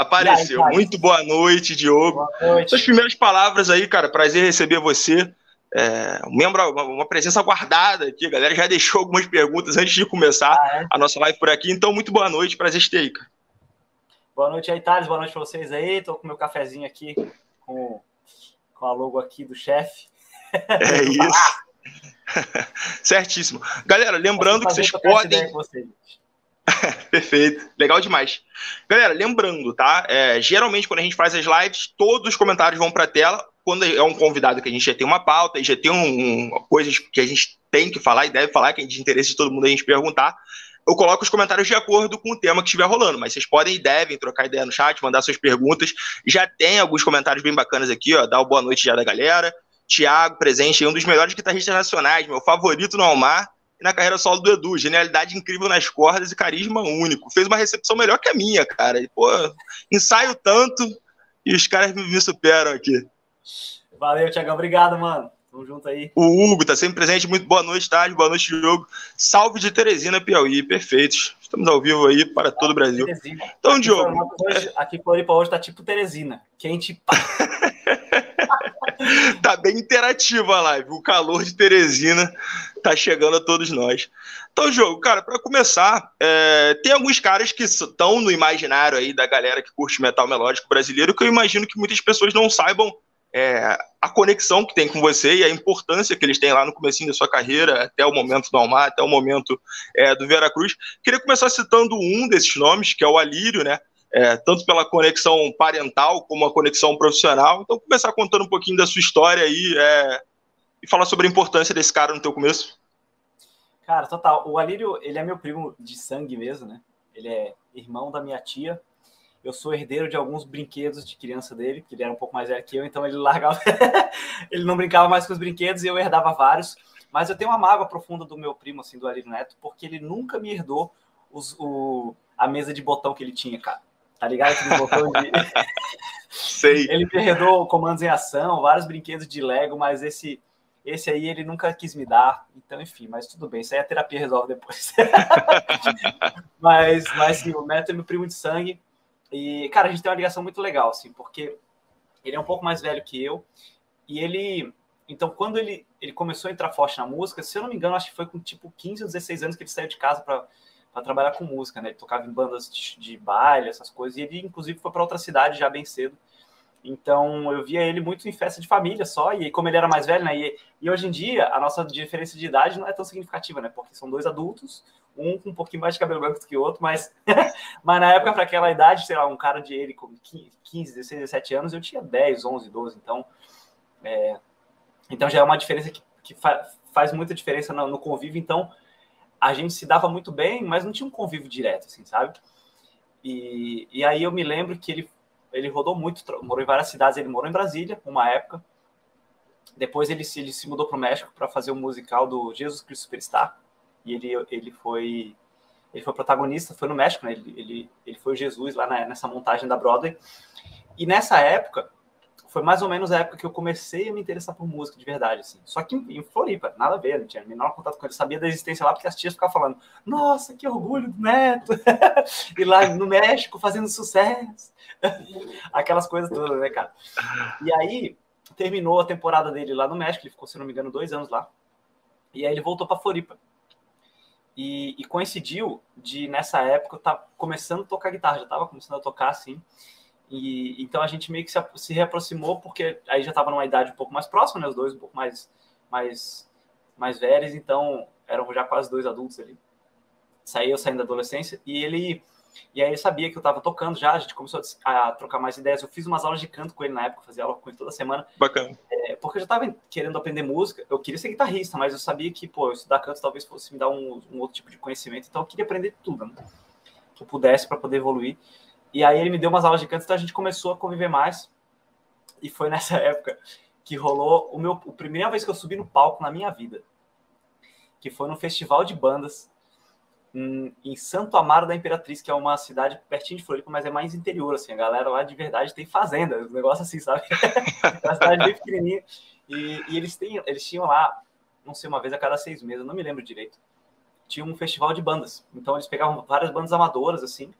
Apareceu. Muito boa noite, Diogo. Boa noite. Suas primeiras palavras aí, cara. Prazer receber você. É, um membro, uma, presença guardada aqui. A galera já deixou algumas perguntas antes de começar ah, é? a nossa live por aqui. Então, muito boa noite. Prazer ter aí, cara. Boa noite aí, Thales. Boa noite para vocês aí. Tô com meu cafezinho aqui com, com a logo aqui do chefe. É isso. Certíssimo. Galera, lembrando que vocês podem. Perfeito, legal demais. Galera, lembrando, tá? É, geralmente, quando a gente faz as lives, todos os comentários vão para a tela. Quando é um convidado que a gente já tem uma pauta, já tem um, um, coisas que a gente tem que falar e deve falar, que é de interesse de todo mundo a gente perguntar, eu coloco os comentários de acordo com o tema que estiver rolando. Mas vocês podem e devem trocar ideia no chat, mandar suas perguntas. Já tem alguns comentários bem bacanas aqui, ó. Dá boa noite já da galera. Tiago, presente, um dos melhores guitarristas nacionais, meu favorito no Almar e na carreira solo do Edu. Genialidade incrível nas cordas e carisma único. Fez uma recepção melhor que a minha, cara. E, pô, ensaio tanto e os caras me superam aqui. Valeu, Tiagão. Obrigado, mano. Tamo junto aí. O Hugo tá sempre presente. Muito boa noite, tarde. Boa noite, jogo. Salve de Teresina, Piauí. Perfeitos. Estamos ao vivo aí para todo o Brasil. Teresina. Então, aqui Diogo. Hoje, aqui em Floripa hoje tá tipo Teresina. Quente. tá bem interativa a live. O calor de Teresina tá chegando a todos nós. Então, jogo, cara, para começar, é, tem alguns caras que estão no imaginário aí da galera que curte metal melódico brasileiro que eu imagino que muitas pessoas não saibam é, a conexão que tem com você e a importância que eles têm lá no começo da sua carreira, até o momento do Almar, até o momento é, do Veracruz. Queria começar citando um desses nomes, que é o Alírio, né? É, tanto pela conexão parental como a conexão profissional. Então, começar contando um pouquinho da sua história aí é, e falar sobre a importância desse cara no teu começo. Cara, total. O Alírio, ele é meu primo de sangue mesmo, né? Ele é irmão da minha tia eu sou herdeiro de alguns brinquedos de criança dele, que ele era um pouco mais velho que eu, então ele largava, ele não brincava mais com os brinquedos e eu herdava vários. Mas eu tenho uma mágoa profunda do meu primo, assim, do Alírio Neto, porque ele nunca me herdou os, o, a mesa de botão que ele tinha, cara. Tá ligado? Aquele botão de. Sei. Ele me herdou comandos em ação, vários brinquedos de Lego, mas esse. Esse aí ele nunca quis me dar, então enfim, mas tudo bem, isso aí a terapia resolve depois. mas, mas sim, o Neto é meu primo de sangue, e, cara, a gente tem uma ligação muito legal, assim, porque ele é um pouco mais velho que eu. E ele. Então, quando ele, ele começou a entrar forte na música, se eu não me engano, acho que foi com tipo 15 ou 16 anos que ele saiu de casa para trabalhar com música, né? Ele tocava em bandas de, de baile, essas coisas. E ele, inclusive, foi para outra cidade já bem cedo. Então, eu via ele muito em festa de família só. E como ele era mais velho, né? E, e hoje em dia, a nossa diferença de idade não é tão significativa, né? Porque são dois adultos um com um pouquinho mais de cabelo branco do que o outro, mas, mas na época, para aquela idade, sei lá, um cara de ele com 15, 16, 17 anos, eu tinha 10, 11, 12, então, é, então já é uma diferença que, que fa faz muita diferença no, no, convívio, então a gente se dava muito bem, mas não tinha um convívio direto, assim, sabe? E, e aí eu me lembro que ele, ele rodou muito, morou em várias cidades, ele morou em Brasília, uma época, depois ele se, ele se mudou para o México para fazer o um musical do Jesus Cristo Superstar, e ele, ele foi ele foi protagonista, foi no México, né? Ele, ele, ele foi Jesus lá na, nessa montagem da Broadway. E nessa época, foi mais ou menos a época que eu comecei a me interessar por música de verdade, assim. Só que em, Floripa, nada a ver, não tinha menor contato com ele, sabia da existência lá, porque as tias ficavam falando, nossa, que orgulho do neto! e lá no México fazendo sucesso. Aquelas coisas todas, né, cara? E aí, terminou a temporada dele lá no México, ele ficou, se não me engano, dois anos lá. E aí ele voltou para Floripa. E, e, coincidiu de, nessa época, eu tá começando a tocar guitarra, já estava começando a tocar assim. E então a gente meio que se, se reaproximou, porque aí já estava numa idade um pouco mais próxima, né? Os dois um pouco mais, mais, mais velhos, então eram já quase dois adultos ali. Saí eu saindo da adolescência, e ele e aí ele sabia que eu estava tocando já, a gente começou a, trocar mais ideias. Eu fiz umas aulas de canto com ele na época, fazia aula com ele toda semana. Bacana. É, porque eu já estava querendo aprender música. Eu queria ser guitarrista, mas eu sabia que, pô, estudar canto talvez fosse me dar um, um outro tipo de conhecimento. Então eu queria aprender tudo, né? Que eu pudesse para poder evoluir. E aí ele me deu umas aulas de canto, então a gente começou a conviver mais. E foi nessa época que rolou o meu, a primeira vez que eu subi no palco na minha vida. Que foi no festival de bandas em, Santo Amaro da Imperatriz, que é uma cidade pertinho de Floripa, mas é mais interior, assim, a galera lá de verdade tem fazenda, um negócio assim, sabe? é uma cidade bem pequenininha, e, e, eles, têm, eles tinham lá, não sei, uma vez a cada seis meses, não me lembro direito, tinha um festival de bandas, então eles pegavam várias bandas amadoras, assim,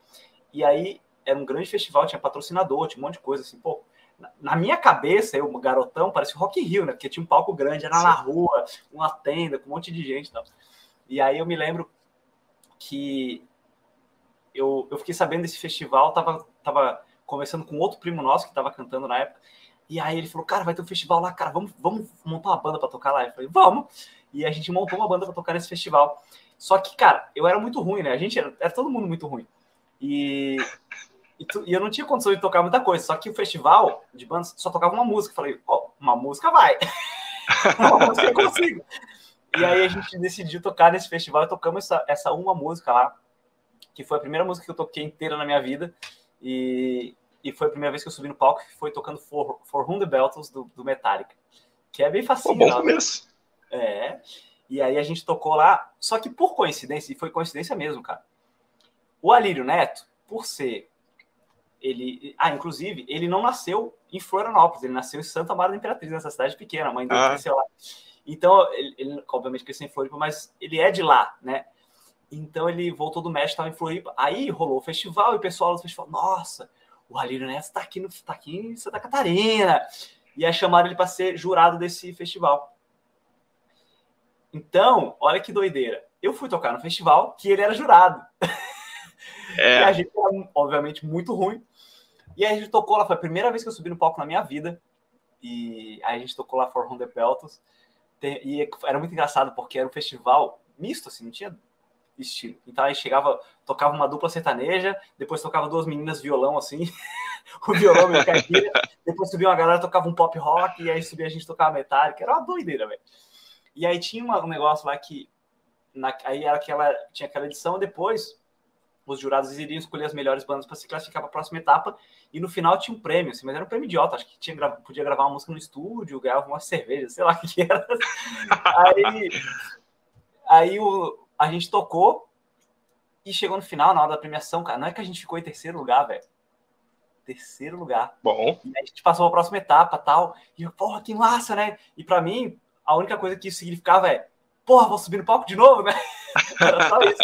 e aí era um grande festival, tinha patrocinador, tinha um monte de coisa assim, pô. Na minha cabeça, eu, garotão, parecia Rock in Rio, né? Porque tinha um palco grande, era Sim. na rua, uma tenda, com um monte de gente e tal. E aí eu me lembro que eu, eu fiquei sabendo desse festival, tava, tava conversando com outro primo nosso que tava cantando na época. E aí ele falou, cara, vai ter um festival lá, cara, vamos, vamos montar uma banda para tocar lá. Eu falei, vamos. E a gente montou uma banda para tocar nesse festival. Só que, cara, eu era muito ruim, né? A gente era, era todo mundo muito ruim. E, e, tu, e, eu não tinha condição de tocar muita coisa. Só que o festival de bandas só tocava uma música. Eu falei, oh, uma música vai. uma música eu consigo. E aí a gente decidiu tocar nesse festival e tocamos essa, essa uma música lá, que foi a primeira música que eu toquei inteira na minha vida. E, e foi a primeira vez que eu subi no palco, que foi tocando For, For Whom the Bells do, do Metallica. Que é bem facinho. Bom começo. É. E aí a gente tocou lá, só que por coincidência, e foi coincidência mesmo, cara. O Alírio Neto, por ser ele, ah, inclusive, ele não nasceu em Florianópolis, ele nasceu em Santa Maria da Imperatriz, nessa cidade pequena, a mãe dele ah. cresceu lá. Então, ele, ele, obviamente cresceu em Floripa, mas ele é de lá, né? Então ele voltou do México, estava em Floripa. Aí rolou o festival e o pessoal do festival, nossa, o Alírio Neto está aqui, no, tá aqui em Santa Catarina. E aí chamaram ele para ser jurado desse festival. Então, olha que doideira. Eu fui tocar no festival que ele era jurado. É. e a gente era, obviamente, muito ruim. E aí a gente tocou lá, foi a primeira vez que eu subi no palco na minha vida. E aí a gente tocou lá For Honda Peltos. E era muito engraçado, porque era um festival misto, assim, não tinha estilo. Então aí chegava, tocava uma dupla sertaneja, depois tocava duas meninas violão, assim, o violão meio caipira, depois subia uma galera, tocava um pop rock, e aí subia a gente tocava metálica, era uma doideira, velho. E aí tinha uma, um negócio lá que, na, aí era aquela, tinha aquela edição, depois os jurados iriam escolher as melhores bandas para se classificar para a próxima etapa, e no final tinha um prêmio, assim, mas era um prêmio idiota, acho que tinha, podia gravar uma música no estúdio, ganhava uma cerveja, sei lá o que era. aí, aí o, a gente tocou e chegou no final, na hora da premiação, cara, não é que a gente ficou em terceiro lugar, velho. Terceiro lugar. Bom. E a gente passou a próxima etapa tal. E eu, porra, que massa, né? E para mim, a única coisa que isso significava é, porra, vou subir no palco de novo, né? Era só isso.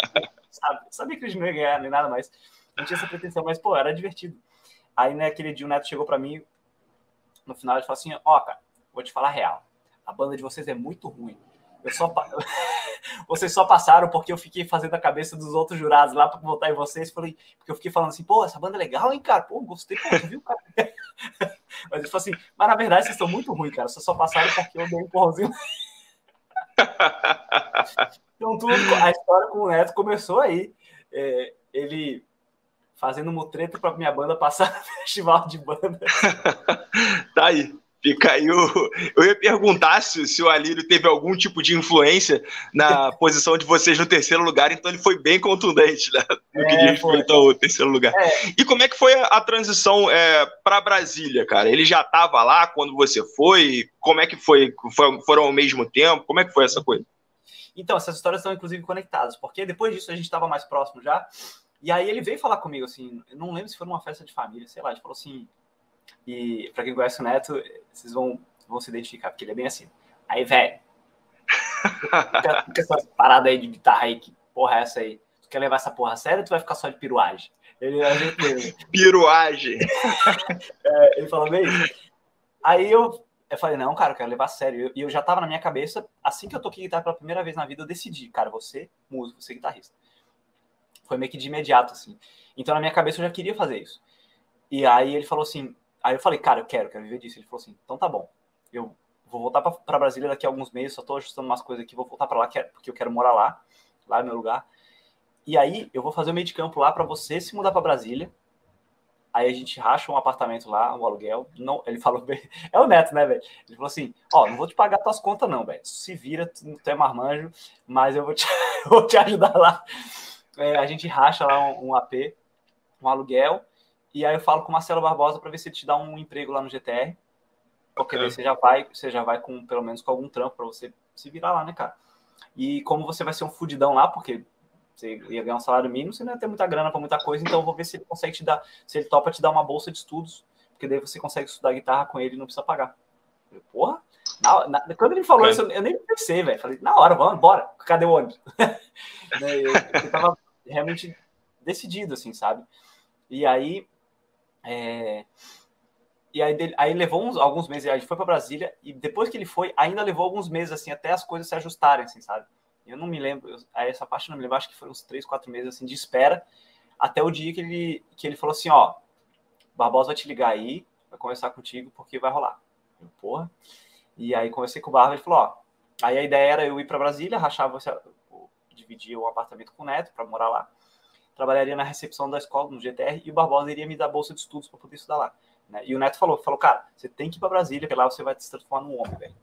Sabe? Sabia que a gente não ia ganhar nem nada mais. Não tinha essa pretensão, mas, pô, era divertido. Aí, naquele né, dia, o Neto chegou para mim, no final, ele falou assim: Ó, oh, cara, vou te falar a real. A banda de vocês é muito ruim. Eu só vocês só passaram porque eu fiquei fazendo a cabeça dos outros jurados lá para votar em vocês. Falei, porque eu fiquei falando assim, pô, essa banda é legal, hein, cara? Pô, gostei, pô, viu, cara? Mas ele falou assim, mas na verdade vocês estão muito ruins, cara. Vocês só passaram porque eu dei um empurrãozinho. então, tudo, a história com o Neto começou aí. É, ele fazendo mutreta para minha banda passar no festival de banda. tá aí. Fica aí o... Eu ia perguntar se, se o Alírio teve algum tipo de influência na posição de vocês no terceiro lugar, então ele foi bem contundente né, no é, que diz respeito ao terceiro lugar. É. E como é que foi a, a transição é, para Brasília, cara? Ele já estava lá quando você foi? Como é que foi? foi? Foram ao mesmo tempo? Como é que foi essa coisa? Então, essas histórias estão inclusive conectadas, porque depois disso a gente estava mais próximo já. E aí ele veio falar comigo assim, eu não lembro se foi numa festa de família, sei lá, ele falou assim, e para quem conhece o Neto, vocês vão, vão se identificar, porque ele é bem assim. Aí, velho, essa parada aí de guitarra aí, que porra é essa aí? Tu quer levar essa porra a sério ou tu vai ficar só de piruagem? Ele, ele, piruagem! é, ele falou bem Aí eu, eu falei, não, cara, eu quero levar a sério. E eu, eu, já tava na minha cabeça, assim que eu toquei guitarra pela primeira vez na vida, eu decidi, cara, você, músico, você guitarrista. Foi meio que de imediato, assim. Então na minha cabeça eu já queria fazer isso. E aí ele falou assim, Aí eu falei, cara, eu quero, quero viver disso. Ele falou assim, então tá bom. Eu vou voltar para Brasília daqui a alguns meses, só tô ajustando umas coisas aqui, vou voltar para lá, porque eu quero morar lá, lá é meu lugar. E aí eu vou fazer o meio de campo lá para você se mudar para Brasília. Aí a gente racha um apartamento lá, um aluguel. Não, ele falou bem, é o neto, né, velho? Ele falou assim: Ó, não vou te pagar tuas contas, não, velho. Se vira, tu, tu é marmanjo, mas eu vou te, eu vou te ajudar lá. É, a gente racha lá um, um AP, um aluguel. E aí eu falo com o Marcelo Barbosa para ver se ele te dá um emprego lá no GTR. Porque daí você já vai, você já vai com pelo menos com algum trampo para você se virar lá, né, cara? E como você vai ser um fudidão lá, porque você ia ganhar um salário mínimo, você não ia ter muita grana para muita coisa, então eu vou ver se ele consegue te dar, se ele topa te dar uma bolsa de estudos, porque daí você consegue estudar guitarra com ele e não precisa pagar. Eu, Porra, na, na, quando ele falou isso, eu, eu nem pensei, velho. Falei, na hora, vamos, bora, cadê o ônibus? eu, eu tava realmente decidido, assim, sabe? E aí. É... E aí, aí levou uns, alguns meses, a gente foi para Brasília, e depois que ele foi, ainda levou alguns meses, assim, até as coisas se ajustarem, assim, sabe? Eu não me lembro, eu, essa parte não me lembro, acho que foram uns três, quatro meses, assim, de espera, até o dia que ele, que ele falou assim, ó, Barbosa vai te ligar aí, vai conversar contigo, porque vai rolar. Eu, porra. E aí conversei com o Barba, ele falou, ó, aí a ideia era eu ir para Brasília, rachava, dividir o apartamento com o Neto para morar lá, trabalharia na recepção da escola, no GTR, e o Barbosa iria me dar bolsa de estudos para poder estudar lá. Né? E o Neto falou, falou, cara, você tem que ir para Brasília, porque lá você vai se transformar num homem, velho.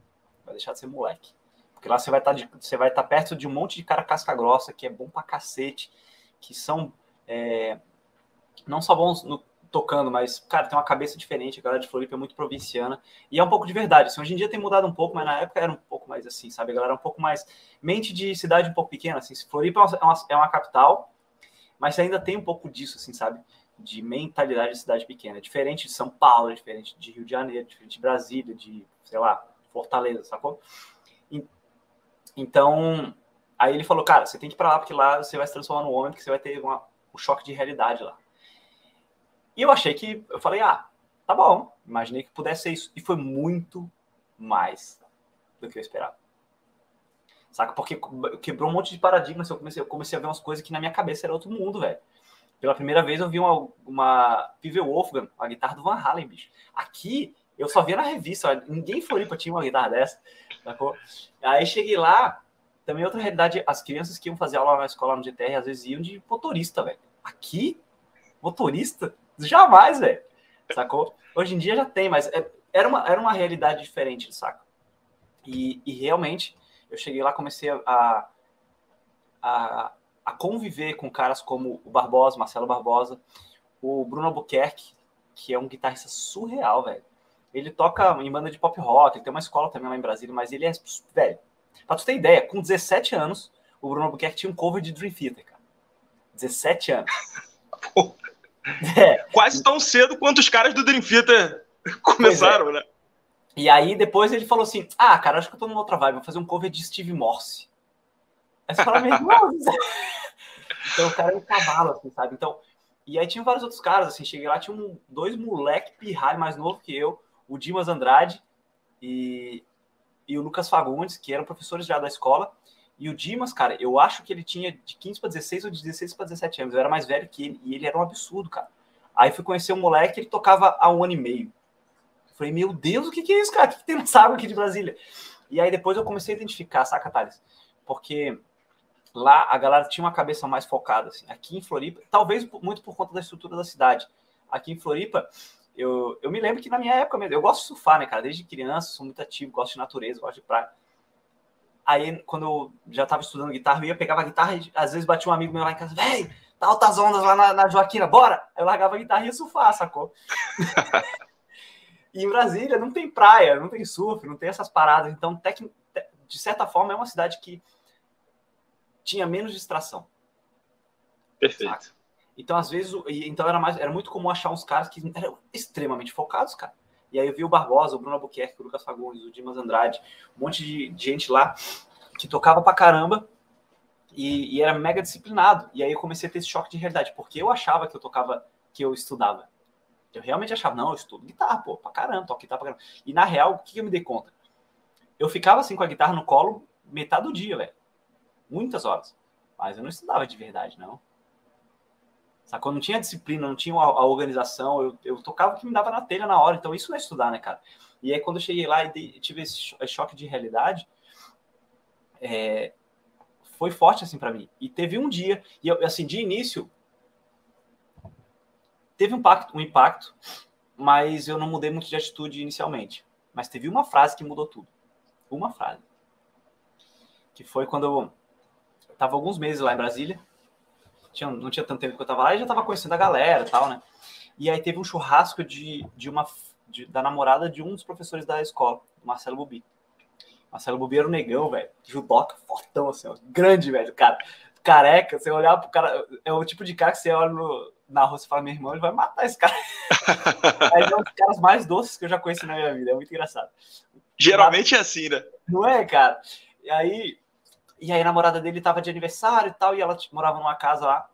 Vai deixar de ser moleque. Porque lá você vai estar tá você vai estar tá perto de um monte de cara casca grossa, que é bom pra cacete, que são é, não só bons no, tocando, mas, cara, tem uma cabeça diferente. A galera de Floripa é muito provinciana. E é um pouco de verdade. Assim, hoje em dia tem mudado um pouco, mas na época era um pouco mais assim, sabe? A galera é um pouco mais. Mente de cidade um pouco pequena, assim. Floripa é uma, é uma capital, mas ainda tem um pouco disso, assim, sabe? De mentalidade de cidade pequena. Diferente de São Paulo, diferente de Rio de Janeiro, diferente de Brasília, de, sei lá, Fortaleza, sacou? Então, aí ele falou, cara, você tem que ir pra lá, porque lá você vai se transformar no homem, porque você vai ter uma, um choque de realidade lá. E eu achei que, eu falei, ah, tá bom, imaginei que pudesse ser isso. E foi muito mais do que eu esperava. Saca? Porque quebrou um monte de paradigmas. Eu comecei, eu comecei a ver umas coisas que na minha cabeça era outro mundo, velho. Pela primeira vez eu vi uma, uma Pive Wolfgang, a guitarra do Van Halen, bicho. Aqui eu só via na revista, ninguém Floripa tinha uma guitarra dessa. Sacou? Aí cheguei lá, também outra realidade, as crianças que iam fazer aula na escola no GTR às vezes iam de motorista, velho. Aqui, motorista? Jamais, velho. Sacou? Hoje em dia já tem, mas é, era, uma, era uma realidade diferente, saca? E, e realmente, eu cheguei lá, comecei a, a, a conviver com caras como o Barbosa, Marcelo Barbosa, o Bruno Albuquerque, que é um guitarrista surreal, velho. Ele toca em banda de pop rock, ele tem uma escola também lá em Brasília, mas ele é, velho, pra tu ter ideia, com 17 anos, o Bruno Albuquerque tinha um cover de Dream Theater, cara. 17 anos. É. Quase tão cedo quanto os caras do Dream Theater começaram, é. né? E aí depois ele falou assim: Ah, cara, acho que eu tô numa outra vibe, vou fazer um cover de Steve Morse. Aí você fala mesmo, Então o cara é um cavalo, assim, sabe? Então, e aí tinha vários outros caras, assim, cheguei lá, tinha um, dois moleque pirralho mais novo que eu, o Dimas Andrade e, e o Lucas Fagundes, que eram professores já da escola. E o Dimas, cara, eu acho que ele tinha de 15 para 16 ou de 16 para 17 anos. Eu era mais velho que ele e ele era um absurdo, cara. Aí fui conhecer um moleque, ele tocava há um ano e meio. Eu falei, meu Deus, o que, que é isso, cara? O que, que tem nessa água aqui de Brasília? E aí depois eu comecei a identificar, saca, Thales? Porque lá a galera tinha uma cabeça mais focada. Assim. Aqui em Floripa, talvez muito por conta da estrutura da cidade. Aqui em Floripa, eu, eu me lembro que na minha época mesmo, eu gosto de surfar, né, cara? Desde criança, sou muito ativo, gosto de natureza, gosto de praia. Aí, quando eu já estava estudando guitarra, eu ia, pegava a guitarra e às vezes batia um amigo meu lá em casa, véi, tá altas ondas lá na, na Joaquina, bora! Aí eu largava a guitarra e ia surfar, sacou? e em Brasília não tem praia, não tem surf, não tem essas paradas. Então, tec... de certa forma, é uma cidade que tinha menos distração. Perfeito. Saca? Então, às vezes, então era, mais, era muito comum achar uns caras que eram extremamente focados, cara. E aí eu vi o Barbosa, o Bruno Albuquerque, o Lucas Fagundes, o Dimas Andrade, um monte de gente lá que tocava pra caramba e, e, era mega disciplinado. E aí eu comecei a ter esse choque de realidade, porque eu achava que eu tocava, que eu estudava. Eu realmente achava, não, eu estudo guitarra, pô, pra caramba, toco guitarra pra caramba. E na real, o que eu me dei conta? Eu ficava assim com a guitarra no colo metade do dia, velho. Muitas horas. Mas eu não estudava de verdade, não. Sacou? Não tinha disciplina, não tinha a, organização. Eu, eu tocava o que me dava na telha na hora. Então, isso não é estudar, né, cara? E aí, quando eu cheguei lá e tive esse choque de realidade, é, foi forte, assim, para mim. E teve um dia, e eu, assim, de início, teve um impacto, um impacto, mas eu não mudei muito de atitude inicialmente. Mas teve uma frase que mudou tudo. Uma frase. Que foi quando eu estava alguns meses lá em Brasília, tinha, não tinha tanto tempo que eu tava lá e já tava conhecendo a galera e tal, né? E aí teve um churrasco de, de uma de, da namorada de um dos professores da escola, Marcelo Bubi. Marcelo Bubi era um negão, velho. Judoca, fortão, assim, ó, grande, velho, cara. Careca, você olhar pro cara, é o tipo de cara que você olha no, na rua e fala, meu irmão, ele vai matar esse cara. É um dos caras mais doces que eu já conheci na minha vida, é muito engraçado. Geralmente é assim, né? Não é, cara? E aí, e aí a namorada dele tava de aniversário e tal, e ela morava numa casa lá.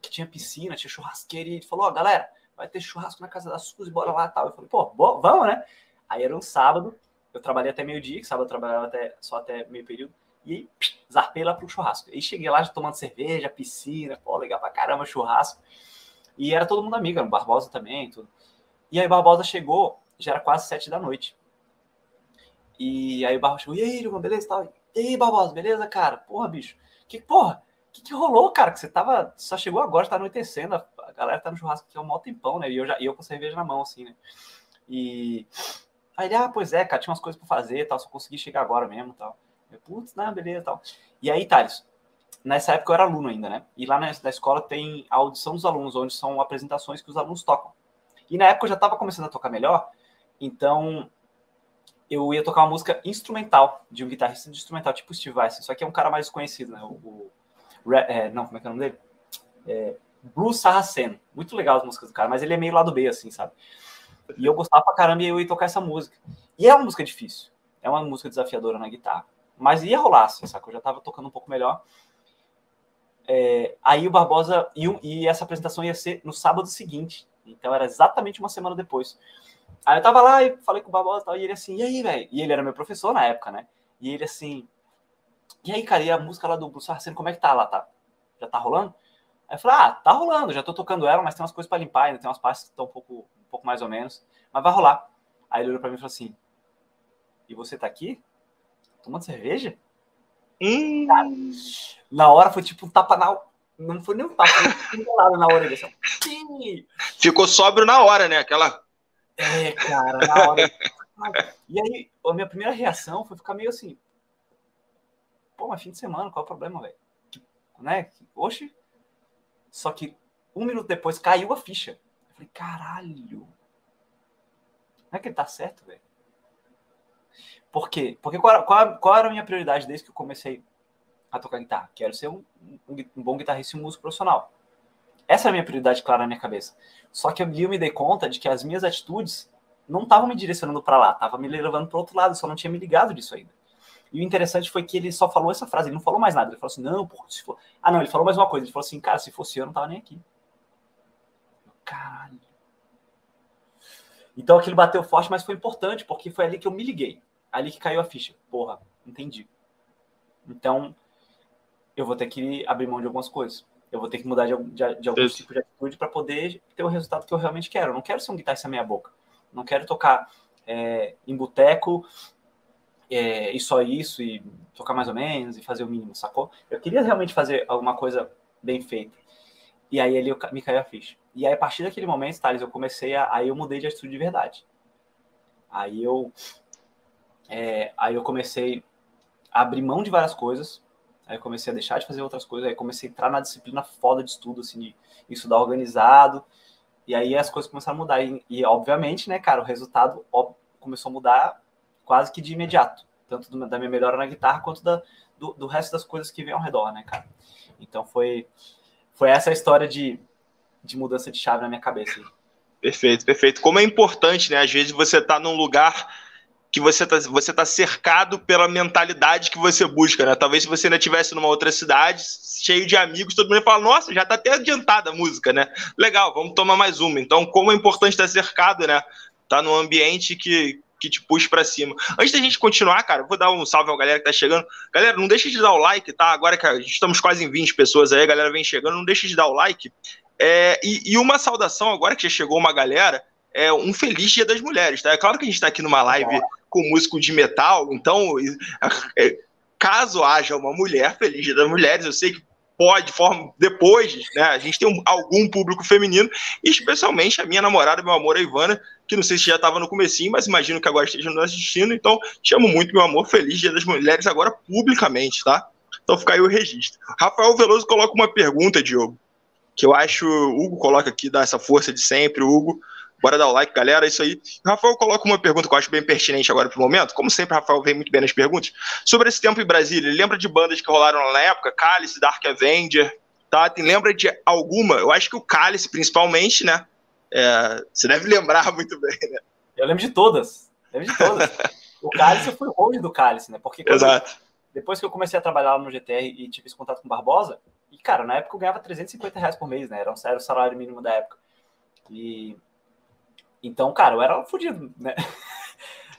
que tinha piscina, tinha churrasqueira, e ele falou, ó, oh, galera, vai ter churrasco na casa da Suzy, bora lá e tal. Eu falei, pô, vamos, né? Aí era um sábado, eu trabalhei até meio-dia, que sábado eu trabalhava até, só até meio período, e aí, zarpei lá pro churrasco. E cheguei lá já tomando cerveja, piscina, pô, legal pra caramba, churrasco. E era todo mundo amigo, era Barbosa também, tudo. E aí Barbosa chegou, já era quase sete da noite. E aí o Barbosa chegou, e aí, Ilman, beleza tal? E aí, Barbosa, beleza, cara? Porra, bicho, que porra, que que rolou, cara? Que você tava, só chegou agora, tá anoitecendo, a galera tá no churrasco aqui há um maior tempão, né? E eu, já, e eu com cerveja na mão, assim, né? E aí ele, ah, pois é, cara, tinha umas coisas pra fazer tal, só consegui chegar agora mesmo tal. Eu, putz, não, beleza tal. E aí, Thales, nessa época eu era aluno ainda, né? E lá na, na escola tem a audição dos alunos, onde são apresentações que os alunos tocam. E na época eu já estava começando a tocar melhor, então eu ia tocar uma música instrumental, de um guitarrista de instrumental, tipo Steve Vai, só que é um cara mais conhecido, né? O, o é, não, como é que é o nome dele? É, Bruce Saracen. Muito legal as músicas do cara, mas ele é meio lado B, assim, sabe? E eu gostava pra caramba e eu ia tocar essa música. E é uma música difícil. É uma música desafiadora na guitarra. Mas ia rolar, assim, saca? Eu já tava tocando um pouco melhor. É, aí o Barbosa. E, e, essa apresentação ia ser no sábado seguinte. Então era exatamente uma semana depois. Aí eu tava lá e falei com o Barbosa e tal. E ele assim, e aí, velho? E ele era meu professor na época, né? E ele assim. E aí, cara, e a música lá do Bruce Arsene, como é que tá lá? Tá? Já tá rolando? Aí eu falei, ah, tá rolando, já tô tocando ela, mas tem umas coisas para limpar ainda, tem umas partes que estão um pouco, um pouco mais ou menos, mas vai rolar. Aí ele olhou pra mim e falou assim: E você tá aqui? tomando cerveja? Hum. Cara, na hora foi tipo um tapa na. Não foi nem um tapa, foi um na orelha. Assim. Ficou sóbrio na hora, né? Aquela. É, cara, na hora. E aí, a minha primeira reação foi ficar meio assim. Pô, mas fim de semana, qual é o problema, velho? Né? Oxe. Só que um minuto depois caiu a ficha. Eu falei, caralho. Não é que ele tá certo, velho? Por quê? Porque qual, qual, qual, era a minha prioridade desde que eu comecei a tocar guitarra? Quero ser um, um, um bom guitarrista e músico profissional. Essa é a minha prioridade clara na minha cabeça. Só que eu, me dei conta de que as minhas atitudes não estavam me direcionando para lá, estavam me levando para outro lado, só não tinha me ligado disso ainda. E o interessante foi que ele só falou essa frase, ele não falou mais nada. Ele falou assim: não, porra, se for. Ah, não, ele falou mais uma coisa. Ele falou assim: cara, se fosse eu, não tava nem aqui. Caralho. Então aquilo bateu forte, mas foi importante, porque foi ali que eu me liguei ali que caiu a ficha. Porra, entendi. Então, eu vou ter que abrir mão de algumas coisas. Eu vou ter que mudar de, de, de algum tipo de atitude para poder ter o resultado que eu realmente quero. Eu não quero ser um guitarrista meia boca. Não quero tocar é, em boteco é, e só isso, e tocar mais ou menos, e fazer o mínimo, sacou? Eu queria realmente fazer alguma coisa bem feita. E aí ele me caiu a ficha. E aí, a partir daquele momento, Thales, eu comecei a. Aí eu mudei de atitude de verdade. Aí eu é, aí eu comecei a abrir mão de várias coisas, aí eu comecei a deixar de fazer outras coisas, aí comecei a entrar na disciplina foda de estudo, assim, de estudar organizado, e aí as coisas começaram a mudar. E, e obviamente, né, cara, o resultado ó, começou a mudar quase que de imediato, tanto do, da minha melhora na guitarra quanto da, do, do resto das coisas que vem ao redor, né, cara. Então foi, foi essa história de, de mudança de chave na minha cabeça. Perfeito, perfeito. Como é importante, né? Às vezes você tá num lugar que você está você tá cercado pela mentalidade que você busca, né? Talvez se você ainda estivesse numa outra cidade, cheio de amigos, todo mundo fala, nossa, já está até adiantada a música, né? Legal, vamos tomar mais uma. Então, como é importante estar cercado, né? Tá num ambiente que, que te puxa para cima. Antes da gente continuar, cara, vou dar um salve à galera que tá chegando. Galera, não deixe de dar o like, tá? Agora que estamos quase em 20 pessoas aí, a galera vem chegando, não deixe de dar o like. É, e, e uma saudação agora que já chegou uma galera, é um feliz Dia das Mulheres, tá? É claro que a gente está aqui numa live com músico de metal, então, é, caso haja uma mulher feliz Dia das Mulheres, eu sei que pode, forma, depois, né, a gente tem um, algum público feminino, especialmente a minha namorada, meu amor, a Ivana, que não sei se já estava no comecinho, mas imagino que agora esteja nos assistindo, então te amo muito, meu amor, feliz Dia das Mulheres agora publicamente, tá? Então fica aí o registro. Rafael Veloso coloca uma pergunta, Diogo, que eu acho, o Hugo coloca aqui, dá essa força de sempre, Hugo, Bora dar o like, galera. É isso aí. Rafael coloca uma pergunta que eu acho bem pertinente agora pro momento. Como sempre, Rafael vem muito bem nas perguntas. Sobre esse tempo em Brasília, lembra de bandas que rolaram na época? Cálice, Dark Avenger, tá? Tem, lembra de alguma? Eu acho que o Cálice, principalmente, né? É, você deve lembrar muito bem, né? Eu lembro de todas. Lembro de todas. o Cálice, eu fui o do Cálice, né? Porque Exato. depois que eu comecei a trabalhar no GTR e tive esse contato com o Barbosa, E, cara, na época eu ganhava 350 reais por mês, né? Era, um, era o salário mínimo da época. E. Então, cara, eu era fodido, né?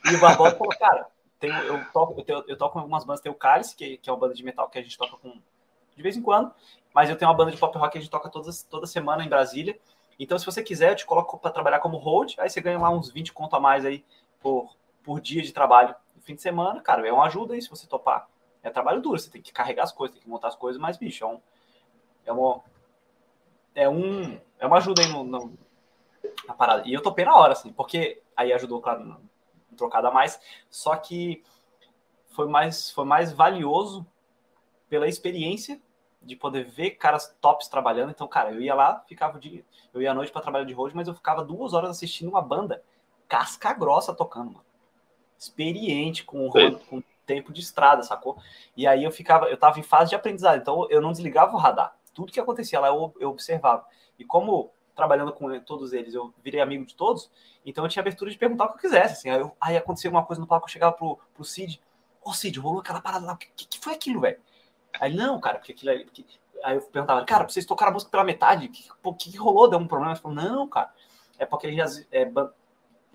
E o Barbosa falou, cara, tem, eu, toco, eu, tenho, eu toco com algumas bandas, tem o Cálice, que, que é uma banda de metal que a gente toca com de vez em quando, mas eu tenho uma banda de pop rock que a gente toca todas, toda semana em Brasília. Então, se você quiser, eu te coloco para trabalhar como hold, aí você ganha lá uns 20 conto a mais aí por, por dia de trabalho no fim de semana, cara, é uma ajuda aí se você topar. É trabalho duro, você tem que carregar as coisas, tem que montar as coisas, mas, bicho, é um. É uma, é um, é uma ajuda aí no, no, na parada. E eu topei na hora, assim, porque aí ajudou, claro, no, trocado a mais, só que foi mais, foi mais valioso pela experiência de poder ver caras tops trabalhando. Então, cara, eu ia lá, ficava o dia, eu ia à noite para trabalhar de road, mas eu ficava duas horas assistindo uma banda casca grossa tocando, mano. Experiente, com, com tempo de estrada, sacou? E aí eu ficava, eu tava em fase de aprendizado, então eu não desligava o radar. Tudo que acontecia lá eu, eu observava. E como trabalhando com todos eles, eu virei amigo de todos, então eu tinha abertura de perguntar o que eu quisesse. Assim, aí, eu, aí acontecia uma coisa no palco, eu chegava pro, pro Cid, ô oh, Cid, rolou aquela parada lá, o que, que, foi aquilo, velho? Aí, não, cara, porque aquilo aí. Porque... Aí eu perguntava, cara, vocês tocaram a música pela metade, o que, que, rolou? Deu um problema? Ele falou, não, cara, é porque a gente, é,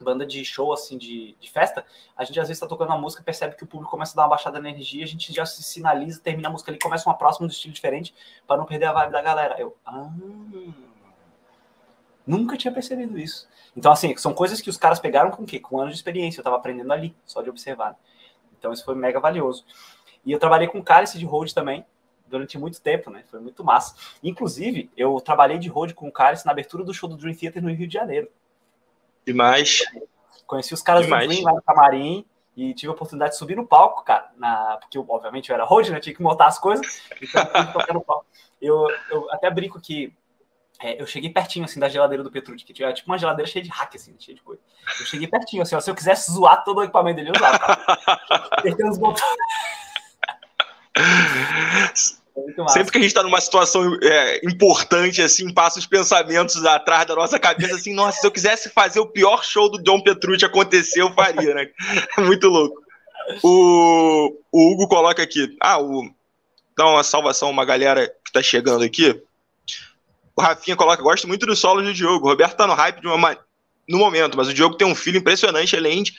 banda de show, assim, de, de festa, a gente às vezes tá tocando uma música, percebe que o público começa a dar uma baixada na energia, a gente já se sinaliza, termina a música ali, começa uma próxima do estilo diferente, para não perder a vibe da galera. Eu, ah, nunca tinha percebido isso. Então, assim, são coisas que os caras pegaram com o quê? Com anos de experiência, eu tava aprendendo ali, só de observar. Então, isso foi mega valioso. E eu trabalhei com cálice de hold também, durante muito tempo, né? Foi muito massa. Inclusive, eu trabalhei de hold com o cálice na abertura do show do Dream Theater no Rio de Janeiro. Demais. Conheci os caras Demais. do Dream lá no camarim e tive a oportunidade de subir no palco, cara, na... porque obviamente eu era road, né? Tinha que montar as coisas, então eu no palco. Eu, eu até brinco que é, eu cheguei pertinho, assim, da geladeira do Petrucci, que tinha tipo uma geladeira cheia de hack, assim, cheia de coisa. Eu cheguei pertinho, assim, ó, se eu quisesse zoar todo o equipamento dele, eu usava, cara. Os botões. Sempre que a gente está numa situação é, importante, assim, passa os pensamentos atrás da nossa cabeça, assim, nossa, se eu quisesse fazer o pior show do John Petrucci acontecer, eu faria, né? É muito louco. O, o Hugo coloca aqui, ah, o, dá uma salvação a uma galera que está chegando aqui. O Rafinha coloca, gosto muito do solo do Diogo. O Roberto tá no hype de uma, no momento, mas o Diogo tem um filho impressionante, além de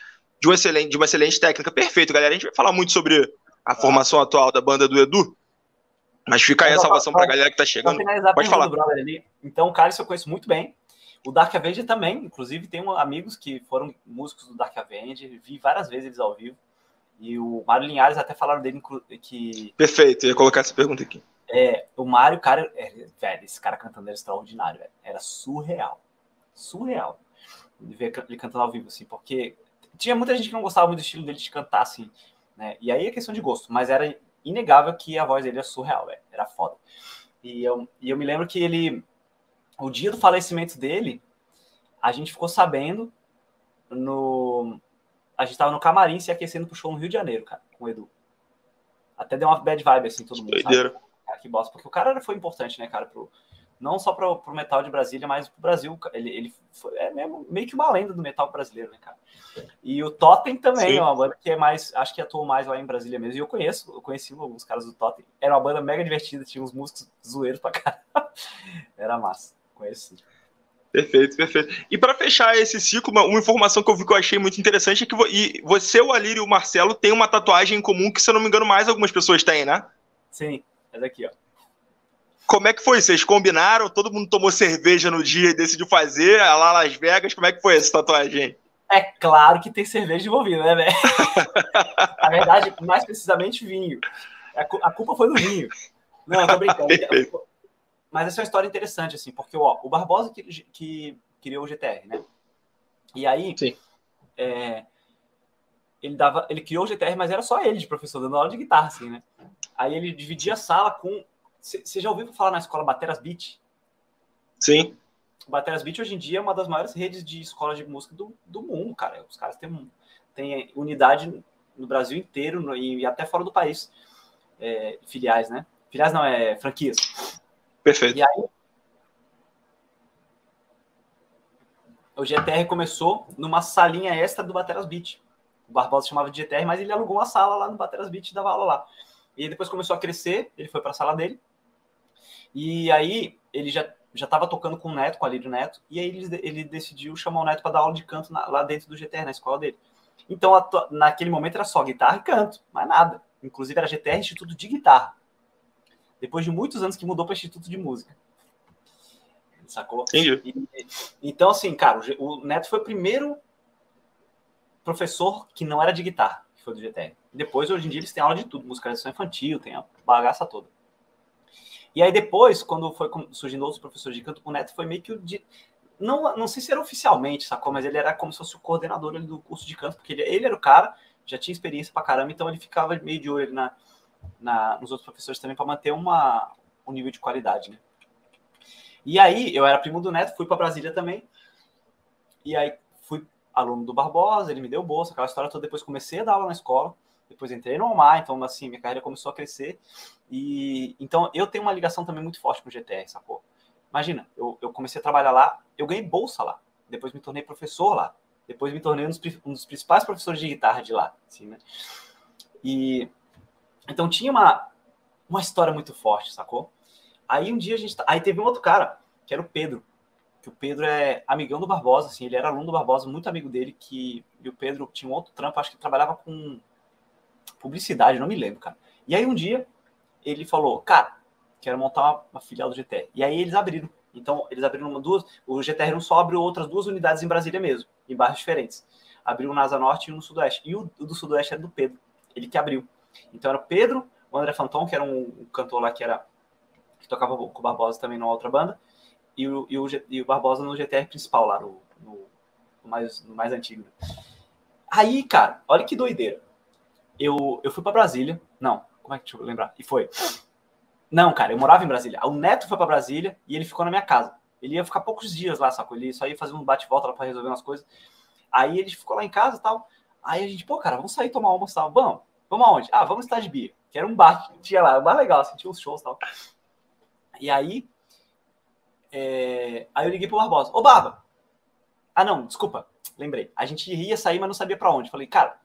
uma excelente, de uma excelente técnica. Perfeito, galera. A gente vai falar muito sobre a formação atual da banda do Edu. Mas fica aí a salvação para a galera que tá chegando. Pode falar. Então, o Cálice eu conheço muito bem. O Dark Avenger também, inclusive, tem amigos que foram músicos do Dark Avenger, vi várias vezes eles ao vivo. E o Mário Linhares até falaram dele que. Perfeito, eu ia colocar essa pergunta aqui. É, o Mário, cara, é, velho, esse cara cantando era extraordinário, velho. Era surreal. Surreal. Ver ele cantando ao vivo, assim, porque tinha muita gente que não gostava muito do estilo dele de cantar, assim, né? E aí é questão de gosto, mas era inegável que a voz dele é surreal, velho. Era foda. E eu, e eu me lembro que ele, o dia do falecimento dele, a gente ficou sabendo no. A gente tava no camarim se aquecendo pro show no Rio de Janeiro, cara, com o Edu. Até deu uma bad vibe, assim, todo mundo. Doideira. Sabe? Bosta. Porque o cara foi importante, né, cara, pro, não só para o metal de Brasília, mas para o Brasil. Ele, ele foi, é mesmo, meio que uma lenda do metal brasileiro, né, cara? E o Totem também Sim. é uma banda que é mais, acho que atuou mais lá em Brasília mesmo. E eu conheço, eu conheci alguns caras do Totem. Era uma banda mega divertida, tinha uns músicos zoeiros pra caramba. Era massa, conheci. Perfeito, perfeito. E para fechar esse ciclo, uma, informação que eu vi que eu achei muito interessante é que e você, o Alírio e o Marcelo têm uma tatuagem em comum que, se eu não me engano, mais algumas pessoas têm, né? Sim, essa aqui, ó. Como é que foi? Vocês combinaram? Todo mundo tomou cerveja no dia e decidiu fazer lá Las Vegas? Como é que foi essa tatuagem? É claro que tem cerveja envolvida, né, velho? Na verdade, mais precisamente vinho. A culpa foi do vinho. Não, tô brincando. Mas essa é uma história interessante, assim, porque ó, o Barbosa que, que criou o GTR, né? E aí, é, ele dava, ele criou o GTR, mas era só ele de professor, dando aula de guitarra, assim, né? Aí ele dividia a sala com você já ouviu falar na escola Bateras Beat? Sim. Bateras Beat hoje em dia é uma das maiores redes de escolas de música do, do mundo, cara. Os caras têm, têm unidade no Brasil inteiro no, e, até fora do país. É, filiais, né? Filiais não, é franquias. Perfeito. E aí, o GTR começou numa salinha extra do Bateras Beat. O Barbosa chamava de GTR, mas ele alugou uma sala lá no Bateras Beat e dava aula lá. E depois começou a crescer, ele foi para a sala dele. E aí ele já já estava tocando com o Neto, com a Lírio Neto, e aí ele, ele decidiu chamar o Neto para dar aula de canto na, lá dentro do GTR, na escola dele. Então, a, naquele momento era só guitarra e canto, mais nada. Inclusive era GTR Instituto de Guitarra. Depois de muitos anos que mudou para Instituto de Música. Sacou? Entendi. E, então, assim, cara, o, o Neto foi o primeiro professor que não era de guitarra, foi do GTR. Depois, hoje em dia, eles têm aula de tudo, musicalização infantil, tem a bagaça toda. E aí depois, quando foi surgindo outros professores de canto, o Neto foi meio que o de... Não, não sei se era oficialmente, sacou? Mas ele era como se fosse o coordenador do curso de canto, porque ele, ele era o cara, já tinha experiência pra caramba, então ele ficava meio de olho na, na, nos outros professores também para manter uma, um nível de qualidade, né? E aí, eu era primo do Neto, fui para Brasília também. E aí, fui aluno do Barbosa, ele me deu bolsa, aquela história toda. Depois comecei a dar aula na escola. Depois entrei no Omar, então assim, minha carreira começou a crescer. E então eu tenho uma ligação também muito forte com o GTR, sacou? Imagina, eu, eu comecei a trabalhar lá, eu ganhei bolsa lá. Depois me tornei professor lá. Depois me tornei um dos, um dos principais professores de guitarra de lá, assim, né? E então tinha uma, uma história muito forte, sacou? Aí um dia a gente. Tá, aí teve um outro cara, que era o Pedro. Que o Pedro é amigão do Barbosa, assim, ele era aluno do Barbosa, muito amigo dele, que. E o Pedro tinha um outro trampo, acho que trabalhava com publicidade, não me lembro, cara. E aí um dia ele falou, cara, quero montar uma, uma filial do GTR. E aí eles abriram. Então, eles abriram uma, duas. O GTR não só abriu outras duas unidades em Brasília mesmo, em bairros diferentes. Abriu um na Asa Norte e um no Sudoeste. E o, o, do Sudoeste era do Pedro, ele que abriu. Então era o Pedro, o André Fanton, que era um, um cantor lá que era. que tocava com o Barbosa também numa outra banda, e o, e o, e o Barbosa no GTR principal lá, no, no, no mais, no mais antigo. Aí, cara, olha que doideira eu, eu fui para Brasília. Não, como é que deixa eu lembrar? E foi. Não, cara, eu morava em Brasília. O neto foi para Brasília e ele ficou na minha casa. Ele ia ficar poucos dias lá, sacou? Ele só ia fazer um bate-volta lá para resolver umas coisas. Aí ele ficou lá em casa e tal. Aí a gente, pô, cara, vamos sair tomar almoço tal. Vamos, vamos aonde? Ah, vamos estar de Bia, que era um bar que tinha lá, um bar legal, assim, tinha uns shows e tal. E aí, é... aí eu liguei pro Barbosa. Ô, Barba! Ah, não, desculpa, lembrei. A gente ia sair, mas não sabia para onde. Falei, cara,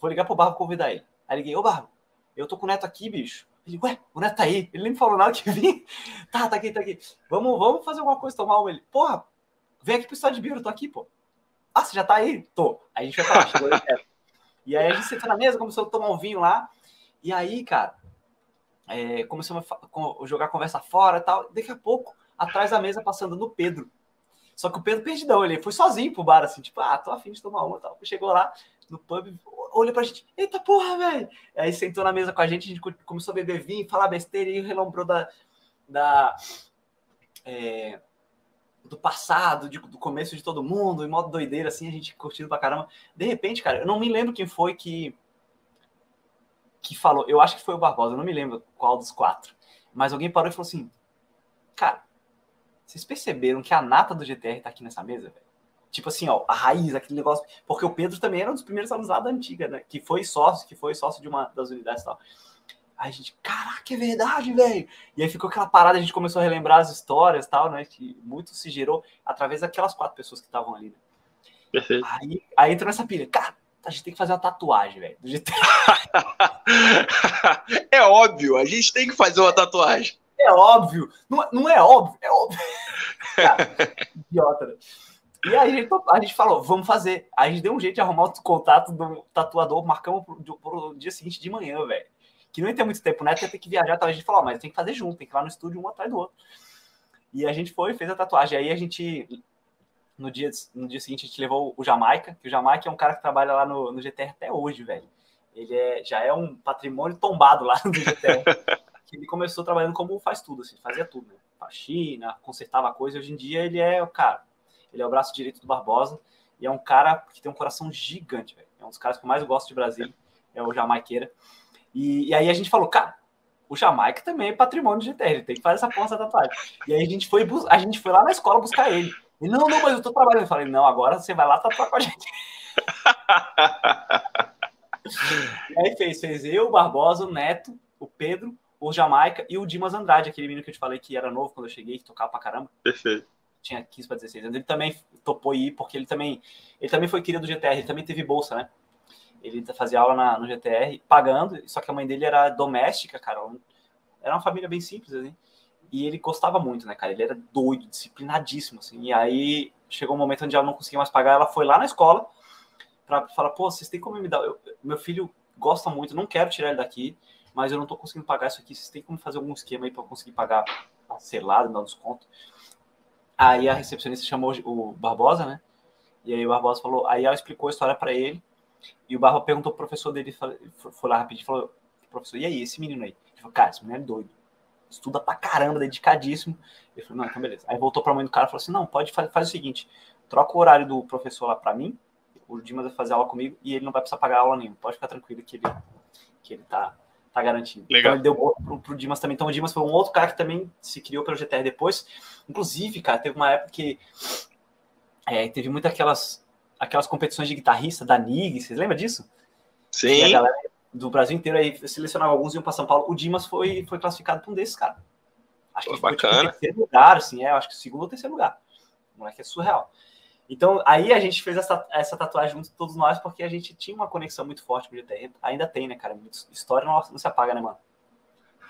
Vou ligar pro Barro convidar ele. Aí liguei, ô Barro, eu tô com o Neto aqui, bicho. Ele, ué, o Neto tá aí. Ele nem me falou nada que vim. tá, tá aqui, tá aqui. Vamos, vamos fazer alguma coisa, tomar uma. Ele, porra, vem aqui pro estado de Biro, tô aqui, pô. Ah, você já tá aí? Tô. Aí a gente vai lá, chegou E aí a gente sentou na mesa, começou a tomar um vinho lá. E aí, cara, é, a jogar conversa fora e tal. Daqui a pouco, atrás da mesa, passando no Pedro. Só que o Pedro perdidão, ele foi sozinho pro bar, assim, tipo, ah, tô afim de tomar uma tal. Chegou lá no pub, olhou pra gente, eita porra, velho! Aí sentou na mesa com a gente, a gente começou a beber vinho, falar besteira e relembrou da. da é, do passado, de, do começo de todo mundo, em modo doideira, assim, a gente curtindo pra caramba. De repente, cara, eu não me lembro quem foi que. que falou, eu acho que foi o Barbosa, eu não me lembro qual dos quatro. Mas alguém parou e falou assim: Cara, vocês perceberam que a nata do GTR tá aqui nessa mesa, velho? Tipo assim, ó, a raiz, aquele negócio. Porque o Pedro também era um dos primeiros alunos lá da antiga, né? Que foi sócio, que foi sócio de uma das unidades e tal. Aí a gente, caraca, é verdade, velho. E aí ficou aquela parada, a gente começou a relembrar as histórias e tal, né? Que muito se gerou através daquelas quatro pessoas que estavam ali, né? Perfeito. Aí, aí entrou nessa pilha. Cara, a gente tem que fazer uma tatuagem, velho, do GTR. é óbvio, a gente tem que fazer uma tatuagem. É óbvio. Não, não é óbvio, é óbvio. Cara, idiota, né? E aí a gente, a gente falou, vamos fazer. Aí a gente deu um jeito de arrumar o contato do tatuador, marcamos pro, dia seguinte de manhã, velho. Que não ia ter muito tempo, né? Ia ter que viajar, então a gente falou, mas tem que fazer junto, tem que ir lá no estúdio um atrás do outro. E a gente foi, fez a tatuagem. Aí a gente, no dia, no dia seguinte, a gente levou o Jamaica, que o Jamaica é um cara que trabalha lá no, no GTR até hoje, velho. Ele é, já é um patrimônio tombado lá no GTR. que ele começou trabalhando como faz tudo, assim, fazia tudo, né? Faxina, consertava coisa. Hoje em dia ele é o cara. Ele é o braço direito do Barbosa e é um cara que tem um coração gigante, velho. É um dos caras que eu mais gosto de Brasília, é o Jamaiqueira. E, e aí a gente falou, cara, o Jamaica também é patrimônio de GTR, ele tem que fazer essa porra da tatuagem. E aí a gente foi, a gente foi lá na escola buscar ele. Ele, não, não, mas eu tô trabalhando. Eu falei, não, agora você vai lá tatuar com a gente. e aí fez, fez eu, o Barbosa, o Neto, o Pedro, o Jamaica e o Dimas Andrade, aquele menino que eu te falei que era novo quando eu cheguei, que tocava pra caramba. Perfeito. Tinha 15 para 16 anos. Ele também topou ir, porque ele também, ele também foi querido do GTR, ele também teve bolsa, né? Ele fazia aula na, no GTR, pagando, só que a mãe dele era doméstica, cara. Era uma família bem simples, assim. E ele gostava muito, né, cara? Ele era doido, disciplinadíssimo, assim. E aí chegou um momento onde ela não conseguia mais pagar, ela foi lá na escola para falar, pô, vocês têm como me dar? Eu, meu filho gosta muito, não quero tirar ele daqui, mas eu não tô conseguindo pagar isso aqui. Vocês têm como fazer algum esquema aí para conseguir pagar parcelado, dar um desconto? Aí a recepcionista chamou o Barbosa, né? E aí o Barbosa falou, aí ela explicou a história para ele. E o Barbosa perguntou pro professor dele, foi lá rapidinho, falou, professor, e aí, esse menino aí? Ele falou, cara, esse menino é doido estuda pra caramba, dedicadíssimo. Ele falou, não, então beleza. Aí voltou pra mãe do cara e falou assim: não, pode fazer faz o seguinte: troca o horário do professor lá pra mim, o Dimas vai fazer aula comigo e ele não vai precisar pagar aula nenhuma. Pode ficar tranquilo que ele, que ele tá, tá garantido. Legal. Então ele deu pro, pro Dimas também. Então o Dimas foi um outro cara que também se criou pelo GTR depois. Inclusive, cara, teve uma época que é, teve muitas aquelas, aquelas competições de guitarrista da NIG, vocês lembram disso? Sim. E a galera do Brasil inteiro aí selecionava alguns iam para São Paulo. O Dimas foi, foi classificado para um desses, cara. Acho que Pô, foi tipo, bacana. Tipo, terceiro lugar, assim, é, acho que segundo ou terceiro lugar. O moleque é surreal. Então, aí a gente fez essa, essa tatuagem junto todos nós, porque a gente tinha uma conexão muito forte com o GTR. Ainda tem, né, cara? História não, não se apaga, né, mano?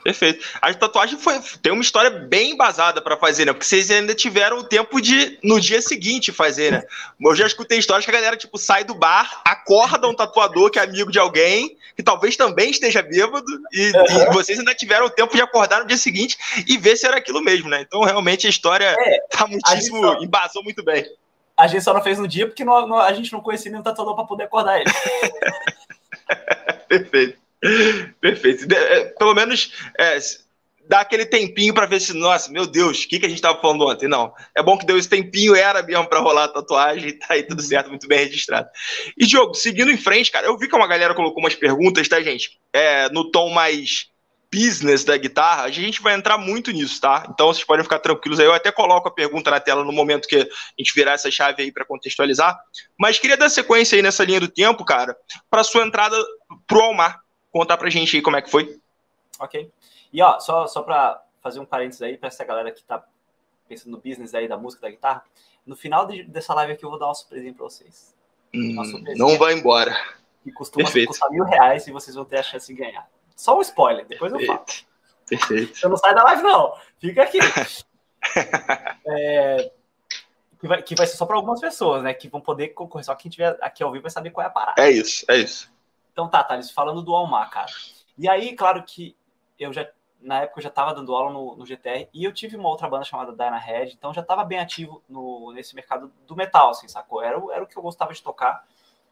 Perfeito. A tatuagem foi, tem uma história bem embasada para fazer, né? Porque vocês ainda tiveram o tempo de, no dia seguinte, fazer, né? Eu já escutei histórias que a galera, tipo, sai do bar, acorda um tatuador que é amigo de alguém, que talvez também esteja bêbado, e, uhum. e vocês ainda tiveram o tempo de acordar no dia seguinte e ver se era aquilo mesmo, né? Então, realmente, a história é, tá muitíssimo, só, embasou muito bem. A gente só não fez no dia porque não, não, a gente não conhecia nenhum tatuador para poder acordar ele. Perfeito. Perfeito. É, pelo menos é, dá aquele tempinho para ver se, nossa, meu Deus, o que, que a gente estava falando ontem? Não. É bom que deu esse tempinho, era mesmo para rolar a tatuagem, tá aí tudo certo, muito bem registrado. E, Diogo, seguindo em frente, cara, eu vi que uma galera colocou umas perguntas, tá, gente? É, no tom mais business da guitarra, a gente vai entrar muito nisso, tá? Então vocês podem ficar tranquilos aí. Eu até coloco a pergunta na tela no momento que a gente virar essa chave aí para contextualizar. Mas queria dar sequência aí nessa linha do tempo, cara, para sua entrada pro Almar contar pra gente aí como é que foi. Ok. E ó, só, só pra fazer um parênteses aí pra essa galera que tá pensando no business aí da música, da guitarra, no final de, dessa live aqui eu vou dar uma surpresinha pra vocês. Hum, não vai embora. Que costuma Perfeito. custar mil reais e vocês vão ter a chance de ganhar. Só um spoiler, depois eu falo. Perfeito. Eu não saio da live, não. Fica aqui. é, que, vai, que vai ser só para algumas pessoas, né? Que vão poder concorrer. Só quem tiver aqui ao vivo vai saber qual é a parada. É isso, é isso. Então tá, Thales, falando do Almar, cara. E aí, claro que eu já, na época, eu já tava dando aula no, no GTR e eu tive uma outra banda chamada Dyna Head, então já tava bem ativo no, nesse mercado do metal, assim, sacou? Era, era o que eu gostava de tocar.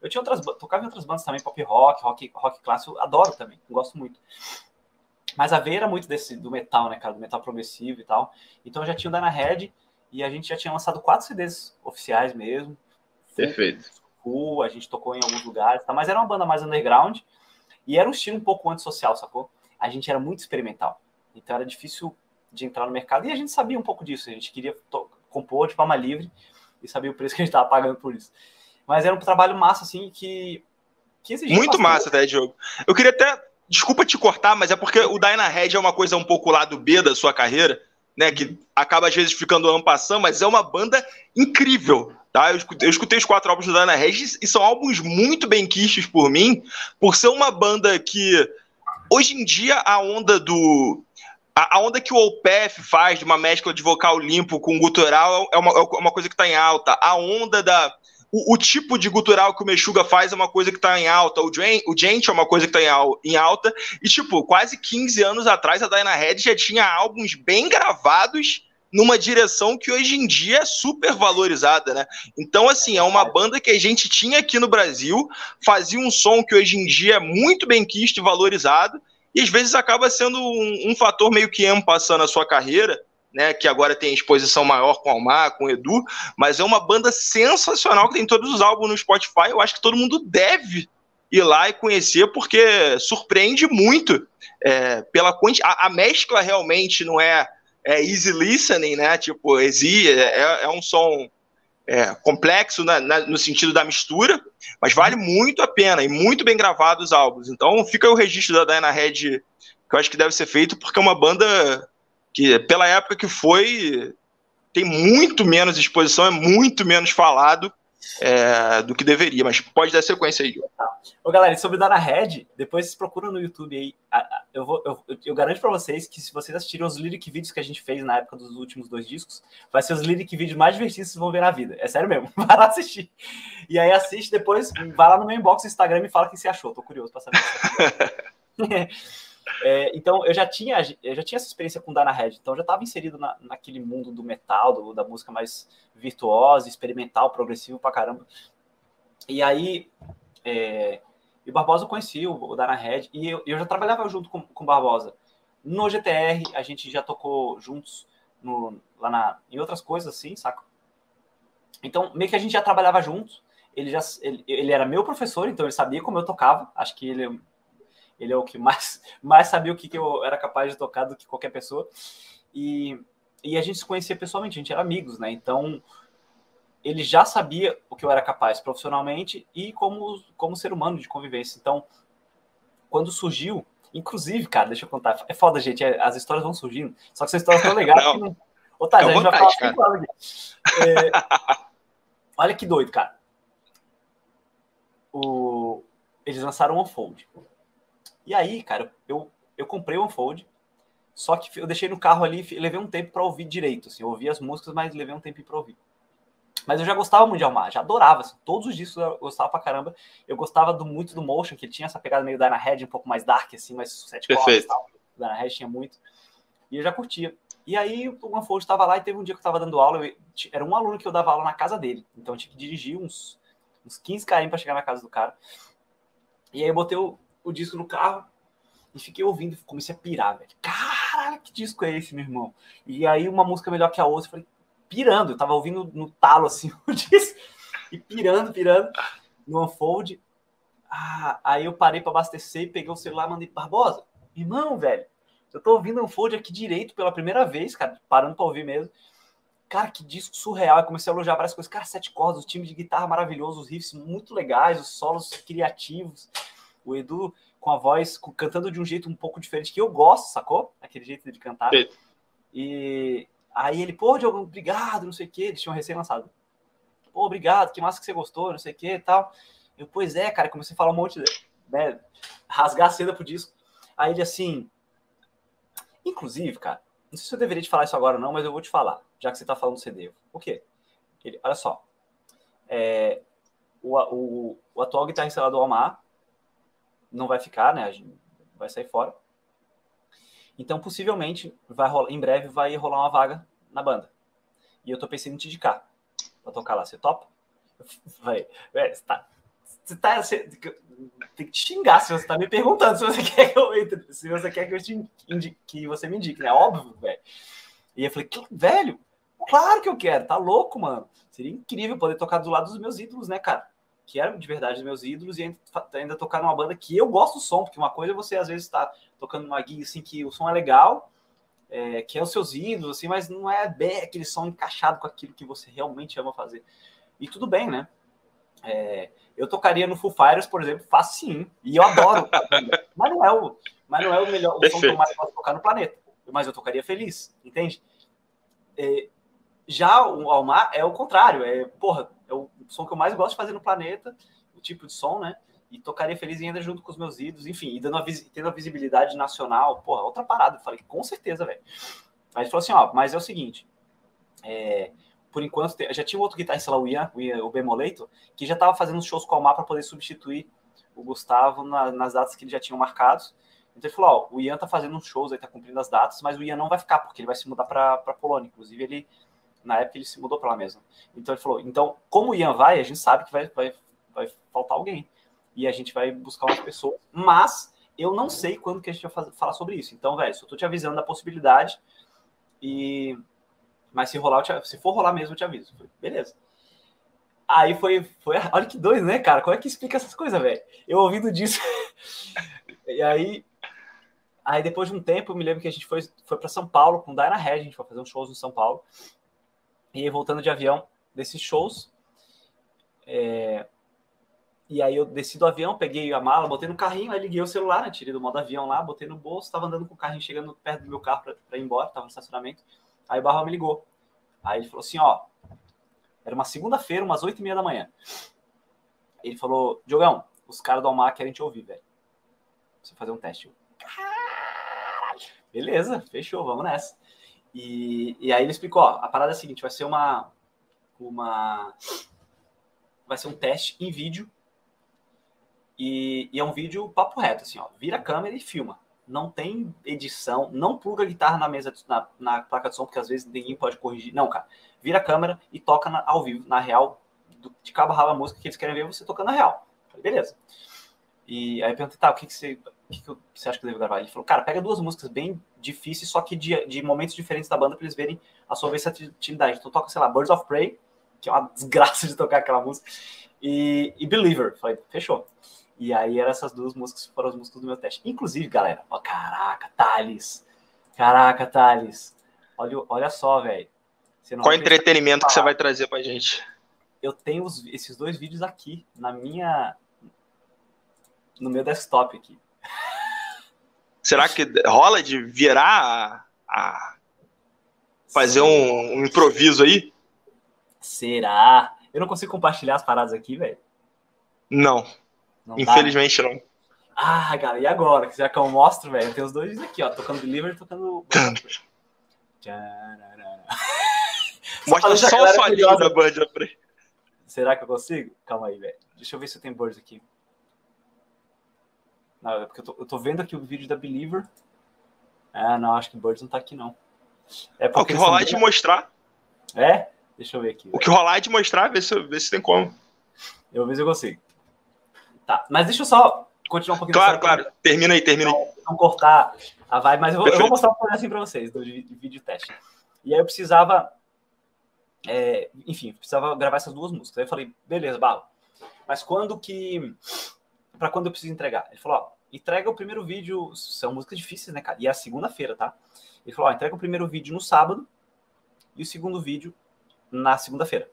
Eu tinha outras, tocava em outras bandas também, pop rock, rock, rock clássico, adoro também, gosto muito. Mas a veia era muito desse, do metal, né, cara, do metal progressivo e tal. Então eu já tinha o Dyna Head e a gente já tinha lançado quatro CDs oficiais mesmo. Perfeito a gente tocou em alguns lugares, tá? mas era uma banda mais underground e era um estilo um pouco antissocial, sacou? A gente era muito experimental, então era difícil de entrar no mercado e a gente sabia um pouco disso, a gente queria compor de forma livre e sabia o preço que a gente estava pagando por isso. Mas era um trabalho massa, assim, que, que Muito massa, até, Diogo. Eu queria até, desculpa te cortar, mas é porque o Dyna Head é uma coisa um pouco lado B da sua carreira, né, que acaba às vezes ficando ampassando, mas é uma banda incrível. Tá? Eu, escutei, eu escutei os quatro álbuns do Dana Regis e são álbuns muito bem quistos por mim, por ser uma banda que hoje em dia a onda do. A, a onda que o OPF faz de uma mescla de vocal limpo com gutural é uma, é uma coisa que está em alta. A onda da. O, o, tipo de gutural que o Meshuga faz é uma coisa que está em alta. O, Gen, o Gente é uma coisa que está em, em, alta. E, tipo, quase 15 anos atrás, a Dyna já tinha álbuns bem gravados numa direção que hoje em dia é super valorizada, né? Então, assim, é uma banda que a gente tinha aqui no Brasil, fazia um som que hoje em dia é muito bem quisto e valorizado, e às vezes acaba sendo um, um fator meio que passando a sua carreira, né, que agora tem exposição maior com o Almar, com o Edu, mas é uma banda sensacional que tem todos os álbuns no Spotify. Eu acho que todo mundo deve ir lá e conhecer, porque surpreende muito é, pela quantidade. A, a mescla realmente não é é easy listening, né? Tipo, easy, é, é um som é, complexo na, na, no sentido da mistura, mas vale muito a pena e muito bem gravados os álbuns. Então fica o registro da Diana Head, que eu acho que deve ser feito, porque é uma banda que, pela época que foi, tem muito menos exposição, é muito menos falado, é, do que deveria, mas pode dar sequência aí. Ô, galera, sobre Dana Red, depois vocês procuram no YouTube aí. Eu, vou, eu, eu garanto para vocês que se vocês assistirem os lyric vídeos que a gente fez na época dos últimos dois discos, vai ser os lyric vídeos mais divertidos que vocês vão ver na vida. É sério mesmo. Vai lá assistir. E aí assiste depois, vai lá no meu inbox no Instagram e me fala o que você achou. Tô curioso para saber. É, então eu já tinha eu já tinha essa experiência com Dana Red, então eu já estava inserido na, naquele mundo do metal, do, da música mais virtuosa, experimental, progressivo pra caramba. E aí é, e o Barbosa eu conheci o, o Dana Red e eu, eu já trabalhava junto com, com o Barbosa no GTR, a gente já tocou juntos no, lá na, em outras coisas assim, saca? Então meio que a gente já trabalhava juntos. Ele já ele, ele era meu professor, então ele sabia como eu tocava. Acho que ele ele é o que mais, mais sabia o que, que eu era capaz de tocar do que qualquer pessoa. E, e a gente se conhecia pessoalmente, a gente era amigos, né? Então, ele já sabia o que eu era capaz profissionalmente e como, como ser humano de convivência. Então, quando surgiu, inclusive, cara, deixa eu contar, é foda, gente, é, as histórias vão surgindo, só que essas histórias tão legais não. que não. Ô, tá, a gente vai falar é, Olha que doido, cara. O... Eles lançaram um Unfold. E aí, cara, eu, eu comprei o Unfold, só que eu deixei no carro ali levei um tempo para ouvir direito. Assim, eu ouvi as músicas, mas levei um tempo para ouvir. Mas eu já gostava muito de Almar, já adorava. Assim, todos os discos eu gostava pra caramba. Eu gostava do, muito do Motion, que ele tinha essa pegada meio Dyna Head, um pouco mais dark, assim, mais sete cordas e tal. Head tinha muito. E eu já curtia. E aí o Unfold estava lá e teve um dia que eu estava dando aula. Eu, era um aluno que eu dava aula na casa dele. Então eu tinha que dirigir uns, uns 15 km para chegar na casa do cara. E aí eu botei o, o disco no carro e fiquei ouvindo, comecei a pirar, velho. Caralho, que disco é esse, meu irmão? E aí uma música melhor que a outra, eu falei, pirando, eu tava ouvindo no talo assim o disco, e pirando, pirando, no Unfold. Ah, aí eu parei para abastecer e peguei o celular mandei, Barbosa, irmão, velho, eu tô ouvindo Unfold aqui direito pela primeira vez, cara, parando para ouvir mesmo. Cara, que disco surreal. Eu comecei a elogiar várias coisas. Cara, sete cordas, o time de guitarra maravilhoso, os riffs muito legais, os solos criativos. O Edu com a voz cantando de um jeito um pouco diferente que eu gosto, sacou? Aquele jeito de cantar. Sim. E aí ele, pô, Diogo, obrigado, não sei o que, eles tinham recém-lançado. Pô, obrigado, que massa que você gostou, não sei o que e tal. Eu, pois é, cara, comecei a falar um monte, de, né, rasgar a seda pro disco. Aí ele assim, inclusive, cara, não sei se eu deveria te falar isso agora ou não, mas eu vou te falar, já que você tá falando do CD. O quê? Ele, olha só, é, o, o, o atual guitarrista do Omar não vai ficar, né? Vai sair fora. Então, possivelmente, vai rolar, em breve vai rolar uma vaga na banda. E eu tô pensando em te indicar pra tocar lá. Você topa? Vai. É, você tá, você tá, você, tem que te xingar se você tá me perguntando se você quer que eu entre, se você quer que eu te indique, que você me indique, né? Óbvio, velho. E eu falei, velho, claro que eu quero, tá louco, mano. Seria incrível poder tocar do lado dos meus ídolos, né, cara? Que eram de verdade meus ídolos, e ainda, ainda tocar numa banda que eu gosto do som, porque uma coisa é você às vezes está tocando numa gig assim que o som é legal, é, que é os seus ídolos, assim, mas não é bem aquele som encaixado com aquilo que você realmente ama fazer. E tudo bem, né? É, eu tocaria no Full Fighters, por exemplo, fácil sim, e eu adoro, mas não é o, mas não é o melhor, o som que eu mais posso tocar no planeta, mas eu tocaria feliz, entende? É, já o Almar é o contrário, é, porra, é o som que eu mais gosto de fazer no planeta, o tipo de som, né? E tocaria feliz ainda junto com os meus ídolos, enfim, e dando a tendo a visibilidade nacional, porra, outra parada. Eu falei, com certeza, velho. Aí ele falou assim, ó, mas é o seguinte, é, por enquanto, já tinha outro guitarrista lá, o Ian, o, Ian, o Bemoleito, que já estava fazendo shows com o Almar para poder substituir o Gustavo na, nas datas que ele já tinham marcados. Então ele falou, ó, o Ian tá fazendo uns shows aí, tá cumprindo as datas, mas o Ian não vai ficar, porque ele vai se mudar para Polônia. Inclusive, ele na época ele se mudou para lá mesmo. Então ele falou: então, como o Ian vai, a gente sabe que vai, vai, vai faltar alguém. E a gente vai buscar umas pessoas. Mas eu não sei quando que a gente vai falar sobre isso. Então, velho, só tô te avisando da possibilidade. E. Mas se rolar, te... se for rolar mesmo, eu te aviso. Falei, Beleza. Aí foi, foi. Olha que doido, né, cara? Como é que explica essas coisas, velho? Eu ouvindo disso. e aí. Aí depois de um tempo, eu me lembro que a gente foi, foi para São Paulo com Dyna Red, a gente foi fazer uns shows em São Paulo. E aí, voltando de avião desses shows, é... e aí eu desci do avião, peguei a mala, botei no carrinho, aí liguei o celular, né? tirei do modo avião lá, botei no bolso, tava andando com o carrinho chegando perto do meu carro para ir embora, tava no estacionamento. Aí o Barra me ligou. Aí ele falou assim: ó, Era uma segunda-feira, umas oito e meia da manhã. Ele falou, Diogão, os caras do Almar querem te ouvir, velho. Você fazer um teste. Beleza, fechou, vamos nessa. E, e aí ele explicou, ó, a parada é a seguinte, vai ser uma, uma vai ser um teste em vídeo e, e, é um vídeo papo reto, assim, ó, vira a câmera e filma. Não tem edição, não pluga a guitarra na mesa, na, na placa de som, porque às vezes ninguém pode corrigir. Não, cara, vira a câmera e toca na, ao vivo, na real, do, de cabo a rabo a música que eles querem ver você tocando na real. Falei, beleza. E aí eu perguntei, tá, o que, que, você, o que, que você acha que eu devo gravar? Ele falou, cara, pega duas músicas bem difíceis, só que de, de momentos diferentes da banda para eles verem a sua versatilidade. Então toca, sei lá, Birds of Prey, que é uma desgraça de tocar aquela música, e, e Believer. Falei, fechou. E aí eram essas duas músicas que foram as músicas do meu teste. Inclusive, galera, ó, caraca, Thales. Caraca, Thales. Olha, olha só, velho. Qual entretenimento que você vai trazer pra gente? Eu tenho os, esses dois vídeos aqui na minha no meu desktop aqui. Será que rola de virar a, a fazer um, um, improviso aí? Será? Eu não consigo compartilhar as paradas aqui, velho. Não. não. Infelizmente não. Ah, cara, e agora? Será que eu mostro, velho? Tem os dois aqui, ó, tocando Deliver e tocando. Mostra só o solinho da banda. Será que eu consigo? Calma aí, velho. Deixa eu ver se eu tenho birds aqui. Não, é porque eu tô, eu tô, vendo aqui o vídeo da Believer. Ah, não, acho que Birds não tá aqui, não. É o que rolar é de mostrar. É? Deixa eu ver aqui. O que rolar é de mostrar, ver se, ver se tem como. Eu vou ver se eu consigo. Tá, mas deixa eu só continuar um pouquinho. Claro, claro. Termina aí, termina aí. Não, cortar a vibe, mas eu vou, eu vou mostrar um pouquinho assim pra vocês, do vídeo teste. E aí eu precisava. É, enfim, precisava gravar essas duas músicas. Aí eu falei, beleza, bala. Mas quando que para quando eu preciso entregar. Ele falou, ó, entrega o primeiro vídeo, são músicas difíceis, né, cara? E é a segunda-feira, tá? Ele falou, ó, entrega o primeiro vídeo no sábado e o segundo vídeo na segunda-feira.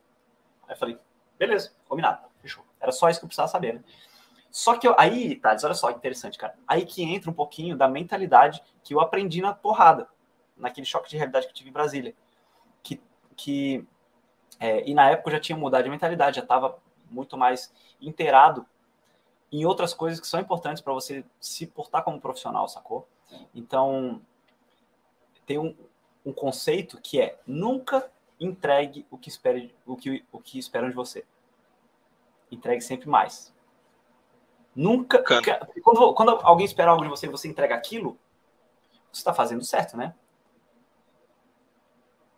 Aí eu falei, beleza, combinado, fechou. Era só isso que eu precisava saber, né? Só que eu, aí, Thales, olha só que interessante, cara. Aí que entra um pouquinho da mentalidade que eu aprendi na porrada, naquele choque de realidade que eu tive em Brasília. Que, que é, e na época eu já tinha mudado de mentalidade, já estava muito mais inteirado em outras coisas que são importantes para você se portar como profissional, sacou? Então, tem um, um conceito que é nunca entregue o que, espere, o, que, o que esperam de você. Entregue sempre mais. Nunca. Quando, quando alguém espera algo de você e você entrega aquilo, você está fazendo certo, né?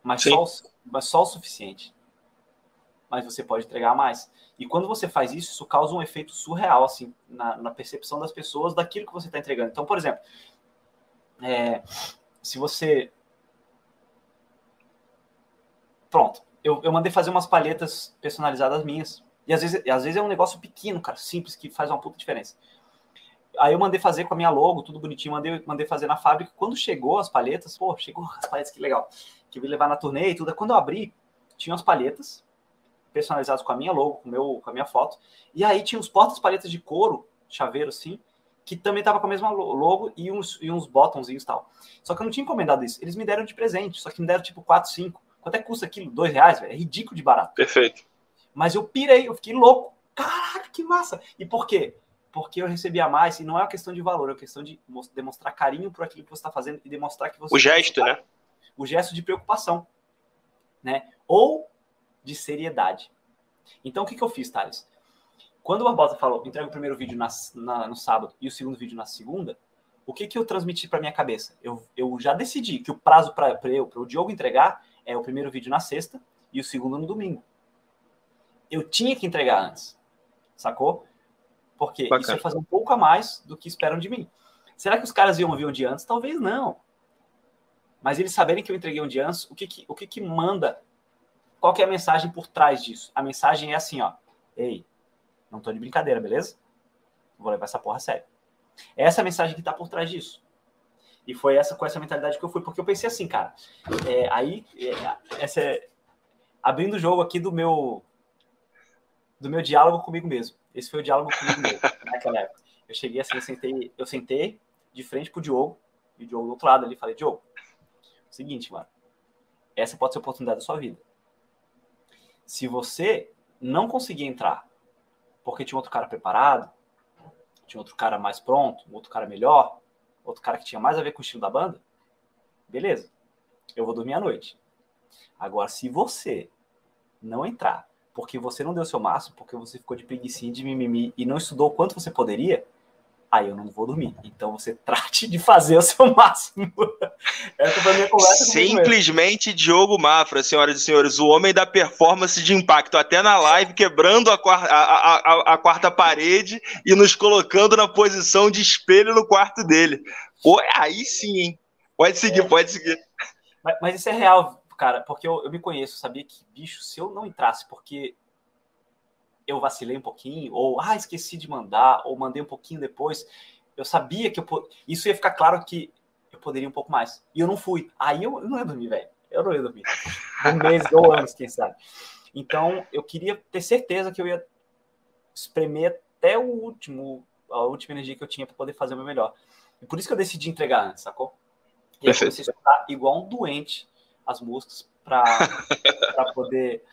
Mas só, mas só o suficiente. Mas você pode entregar mais. E quando você faz isso, isso causa um efeito surreal, assim, na, na percepção das pessoas daquilo que você está entregando. Então, por exemplo, é, se você. Pronto, eu, eu mandei fazer umas palhetas personalizadas minhas. E às vezes, às vezes é um negócio pequeno, cara, simples, que faz uma puta diferença. Aí eu mandei fazer com a minha logo, tudo bonitinho, mandei, mandei fazer na fábrica. Quando chegou as palhetas, pô, chegou as palhetas, que legal. Que eu ia levar na turnê e tudo. Quando eu abri, tinha as palhetas personalizados com a minha logo, com, meu, com a minha foto. E aí tinha os portas-palhetas de couro, chaveiro assim, que também tava com a mesma logo e uns, e uns botãozinhos e tal. Só que eu não tinha encomendado isso. Eles me deram de presente, só que me deram tipo 4, 5. Quanto é que custa aquilo? 2 reais, velho? É ridículo de barato. Perfeito. Mas eu pirei, eu fiquei louco. Caraca, que massa! E por quê? Porque eu recebia mais, e não é uma questão de valor, é uma questão de demonstrar carinho por aquilo que você está fazendo e demonstrar que você. O gesto, né? O gesto de preocupação. Né? Ou de seriedade. Então, o que, que eu fiz, Thales? Quando o Barbosa falou, entrega o primeiro vídeo na, na, no sábado e o segundo vídeo na segunda, o que, que eu transmiti para minha cabeça? Eu, eu já decidi que o prazo para eu, para o Diogo entregar, é o primeiro vídeo na sexta e o segundo no domingo. Eu tinha que entregar antes, sacou? Porque Bacana. isso ia fazer um pouco a mais do que esperam de mim. Será que os caras iam ouvir um dia antes? Talvez não. Mas eles saberem que eu entreguei um dia antes, o que, que, o que, que manda qual que é a mensagem por trás disso? A mensagem é assim, ó. Ei, não tô de brincadeira, beleza? Vou levar essa porra a sério. Essa é a mensagem que tá por trás disso. E foi essa com essa mentalidade que eu fui, porque eu pensei assim, cara. É, aí, é, essa é, abrindo o jogo aqui do meu do meu diálogo comigo mesmo. Esse foi o diálogo comigo mesmo naquela época. Eu cheguei assim, eu sentei, eu sentei de frente pro Diogo, e o Diogo do outro lado ali, falei, Diogo, seguinte, mano, essa pode ser a oportunidade da sua vida se você não conseguir entrar porque tinha outro cara preparado, tinha outro cara mais pronto, outro cara melhor, outro cara que tinha mais a ver com o estilo da banda, beleza, eu vou dormir à noite. Agora, se você não entrar porque você não deu seu máximo, porque você ficou de preguiça de mimimi e não estudou o quanto você poderia, aí eu não vou dormir. Então você trate de fazer o seu máximo. Essa foi a minha conversa Simplesmente Diogo Mafra, senhoras e senhores, o homem da performance de impacto, até na live, quebrando a, quarta, a, a, a quarta parede e nos colocando na posição de espelho no quarto dele. Pô, aí sim, hein? Pode seguir, é. pode seguir. Mas, mas, isso é real, cara, porque eu, eu me conheço, sabia que, bicho, se eu não entrasse, porque eu vacilei um pouquinho, ou ah, esqueci de mandar, ou mandei um pouquinho depois. Eu sabia que eu, isso ia ficar claro que eu poderia um pouco mais. E eu não fui. Aí eu, eu não ia dormir, velho. Eu não ia dormir. Um mês, dois anos, quem sabe. Então, eu queria ter certeza que eu ia espremer até o último, a última energia que eu tinha para poder fazer o meu melhor. E por isso que eu decidi entregar antes, sacou? E aí eu comecei a escutar igual um doente as músicas para poder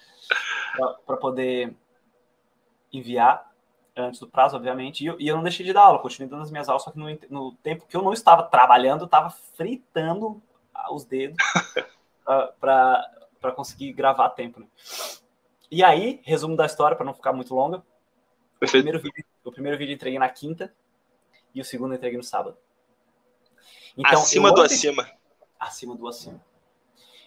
para poder enviar antes do prazo, obviamente, e eu, e eu não deixei de dar aula, continuei dando as minhas aulas, só que no, no tempo que eu não estava trabalhando, eu estava fritando os dedos uh, para conseguir gravar a tempo. Né? E aí, resumo da história, para não ficar muito longa, o primeiro, vídeo, o primeiro vídeo entreguei na quinta e o segundo entreguei no sábado. Então, acima do acima. Acima do acima.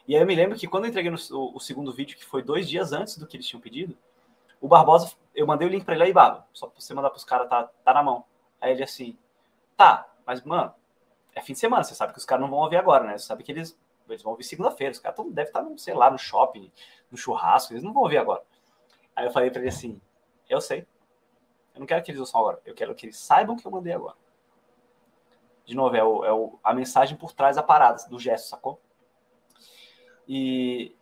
E aí eu me lembro que quando eu entreguei no, o, o segundo vídeo, que foi dois dias antes do que eles tinham pedido, o Barbosa, eu mandei o link para ele aí, Baba, só pra você mandar pros caras, tá, tá na mão. Aí ele assim, tá, mas, mano, é fim de semana, você sabe que os caras não vão ouvir agora, né? Você sabe que eles, eles vão ouvir segunda-feira, os caras devem estar, no, sei lá, no shopping, no churrasco, eles não vão ouvir agora. Aí eu falei para ele assim, eu sei, eu não quero que eles ouçam agora, eu quero que eles saibam que eu mandei agora. De novo, é, o, é o, a mensagem por trás da parada, do gesto, sacou? E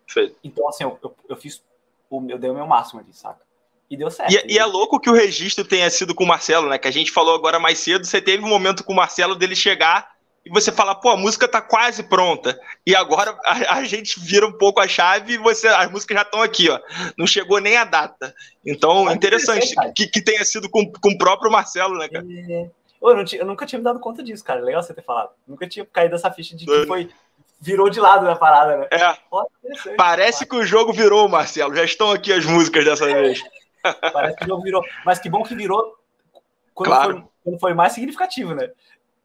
então, assim, eu, eu, eu fiz o, eu dei o meu máximo ali, saca? E deu certo. E, e, é louco que o registro tenha sido com o Marcelo, né? Que a gente falou agora mais cedo. Você teve um momento com o Marcelo dele chegar e você fala, pô, a música tá quase pronta. E agora a, a gente vira um pouco a chave e você, as músicas já estão aqui, ó. Não chegou nem a data. Então, Mas interessante que, que tenha sido com, com o próprio Marcelo, né, cara? É... Eu, tinha, eu, nunca tinha me dado conta disso, cara. Legal você ter falado. Nunca tinha caído essa ficha de que foi virou de lado na parada, né? É. Parece que o jogo virou, Marcelo. Já estão aqui as músicas dessa vez. Parece que o jogo virou. Mas que bom que virou quando, claro. foi, quando foi mais significativo, né?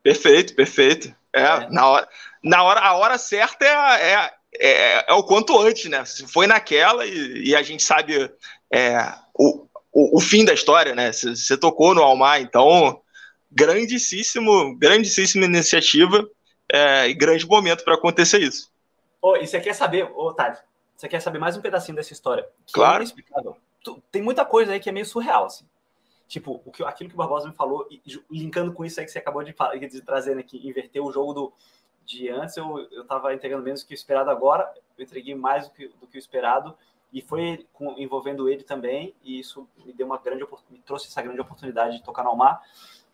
Perfeito, perfeito. É, é. Na, hora, na hora, a hora certa é, é, é, é, o quanto antes, né? Se foi naquela e, e a gente sabe é, o, o, o, fim da história, né? Você tocou no Almar, então grandíssimo, grandíssima iniciativa é, grande momento para acontecer isso. Oh, e você quer saber, ô oh, você quer saber mais um pedacinho dessa história? É claro. É Tem muita coisa aí que é meio surreal, assim. Tipo, o que, aquilo que o Barbosa me falou, e, linkando com isso aí que você acabou de, de trazer aqui, né, inverter o jogo do, de antes, eu, eu tava entregando menos do que o esperado agora, eu entreguei mais do que, do que o esperado, e foi com, envolvendo ele também, e isso me deu uma grande me trouxe essa grande oportunidade de tocar no Almar.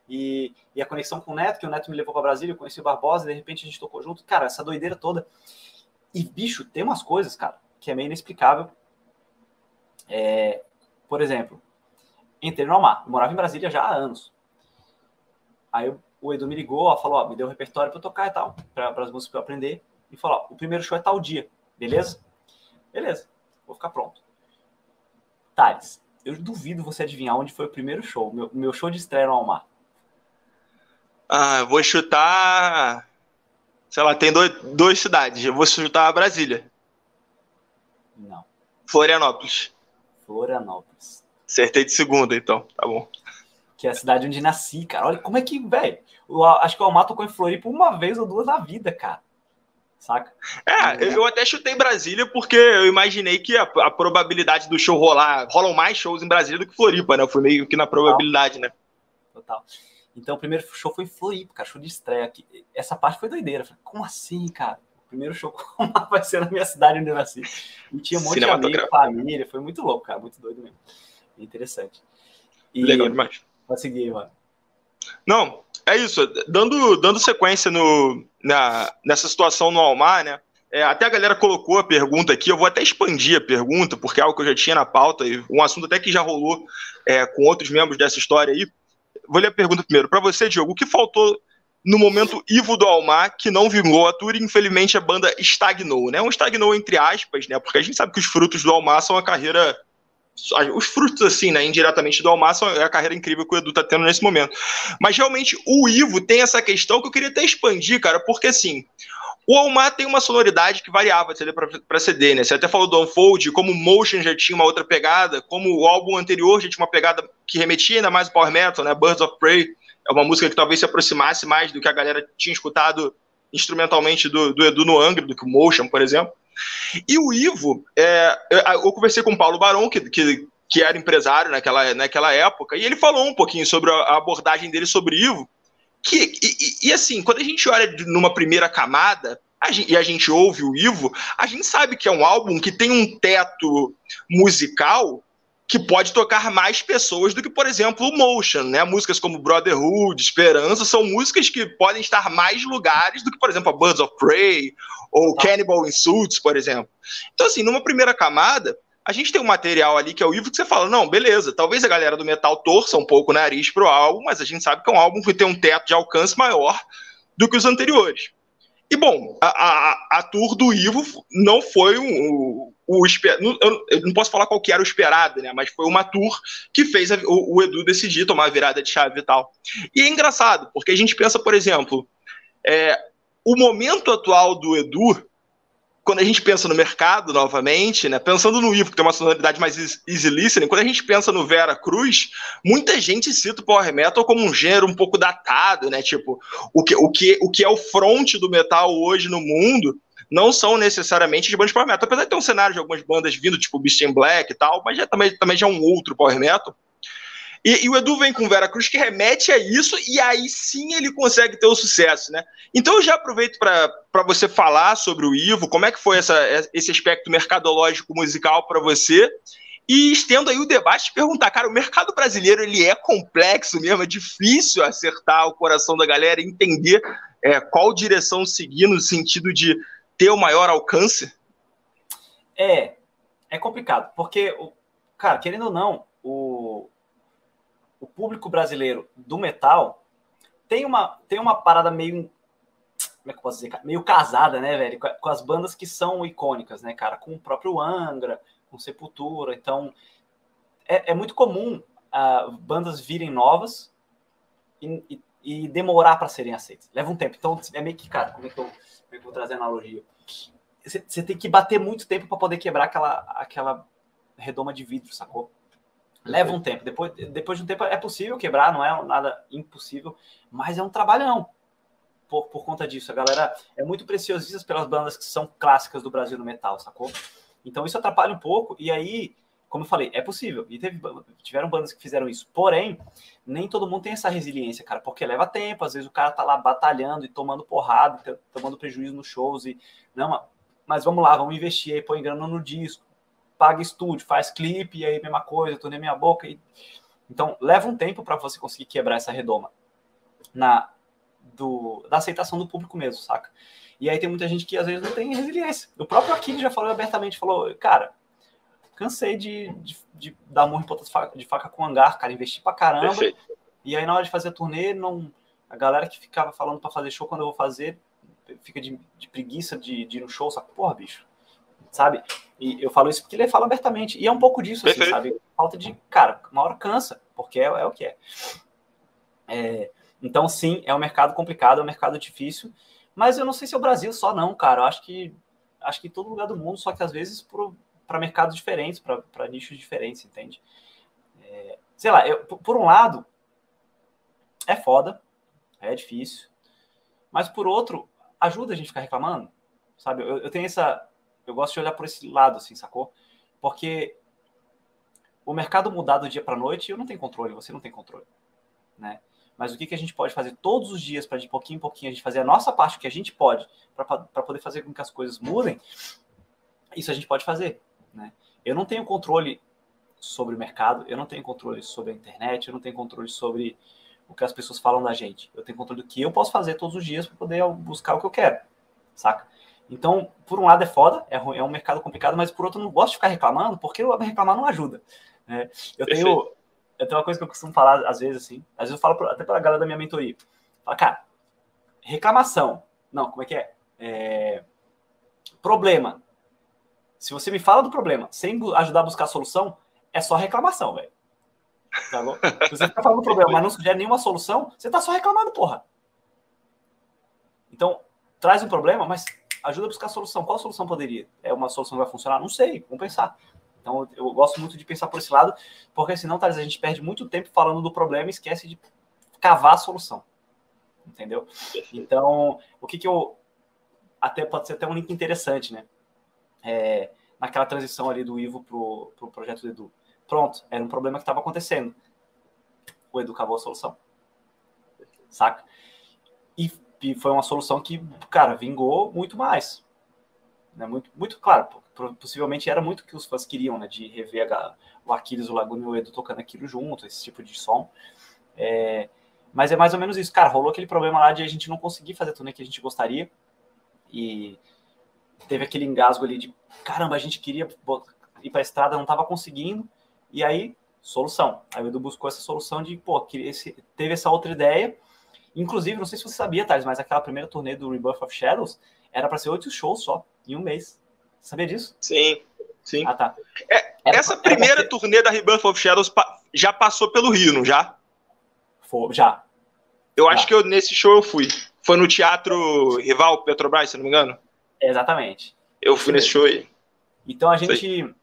E, e a conexão com o Neto, que o Neto me levou para Brasília, eu conheci o Barbosa, de repente a gente tocou junto. Cara, essa doideira toda. E, bicho, tem umas coisas, cara, que é meio inexplicável. É, por exemplo, entrei no Almar. Eu morava em Brasília já há anos. Aí o Edu me ligou, ó, falou, ó, me deu um repertório para tocar e tal, para as músicas para eu aprender. E falou, ó, o primeiro show é tal dia, beleza? Beleza, vou ficar pronto. Thales, eu duvido você adivinhar onde foi o primeiro show, meu, meu show de estreia no Almar. Ah, vou chutar. Sei lá, tem dois, duas cidades. Eu vou chutar Brasília. Não. Florianópolis. Florianópolis. Acertei de segunda, então. Tá bom. Que é a cidade onde nasci, cara. Olha como é que, velho. Acho que o Almar tocou em Floripa uma vez ou duas na vida, cara. Saca? É, eu até chutei Brasília porque eu imaginei que a, a, probabilidade do show rolar. Rolam mais shows em Brasília do que Floripa, né? Eu fui meio que na probabilidade, Total. né? Total. Então, o primeiro show foi Floripa, cara, show de estreia. Aqui. Essa parte foi doideira. Falei, como assim, cara? O primeiro show vai ser na minha cidade onde eu nasci. E tinha um monte de amigos, família. Foi muito louco, cara. Muito doido mesmo. Interessante. E Legal demais. Pode seguir, mano. Não, é isso. Dando, dando sequência no, na, nessa situação no Almar, né? É, até a galera colocou a pergunta aqui, eu vou até expandir a pergunta, porque é algo que eu já tinha na pauta, e um assunto até que já rolou é, com outros membros dessa história aí. Vou ler a pergunta primeiro. Para você, Diogo, o que faltou no momento Ivo do Almar, que não vingou a tour e infelizmente a banda estagnou, né? Um estagnou entre aspas, né? Porque a gente sabe que os frutos do Almar são a carreira os frutos, assim, né, indiretamente do Almar, são a carreira incrível que o Edu tá tendo nesse momento. Mas realmente o Ivo tem essa questão que eu queria até expandir, cara, porque assim, o Almar tem uma sonoridade que variava de CD para CD, né? Você até falou do Unfold, como o Motion já tinha uma outra pegada, como o álbum anterior já tinha uma pegada que remetia ainda mais ao Power Metal, né? Birds of Prey é uma música que talvez se aproximasse mais do que a galera tinha escutado instrumentalmente do, do Edu no Angra, do que o Motion, por exemplo. E o Ivo, é, eu conversei com o Paulo Barão, que, que, que, era empresário naquela, naquela época, e ele falou um pouquinho sobre a abordagem dele sobre Ivo. Que, e, e assim, quando a gente olha numa primeira camada, a gente, e a gente ouve o Ivo, a gente sabe que é um álbum que tem um teto musical que pode tocar mais pessoas do que, por exemplo, o Motion, né? Músicas como Brotherhood, Esperança, são músicas que podem estar mais lugares do que, por exemplo, a Birds of Prey ou Cannibal Insults, por exemplo. Então, assim, numa primeira camada, a gente tem um material ali que é o Ivo que você fala, não, beleza, talvez a galera do metal torça um pouco o nariz pro álbum, mas a gente sabe que é um álbum que tem um teto de alcance maior do que os anteriores. E, bom, a, a, a tour do Ivo não foi um, o eu, eu não posso falar qual que era o esperado, né? Mas foi uma tour que fez a, o, o, Edu decidir tomar a virada de chave e tal. E é engraçado, porque a gente pensa, por exemplo, é, o momento atual do Edu, quando a gente pensa no mercado novamente, né? Pensando no Ivo, que tem uma sonoridade mais easy listening, quando a gente pensa no Vera Cruz, muita gente cita o Power Metal como um gênero um pouco datado, né? Tipo, o que, o que, o que é o front do metal hoje no mundo não são necessariamente de bandas power metal. Apesar de ter um cenário de algumas bandas vindo, tipo Beast in Black e tal, mas já, também, também já é um outro power metal. E, e, o Edu vem com Vera Cruz que remete a isso, e aí sim ele consegue ter o sucesso, né? Então eu já aproveito para você falar sobre o Ivo, como é que foi essa, esse aspecto mercadológico musical para você, e estendo aí o debate de perguntar, cara, o mercado brasileiro ele é complexo mesmo, é difícil acertar o coração da galera, entender é, qual direção seguir no sentido de ter o maior alcance? É, é complicado, porque, cara, querendo ou não, o público brasileiro do metal tem uma, tem uma parada meio. Como é que eu posso dizer? Meio casada, né, velho? Com as bandas que são icônicas, né, cara? Com o próprio Angra, com Sepultura. Então, é, é muito comum uh, bandas virem novas e, e, e demorar para serem aceitas. Leva um tempo. Então, é meio que, cara, como é que eu como é que eu vou trazer a analogia? Você tem que bater muito tempo para poder quebrar aquela, aquela redoma de vidro, sacou? Leva um tempo. Depois, depois de um tempo é possível quebrar, não é nada impossível, mas é um trabalhão por, por conta disso. A galera é muito preciosista pelas bandas que são clássicas do Brasil no metal, sacou? Então isso atrapalha um pouco, e aí como eu falei, é possível. E teve, tiveram bandas que fizeram isso. Porém, nem todo mundo tem essa resiliência, cara, porque leva tempo. Às vezes o cara tá lá batalhando e tomando porrada, tomando prejuízo nos shows. E, não, mas vamos lá, vamos investir aí, põe grana no disco, paga estúdio, faz clipe, e aí mesma coisa, tornei minha boca. E... Então, leva um tempo para você conseguir quebrar essa redoma na do, da aceitação do público mesmo, saca? E aí tem muita gente que às vezes não tem resiliência. O próprio Aquiles já falou abertamente, falou, cara, cansei de, de, de dar murro em ponta de faca, com hangar, cara, investi pra caramba. Perfeito. E aí na hora de fazer a turnê, não, a galera que ficava falando para fazer show quando eu vou fazer, fica de, de preguiça de, de, ir no show, sabe? Porra, bicho. Sabe? E eu falo isso porque ele fala abertamente. E é um pouco disso, assim, sabe? Falta de. Cara, uma hora cansa, porque é, é o que é. é. Então, sim, é um mercado complicado, é um mercado difícil. Mas eu não sei se é o Brasil só, não, cara. Eu acho que acho que em todo lugar do mundo, só que às vezes para mercados diferentes, para nichos diferentes, entende? É, sei lá, eu, por um lado, é foda, é difícil, mas por outro, ajuda a gente a ficar reclamando, sabe? Eu, eu tenho essa. Eu gosto de olhar por esse lado, assim, sacou? Porque o mercado mudar do dia para noite, eu não tenho controle, você não tem controle, né? Mas o que, que a gente pode fazer todos os dias para de pouquinho em pouquinho a gente fazer a nossa parte, o que a gente pode, para poder fazer com que as coisas mudem, isso a gente pode fazer. Né? Eu não tenho controle sobre o mercado, eu não tenho controle sobre a internet, eu não tenho controle sobre o que as pessoas falam da gente. Eu tenho controle do que eu posso fazer todos os dias para poder buscar o que eu quero, saca? Então, por um lado é foda, é, é um mercado complicado, mas por outro eu não gosto de ficar reclamando, porque reclamar não ajuda. Né? Eu, tenho, eu tenho uma coisa que eu costumo falar às vezes assim, às vezes eu falo até para a galera da minha mentoria. Fala, cara, reclamação. Não, como é que é? é? Problema. Se você me fala do problema sem ajudar a buscar a solução, é só reclamação, velho. Tá bom? Se você tá falando do problema, mas não sugere nenhuma solução, você tá só reclamando, porra. Então, traz um problema, mas ajuda a buscar a solução. Qual solução poderia? É uma solução que vai funcionar? Não sei, vamos pensar. Então, eu gosto muito de pensar por esse lado, porque senão, Thales, a gente perde muito tempo falando do problema e esquece de cavar a ssolução. Entendeu? Então, o que que eu. Até pode ser até um link interessante, né? É, naquela transição ali do Ivo pro, pro projeto do Edu. Pronto, era um problema que estava acontecendo. O Edu cavou a solução. Saca? E foi uma solução que, cara, vingou muito mais. Né? Muito, muito claro, possivelmente era muito que os fãs queriam, né? De rever a, o Aquiles, o Laguna e o Edu tocando aquilo junto, esse tipo de som. É, mas é mais ou menos isso, cara. Rolou aquele problema lá de a gente não conseguir fazer a turnê que a gente gostaria. E teve aquele engasgo ali de caramba, a gente queria ir para a estrada, não estava conseguindo. E aí, solução. Aí o Edu buscou essa solução de, pô, teve essa outra ideia Inclusive, não sei se você sabia, Thales, mas aquela primeira turnê do Rebirth of Shadows era para ser oito shows só, em um mês. Sabia disso? Sim, sim. Ah, tá. É, essa primeira turnê da Rebirth of Shadows já passou pelo Rio, não já? Foi, já. Eu já. acho que eu, nesse show eu fui. Foi no Teatro Rival Petrobras, se não me engano? Exatamente. Eu fui Sim. nesse show aí. Então a gente.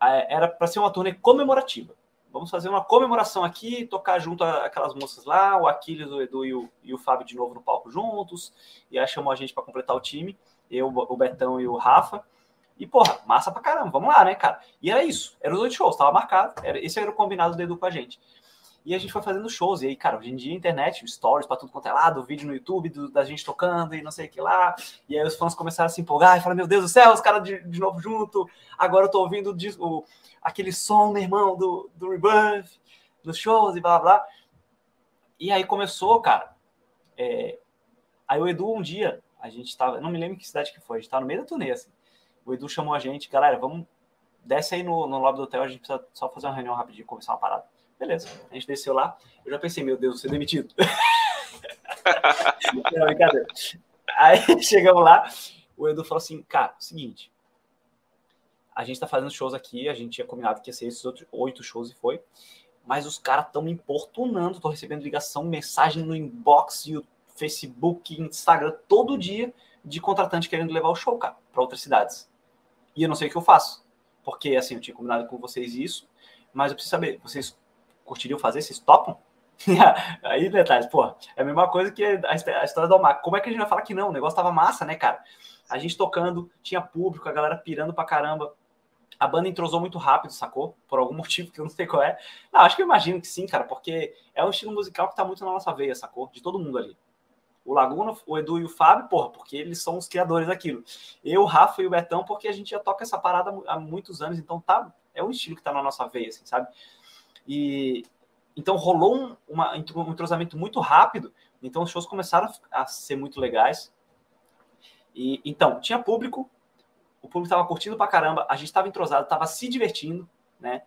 Era para ser uma turnê comemorativa. Vamos fazer uma comemoração aqui, tocar junto aquelas moças lá, o Aquiles, o Edu e o, e o Fábio de novo no palco juntos. E aí chamou a gente para completar o time, eu, o Betão e o Rafa. E, porra, massa pra caramba, vamos lá, né, cara? E era isso, era os oito shows, tava marcado, era, esse era o combinado do Edu com a gente. E a gente foi fazendo shows, e aí, cara, hoje em dia, internet, stories pra tudo quanto é lado, vídeo no YouTube do, da gente tocando e não sei o que lá. E aí os fãs começaram a se empolgar e falaram: Meu Deus do céu, os caras de, de novo junto. Agora eu tô ouvindo o, aquele som, meu irmão, do, do Rebirth, dos shows e blá blá. E aí começou, cara. É... Aí o Edu, um dia, a gente tava, não me lembro que cidade que foi, a gente tava no meio da turnê, assim. O Edu chamou a gente, galera, vamos, desce aí no, no lobby do hotel, a gente precisa só fazer uma reunião rapidinho, conversar uma parada. Beleza, a gente desceu lá, eu já pensei, meu Deus, vou ser demitido. não, brincadeira. Aí chegamos lá, o Edu falou assim, cara, seguinte, a gente tá fazendo shows aqui, a gente tinha combinado que ia ser esses outros oito shows e foi. Mas os caras estão me importunando, tô recebendo ligação, mensagem no inbox, e Facebook, Instagram, todo dia de contratante querendo levar o show, cara, para outras cidades. E eu não sei o que eu faço. Porque, assim, eu tinha combinado com vocês isso, mas eu preciso saber, vocês curtiriam fazer? Vocês topam? Aí, detalhes, pô, é a mesma coisa que a história do Almar. Como é que a gente vai falar que não? O negócio tava massa, né, cara? A gente tocando, tinha público, a galera pirando pra caramba a banda entrosou muito rápido, sacou? Por algum motivo que eu não sei qual é. Não, acho que eu imagino que sim, cara, porque é um estilo musical que tá muito na nossa veia, sacou? De todo mundo ali. O Laguna, o Edu e o Fábio, porra, porque eles são os criadores daquilo. Eu, o Rafa e o Betão, porque a gente já toca essa parada há muitos anos, então tá, é um estilo que tá na nossa veia, assim, sabe? E então rolou um, uma, um entrosamento muito rápido, então os shows começaram a ser muito legais. E então, tinha público, o público estava curtindo pra caramba, a gente estava entrosado, estava se divertindo, né?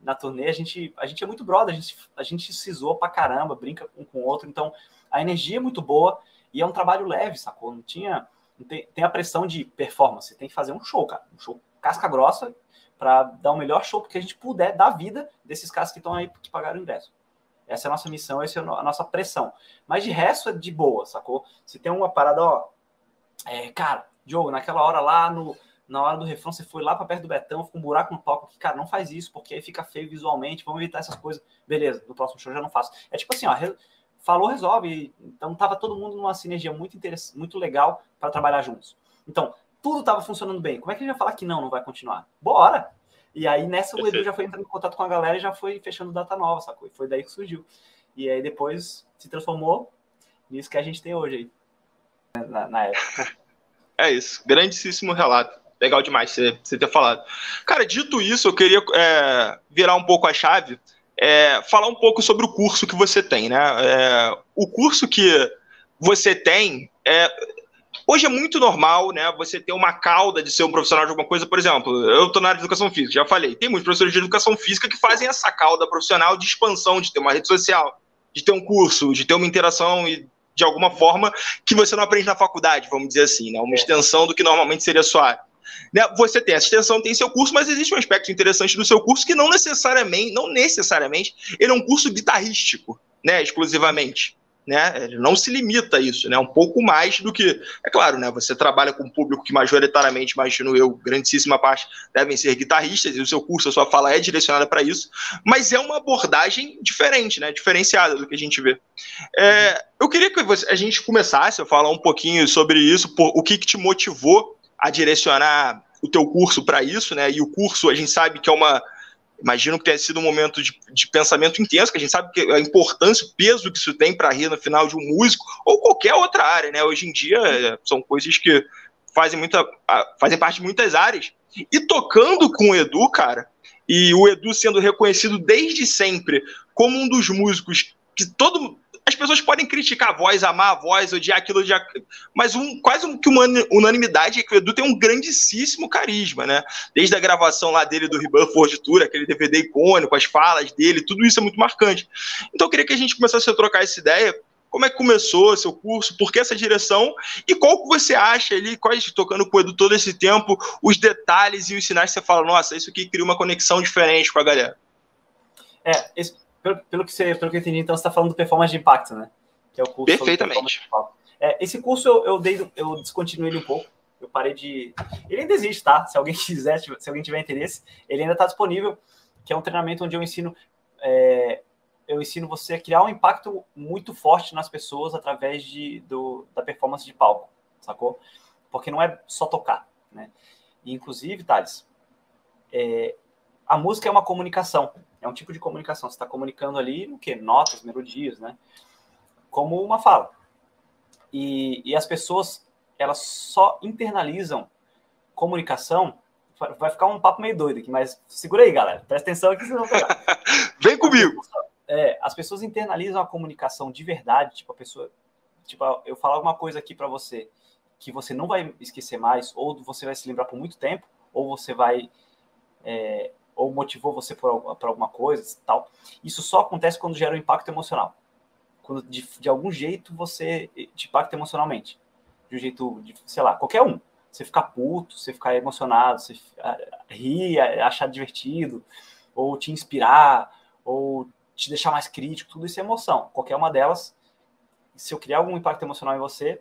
Na turnê, a gente, a gente é muito brother, a gente, a gente se zoa pra caramba, brinca um com o outro, então a energia é muito boa e é um trabalho leve, sacou? Não tinha. Não tem, tem a pressão de performance, tem que fazer um show, cara, um show casca grossa para dar o melhor show que a gente puder da vida desses caras que estão aí que pagaram o ingresso. Essa é a nossa missão, essa é a nossa pressão. Mas de resto é de boa, sacou? Se tem uma parada, ó. É, cara, Diogo, naquela hora lá no, na hora do refrão você foi lá para perto do Betão, ficou um buraco no palco aqui, cara, não faz isso, porque aí fica feio visualmente, vamos evitar essas coisas. Beleza, no próximo show já não faço. É tipo assim, ó, falou, resolve. Então tava todo mundo numa sinergia muito interessante, muito legal para trabalhar juntos. Então, tudo tava funcionando bem. Como é que a gente vai falar que não, não vai continuar? Bora! E aí nessa o Edu já foi entrando em contato com a galera e já foi fechando data nova, sacou? E foi daí que surgiu. E aí depois se transformou nisso que a gente tem hoje aí. Na, na época. É isso. Grandíssimo relato. Legal demais você, você ter falado. Cara, dito isso, eu queria é, virar um pouco a chave, é, falar um pouco sobre o curso que você tem, né? É, o curso que você tem é, Hoje é muito normal, né, você ter uma cauda de ser um profissional de alguma coisa. Por exemplo, eu estou na área de educação física, já falei. Tem muitos professores de educação física que fazem essa cauda profissional de expansão, de ter uma rede social, de ter um curso, de ter uma interação e de alguma forma que você não aprende na faculdade, vamos dizer assim, né? Uma é. extensão do que normalmente seria a sua área. Né? Você tem essa extensão, tem seu curso, mas existe um aspecto interessante do seu curso que não necessariamente, não necessariamente, ele é um curso guitarrístico, né? Exclusivamente né? Ele não se limita a isso, né? Um pouco mais do que, é claro, né? Você trabalha com um público que majoritariamente, imagino eu, grandíssima parte devem ser guitarristas e o seu curso, a sua fala é direcionada para isso, mas é uma abordagem diferente, né? Diferenciada do que a gente vê. É, eu queria que você, a gente começasse a falar um pouquinho sobre isso, por, o que, que te motivou a direcionar o teu curso para isso, né? E o curso a gente sabe que é uma Imagino que tenha sido um momento de, de, pensamento intenso, que a gente sabe que a importância, o peso que isso tem para rir no final de um músico, ou qualquer outra área, né? Hoje em dia é, são coisas que fazem, muita, fazem parte de muitas áreas. E tocando com o Edu, cara, e o Edu sendo reconhecido desde sempre como um dos músicos que todo as pessoas podem criticar a voz, amar a voz, odiar aquilo, odiar... mas um, quase um, que uma unanimidade é que o Edu tem um grandíssimo carisma, né? Desde a gravação lá dele do Rebuff Fortitura, aquele DVD icônico, as falas dele, tudo isso é muito marcante. Então eu queria que a gente começasse a trocar essa ideia. Como é que começou seu curso? Por que essa direção? E qual que você acha ali, quais, tocando com o Edu todo esse tempo, os detalhes e os sinais que você fala, nossa, isso aqui cria uma conexão diferente com a galera? É, esse, pelo, pelo, que você, pelo que eu entendi, então você está falando do performance de impacto, né? Que é o curso. Perfeitamente. É, esse curso eu, eu, dei, eu descontinuei ele um pouco. Eu parei de. Ele ainda existe, tá? Se alguém quiser, se alguém tiver interesse, ele ainda está disponível. Que é um treinamento onde eu ensino. É, eu ensino você a criar um impacto muito forte nas pessoas através de, do, da performance de palco, sacou? Porque não é só tocar, né? E, inclusive, Thales, é, a música é uma comunicação. É um tipo de comunicação. Você está comunicando ali o quê? Notas, melodias, né? Como uma fala. E, e as pessoas, elas só internalizam comunicação. Vai ficar um papo meio doido aqui, mas segura aí, galera. Presta atenção vão pegar. Vem comigo! É, as pessoas internalizam a comunicação de verdade. Tipo, a pessoa. Tipo, eu falar alguma coisa aqui para você que você não vai esquecer mais, ou você vai se lembrar por muito tempo, ou você vai é, ou motivou você por alguma coisa tal. Isso só acontece quando gera um impacto emocional. Quando de, de algum jeito você te impacta emocionalmente. De um jeito, de, sei lá, qualquer um. Você ficar puto, você ficar emocionado, você rir, achar divertido, ou te inspirar, ou te deixar mais crítico, tudo isso é emoção. Qualquer uma delas, se eu criar algum impacto emocional em você,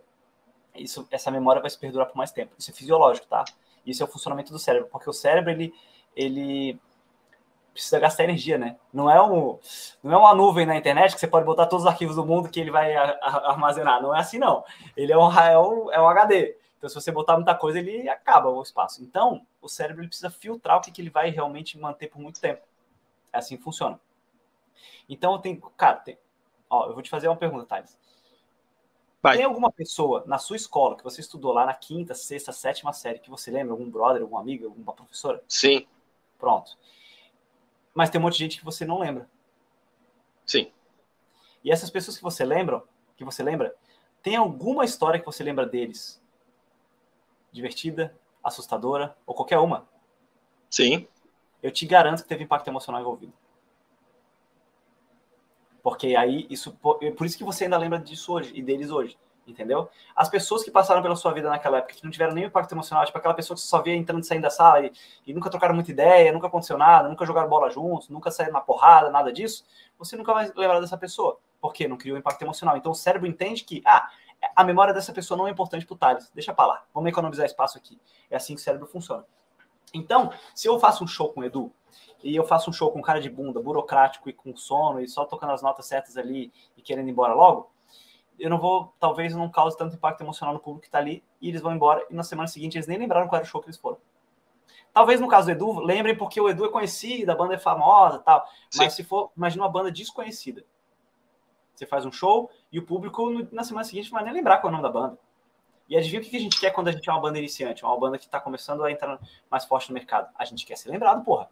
isso, essa memória vai se perdurar por mais tempo. Isso é fisiológico, tá? Isso é o funcionamento do cérebro, porque o cérebro ele ele precisa gastar energia, né? Não é, um, não é uma nuvem na internet que você pode botar todos os arquivos do mundo que ele vai armazenar. Não é assim, não. Ele é um, é um, é um HD. Então, se você botar muita coisa, ele acaba o espaço. Então, o cérebro ele precisa filtrar o que, que ele vai realmente manter por muito tempo. É assim que funciona. Então, tem, cara, tem, ó, eu vou te fazer uma pergunta, Thales. Vai. Tem alguma pessoa na sua escola que você estudou lá na quinta, sexta, sétima série que você lembra? Algum brother, algum amigo, alguma professora? Sim. Pronto. Mas tem um monte de gente que você não lembra. Sim. E essas pessoas que você lembra, que você lembra, tem alguma história que você lembra deles? Divertida, assustadora ou qualquer uma? Sim. Eu te garanto que teve impacto emocional envolvido. Porque aí isso por isso que você ainda lembra disso hoje e deles hoje entendeu? As pessoas que passaram pela sua vida naquela época, que não tiveram nenhum impacto emocional, tipo aquela pessoa que só via entrando e saindo da sala e, e, nunca trocaram muita ideia, nunca aconteceu nada, nunca jogaram bola juntos, nunca saíram na porrada, nada disso, você nunca vai lembrar dessa pessoa, porque não criou impacto emocional. Então o cérebro entende que, ah, a memória dessa pessoa não é importante para o Thales, deixa para lá, vamos economizar espaço aqui. É assim que o cérebro funciona. Então, se eu faço um show com o Edu, e eu faço um show com cara de bunda, burocrático e com sono, e só tocando as notas certas ali e querendo ir embora logo, eu não vou, talvez não cause tanto impacto emocional no público que está ali, e eles vão embora, e na semana seguinte eles nem lembraram qual era o show que eles foram. Talvez no caso do Edu, lembrem porque o Edu é conhecido, a banda é famosa tal, mas se for, imagina uma banda desconhecida. Você faz um show e o público na semana seguinte não vai nem lembrar qual é o nome da banda. E adivinha o que a gente quer quando a gente é uma banda iniciante, uma banda que está começando a entrar mais forte no mercado? A gente quer ser lembrado, porra.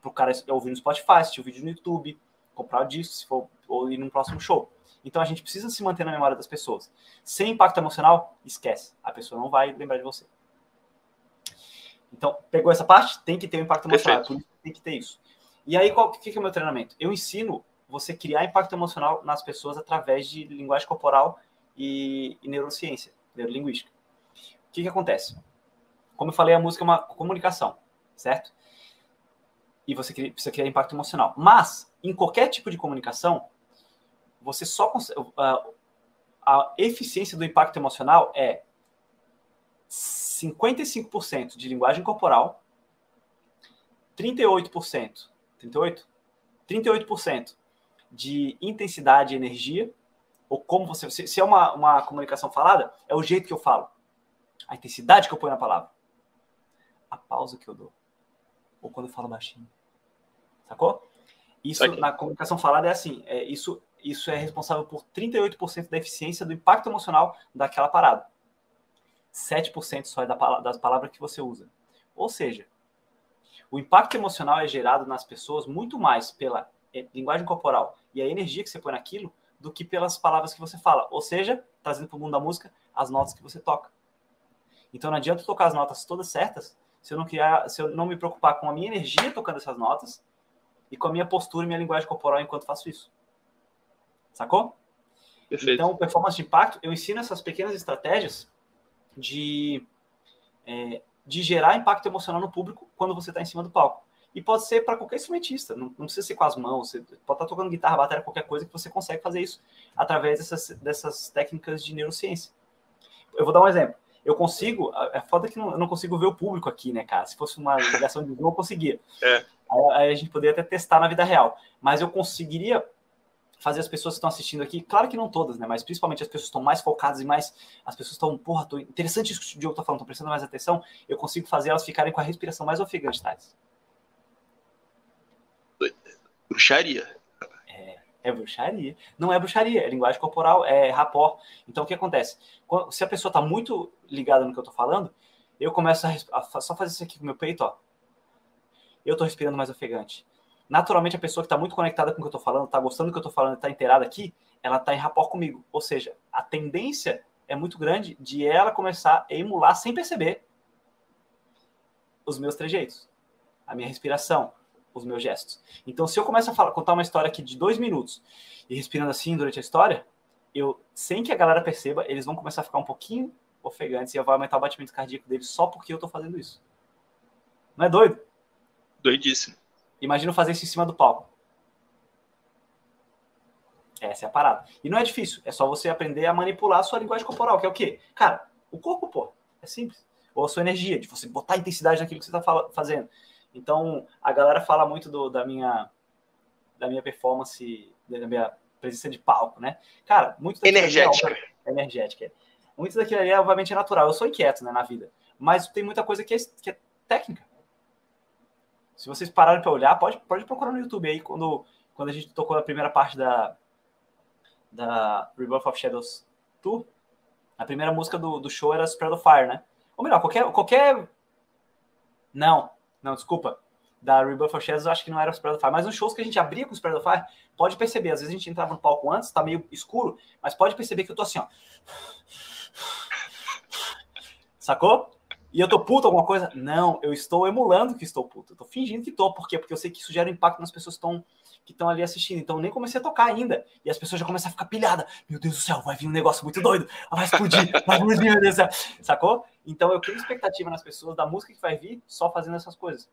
Pro cara ouvir no Spotify, assistir o vídeo no YouTube, comprar o disco, se for, ou ir num próximo show. Então a gente precisa se manter na memória das pessoas. Sem impacto emocional, esquece. A, pessoa não vai lembrar de você. Então, pegou essa parte? Tem que ter um impacto emocional. Tem que ter isso. E aí, qual que é o meu treinamento? Eu ensino você criar impacto emocional nas pessoas através de linguagem corporal e, e neurociência, neurolinguística. O que, que acontece? Como eu falei, a música é uma comunicação, certo? E você precisa criar impacto emocional. Mas, em qualquer tipo de comunicação, você só consegue. Uh, a eficiência do impacto emocional é 55% de linguagem corporal, 38%, 38? 38% de intensidade e energia, ou como você. Se é uma, uma comunicação falada, é o jeito que eu falo, a intensidade que eu ponho na palavra, a pausa que eu dou, ou quando eu falo baixinho. Sacou? Isso Aqui. na comunicação falada é assim: é, isso, isso é responsável por 38% da eficiência do impacto emocional daquela parada. 7% só é da, das palavras que você usa. Ou seja, o impacto emocional é gerado nas pessoas muito mais pela é, linguagem corporal e a energia que você põe naquilo do que pelas palavras que você fala. Ou seja, trazendo para o mundo da música, as notas que você toca. Então não adianta tocar as notas todas certas se eu não criar, se eu não me preocupar com a minha energia tocando essas notas e com a minha postura e minha linguagem corporal enquanto faço isso. Sacou? Perfeito. Então, performance de impacto, eu ensino essas pequenas estratégias de, é, de gerar impacto emocional no público quando você está em cima do palco. E pode ser para qualquer instrumentista, não, não, precisa ser com as mãos, você pode estar tá tocando guitarra, bateria, qualquer coisa que você consegue fazer isso através dessas, dessas técnicas de neurociência. Eu vou dar um exemplo. Eu consigo, é foda que não, eu não consigo ver o público aqui, né, cara? Se fosse uma ligação de Zoom, eu conseguia. É. Aí, aí a gente poderia até testar na vida real. Mas eu conseguiria fazer as pessoas que estão assistindo aqui, claro que não todas, né? Mas principalmente as pessoas estão mais focadas e mais. As pessoas estão, porra, tô, interessante isso que o Diogo tá falando, estão prestando mais atenção. Eu consigo fazer elas ficarem com a respiração mais ofegante, Thales. Bruxaria. É, é bruxaria. Não é bruxaria, é linguagem corporal, é rapó. Então o que acontece? Se a pessoa está muito ligada no que eu estou falando, eu começo a, a, só fazer isso aqui com o meu peito, ó. Eu estou respirando mais ofegante. Naturalmente, a pessoa que está muito conectada com o que eu estou falando, está gostando do que eu estou falando, está inteirada aqui, ela está em rapport comigo. Ou seja, a tendência é muito grande de ela começar a emular sem perceber os meus trejeitos, a minha respiração, os meus gestos. Então, se eu começo a falar, contar uma história aqui de dois minutos e respirando assim durante a história, eu, sem que a galera perceba, eles vão começar a ficar um pouquinho ofegantes e vou aumentar o batimento cardíaco deles só porque eu tô fazendo isso. Não é doido? Doidíssimo. Imagina fazer isso em cima do palco. Essa é a parada. E não é difícil, é só você aprender a manipular a sua linguagem corporal, que é o quê? Cara, o corpo, pô, é simples. Ou a sua energia, de você botar intensidade naquilo que você está fazendo. Então, a galera fala muito do, da minha da minha performance, da minha presença de palco, né? Cara, muito energética. É energética. Muito daquilo ali, obviamente, é natural. Eu sou inquieto, né, na vida. Mas tem muita coisa que é, que é técnica. Se vocês pararem para olhar, pode, pode procurar no YouTube aí, quando, quando a gente tocou a primeira parte da, da Rebirth of Shadows Tour, a primeira música do, do show era Spread of Fire, né? Ou melhor, qualquer, qualquer... Não, não, desculpa. Da Rebirth of Shadows, eu acho que não era Spread of Fire. Mas nos shows que a gente abria com Spread of Fire, pode perceber. Às vezes a gente entrava no palco antes, tá meio escuro, mas pode perceber que eu tô assim, ó. Sacou? E eu tô puto alguma coisa? Não, eu estou emulando que estou puto. Eu tô fingindo que tô. Por quê? Porque eu sei que isso gera impacto nas pessoas que estão que estão ali assistindo. Então nem comecei a tocar ainda. E as pessoas já começam a ficar pilhadas. Meu Deus do céu, vai vir um negócio muito doido. Vai explodir, vai explodir, meu Deus do céu. Sacou? Então eu crio expectativa nas pessoas da música que vai vir só fazendo essas coisas.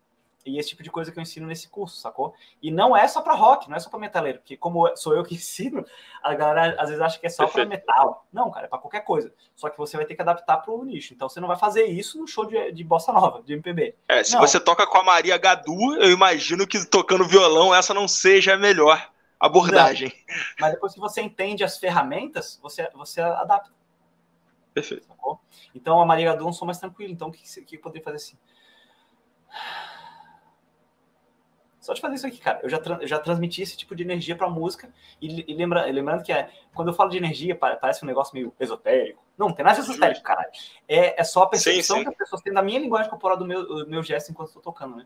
E esse tipo de coisa que eu ensino nesse curso, sacou? E não é só para rock, não é só para metaleiro, porque como sou eu que ensino, a galera às vezes acha que é só para metal. Não, cara, é para qualquer coisa. Só que você vai ter que adaptar para o nicho. Então você não vai fazer isso no show de, de bossa nova, de MPB. É, se não. você toca com a Maria Gadu, eu imagino que tocando violão essa não seja a melhor abordagem. Não. Mas depois que você entende as ferramentas, você, você adapta. Perfeito. Sacou? Então a Maria Gadu é um som mais tranquilo. Então o que, que, eu poderia fazer assim? Só de fazer isso aqui, cara. Eu já, eu já transmiti esse tipo de energia pra música. E, e lembra, lembrando que é, quando eu falo de energia, parece um negócio meio esotérico. Não, não tem nada de esotérico, caralho. É, é só a percepção sim, sim. que as pessoas têm da minha linguagem corporal, do meu, do meu gesto enquanto estou tocando, né?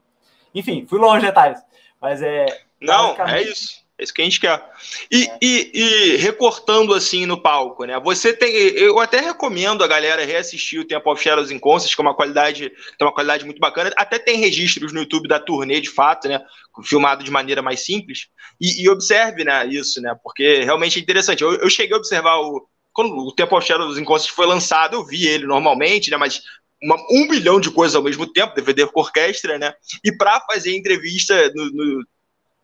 Enfim, fui longe, detalhes. Mas é. Não, é isso. É isso que a gente quer. E, é. e, e, recortando assim no palco, né? Você tem. Eu até recomendo a galera reassistir o Tempo of Shadows in Concert, que é uma qualidade, tem uma qualidade muito bacana. Até tem registros no YouTube da turnê, de fato, né? Filmado de maneira mais simples. E, e observe, né, isso, né? Porque realmente é interessante. Eu, eu cheguei a observar o. Quando o Tempo of Shadows in Concert foi lançado, eu vi ele normalmente, né? Mas uma, um bilhão de coisas ao mesmo tempo, DVD com orquestra, né? E para fazer entrevista no, no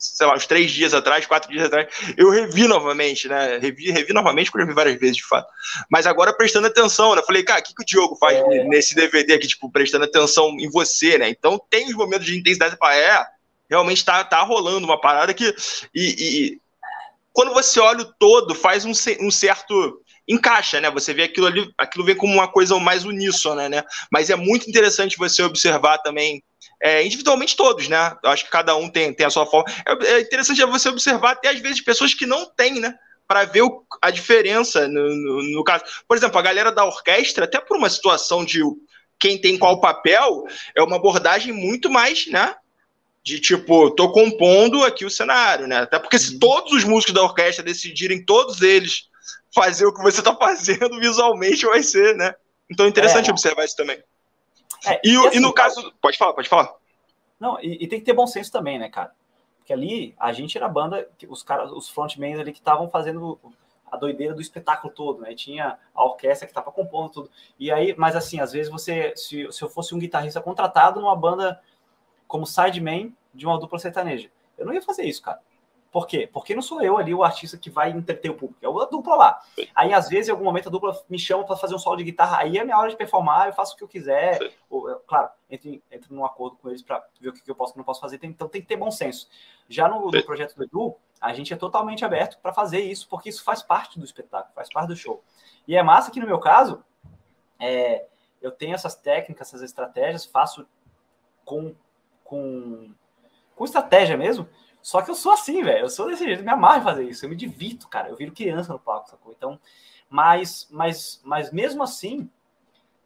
sei lá, uns três dias atrás, quatro dias atrás, eu revi novamente, né? Revi, revi novamente, porque eu revi várias vezes, de fato. Mas agora prestando atenção, né? Falei, cara, o que, que o Diogo faz é. nesse DVD aqui, tipo, prestando atenção em você, né? Então tem os momentos de intensidade para é, realmente tá, tá rolando uma parada que. E, e quando você olha o todo, faz um, um certo encaixa, né? Você vê aquilo ali, aquilo vem como uma coisa mais uníssona, né? Mas é muito interessante você observar também é, individualmente todos, né? Eu acho que cada um tem, tem a sua forma. É, é interessante você observar até às vezes pessoas que não têm, né? Para ver o, a diferença no, no, no, caso. Por exemplo, a galera da orquestra, até por uma situação de quem tem qual papel, é uma abordagem muito mais, né? De tipo, tô compondo aqui o cenário, né? Até porque se uhum. todos os músicos da orquestra decidirem, todos eles, fazer o que você tá fazendo visualmente, vai ser, né? Então é interessante é. observar isso também. É, e, e, assim, e, no caso. Pode falar, pode falar. Não, e, e, tem que ter bom senso também, né, cara? Porque ali a gente era a banda, os caras, os frontmans ali que estavam fazendo a doideira do espetáculo todo, né? Tinha a orquestra que estava compondo tudo. E aí, mas assim, às vezes você, se, se eu fosse um guitarrista contratado numa banda como sideman de uma dupla sertaneja, eu não ia fazer isso, cara. Por quê? Porque não sou eu ali o artista que vai entreter o público, é a dupla lá. Aí, às vezes, em algum momento, a dupla me chama para fazer um solo de guitarra, aí é minha hora de performar, eu faço o que eu quiser. Ou, claro, entro, entro num acordo com eles para ver o que eu posso e não posso fazer, então tem que ter bom senso. Já no, no projeto do Edu, a gente é totalmente aberto para fazer isso, porque isso faz parte do espetáculo, faz parte do show. E é massa que, no meu caso, é, eu tenho essas técnicas, essas estratégias, faço com, com, com estratégia mesmo, só que eu sou assim, velho. Eu sou desse jeito, me amarro em fazer isso. Eu me divirto, cara. Eu viro criança no palco, sacou? Então, mas, mas, mas mesmo assim,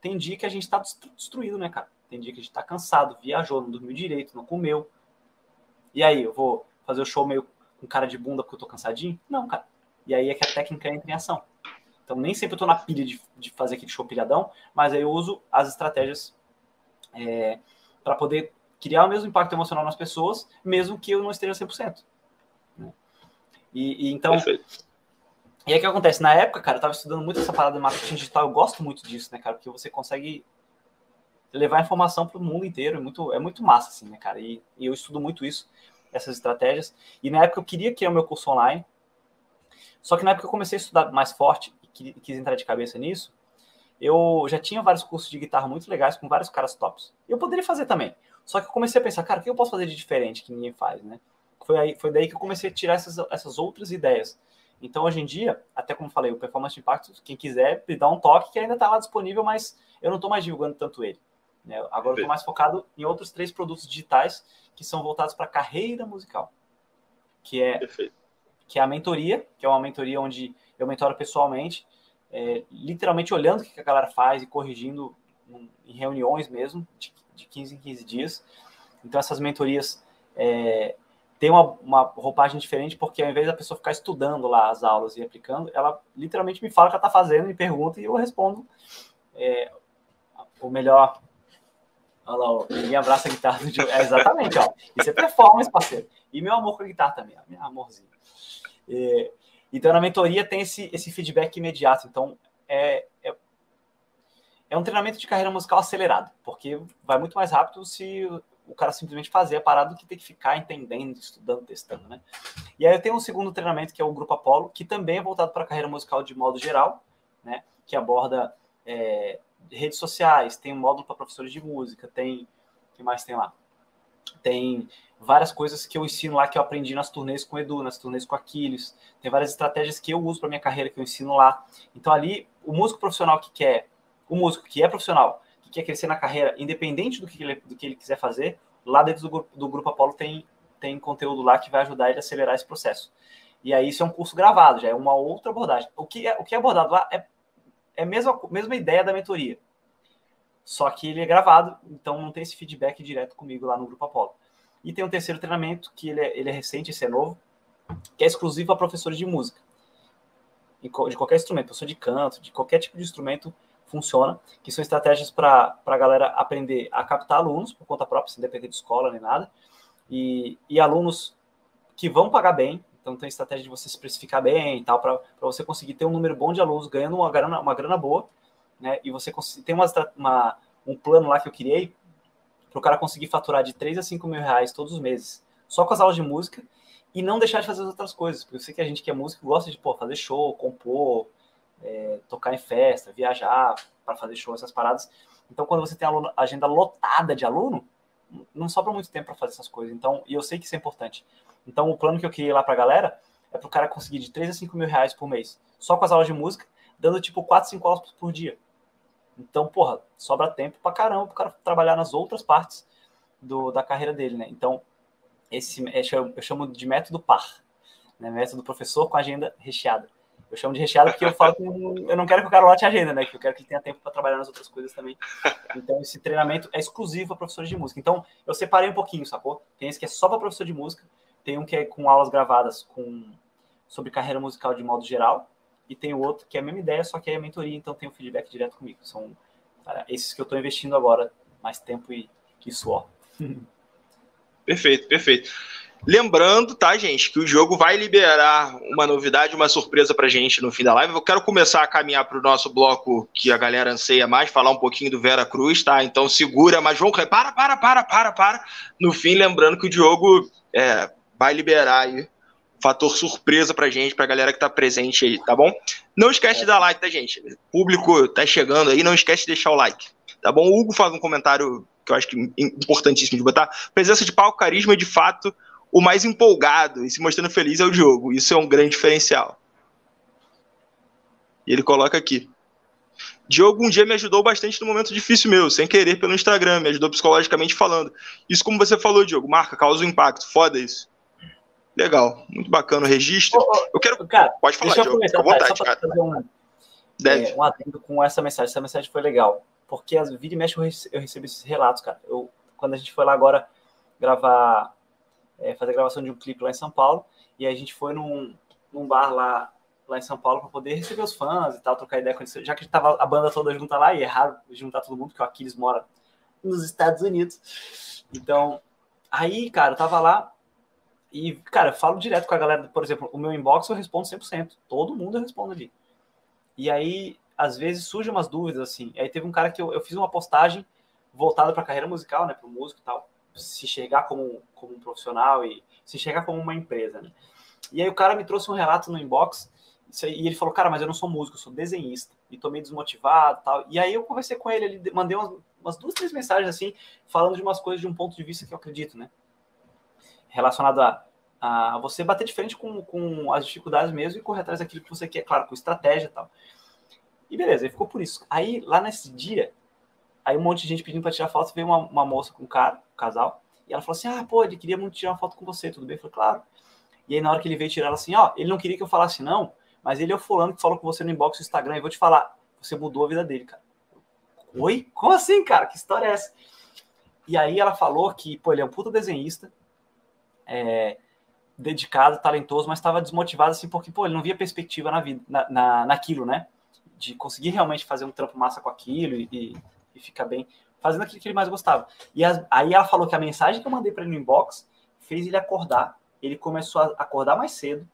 tem dia que a gente tá destruído, né, cara? Tem dia que a gente tá cansado, viajou, não dormiu direito, não comeu. E aí, eu vou fazer o show meio com cara de bunda porque eu tô cansadinho? Não, cara. E aí é que a técnica entra em ação. Então, nem sempre eu tô na pilha de, de fazer aquele show pilhadão, mas aí eu uso as estratégias é, para poder criar o mesmo impacto emocional nas pessoas, mesmo que eu não esteja 100%. Né? E, e então. Perfeito. E aí o que acontece? Na época, cara, eu tava estudando muito essa parada de marketing digital, eu gosto muito disso, né, cara? Porque você consegue levar informação para o mundo inteiro, é muito, é muito massa, assim, né, cara? E, e, eu estudo muito isso, essas estratégias. E na época eu queria criar o meu curso online, só que na época eu comecei a estudar mais forte e quis entrar de cabeça nisso, eu já tinha vários cursos de guitarra muito legais com vários caras tops. Eu poderia fazer também. Só que eu comecei a pensar, cara, o que eu posso fazer de diferente que ninguém faz, né? Foi, aí, foi daí que eu comecei a tirar essas, essas outras ideias. Então, hoje em dia, até como falei, o Performance Impact, quem quiser, me dá um toque que ainda está lá disponível, mas eu não estou mais divulgando tanto ele. Né? Agora eu estou mais focado em outros três produtos digitais que são voltados para a carreira musical. Que é, que é a mentoria, que é uma mentoria onde eu mentoro pessoalmente, é, literalmente olhando o que a galera faz e corrigindo em reuniões mesmo, de de 15 em 15 dias. Então, essas mentorias é, têm uma, uma roupagem diferente, porque ao invés da pessoa ficar estudando lá as aulas e aplicando, ela literalmente me fala o que ela está fazendo, me pergunta e eu respondo é, o melhor. Olha lá, ninguém abraça a guitarra do Diogo. É, exatamente, ó. Isso é performance, parceiro. E meu amor com a guitarra também, ó, meu amorzinho. É, então, na mentoria tem esse, esse feedback imediato. Então, é, é, é um treinamento de carreira musical acelerado, porque vai muito mais rápido se o cara simplesmente fazer a parada do que ter que ficar entendendo, estudando, testando, né? E aí eu tenho um segundo treinamento que é o Grupo Apollo, que também é voltado para a carreira musical de modo geral, né? Que aborda é, redes sociais, tem um módulo para professores de música, tem o que mais tem lá? Tem várias coisas que eu ensino lá que eu aprendi nas turnês com o Edu, nas turnês com Aquiles. Tem várias estratégias que eu uso para minha carreira que eu ensino lá. Então ali o músico profissional que quer o músico que é profissional, que quer crescer na carreira, independente do que ele, do que ele quiser fazer, lá dentro do, do Grupo Apolo tem, tem conteúdo lá que vai ajudar ele a acelerar esse processo. E aí isso é um curso gravado, já é uma outra abordagem. O que é, o que é abordado lá é, é a mesma, mesma ideia da mentoria. Só que ele é gravado, então não tem esse feedback direto comigo lá no Grupo Apolo. E tem um terceiro treinamento, que ele é, ele é recente, esse é novo, que é exclusivo a professores de música. De qualquer instrumento, professor de canto, de qualquer tipo de instrumento funciona, que são estratégias para a galera aprender a captar alunos por conta própria, sem depender de escola nem nada, e, e alunos que vão pagar bem, então tem estratégia de você se precificar bem e tal, para você conseguir ter um número bom de alunos ganhando uma grana, uma grana boa, né? E você tem uma, uma, um plano lá que eu criei para o cara conseguir faturar de 3 a 5 mil reais todos os meses, só com as aulas de música, e não deixar de fazer as outras coisas, porque eu sei que a gente que é músico gosta de pô, fazer show, compor, é, tocar em festa, viajar para fazer show, essas paradas. Então, quando você tem a agenda lotada de aluno, não sobra muito tempo para fazer essas coisas. Então, e eu sei que isso é importante. Então, o plano que eu criei lá para a galera é para o cara conseguir de 3 a 5 mil reais por mês, só com as aulas de música, dando tipo 4, 5 aulas por dia. Então, porra, sobra tempo para caramba para o cara trabalhar nas outras partes do, da carreira dele, né? Então, esse eu chamo de método par, né? Método professor com agenda recheada. Eu chamo de recheado porque eu falo que eu não quero que o cara lote a agenda, né? Que eu quero que ele tenha tempo para trabalhar nas outras coisas também. Então, esse treinamento é exclusivo para professores de música. Então, eu separei um pouquinho, sacou? Tem esse que é só para professor de música, tem um que é com aulas gravadas com sobre carreira musical de modo geral, e tem o outro que é a mesma ideia, só que é mentoria, então tem o um feedback direto comigo. São cara, esses que eu estou investindo agora, mais tempo e, e suor. Perfeito, perfeito. Lembrando, tá, gente, que o jogo vai liberar uma novidade, uma surpresa pra gente no fim da live. Eu quero começar a caminhar pro nosso bloco que a galera anseia mais, falar um pouquinho do Vera Cruz, tá? Então segura, mas vamos. Para, para, para, para, para. No fim, lembrando que o jogo é, vai liberar aí fator surpresa pra gente, pra galera que tá presente aí, tá bom? Não esquece de dar like, tá, gente? O público tá chegando aí, não esquece de deixar o like, tá bom? O Hugo faz um comentário que eu acho que importantíssimo de botar. Presença de palco, carisma de fato o mais empolgado e se mostrando feliz é o Diogo. Isso é um grande diferencial. E ele coloca aqui. Diogo um dia me ajudou bastante no momento difícil meu, sem querer, pelo Instagram, me ajudou psicologicamente falando. Isso, como você falou, Diogo, marca, causa um impacto. Foda isso. Legal, muito bacana o registro. eu quero. Cara, pode falar, Diogo, fica à vontade, cara. Fazer um, Deve. É, um atento com essa mensagem. Essa mensagem foi legal. Porque as vídeo e mexe eu recebo esses relatos, cara. Eu, quando a gente foi lá agora gravar é, fazer a gravação de um clipe lá em São Paulo. E a gente foi num, num bar lá, lá em São Paulo para poder receber os fãs e tal, trocar ideia com eles. Já que tava a banda toda junta lá, e é raro juntar todo mundo, porque o Aquiles mora nos Estados Unidos. Então, aí, cara, eu tava lá e, cara, falo direto com a galera, por exemplo, o meu inbox eu respondo 100%. Todo mundo eu respondo ali. E aí, às vezes, surgem umas dúvidas, assim. Aí teve um cara que eu, eu fiz uma postagem voltada para carreira musical, né, para o músico e tal se enxergar como, como um profissional e se enxergar como uma empresa, né? E aí o cara me trouxe um relato no inbox e ele falou, cara, mas eu não sou músico, eu sou desenhista e tô meio desmotivado tal. E aí eu conversei com ele, ele mandei umas, umas duas, três mensagens assim, falando de umas coisas de um ponto de vista que eu acredito, né? Relacionado a, a você bater de frente com, com as dificuldades mesmo e correr atrás daquilo que você quer, claro, com estratégia e tal. E beleza, ele ficou por isso. Aí, lá nesse dia, Aí um monte de gente pedindo para tirar foto, veio uma, uma moça com um cara, um casal, e ela falou assim: Ah, pô, ele queria muito tirar uma foto com você, tudo bem? Eu falei, claro. E aí, na hora que ele veio tirar ela assim, ó, ele não queria que eu falasse não, mas ele é o fulano que falou com você no inbox do Instagram, e vou te falar, você mudou a vida dele, cara. Oi? Como assim, cara? Que história é essa? E aí ela falou que, pô, ele é um puta desenhista, é, dedicado, talentoso, mas estava desmotivado, assim, porque, pô, ele não via perspectiva na vida, na, na, naquilo, né? De conseguir realmente fazer um trampo massa com aquilo e, e e fica bem, fazendo aquilo que ele mais gostava. E as, aí ela falou que a mensagem que eu mandei para ele no inbox fez ele acordar. Ele começou a acordar mais cedo,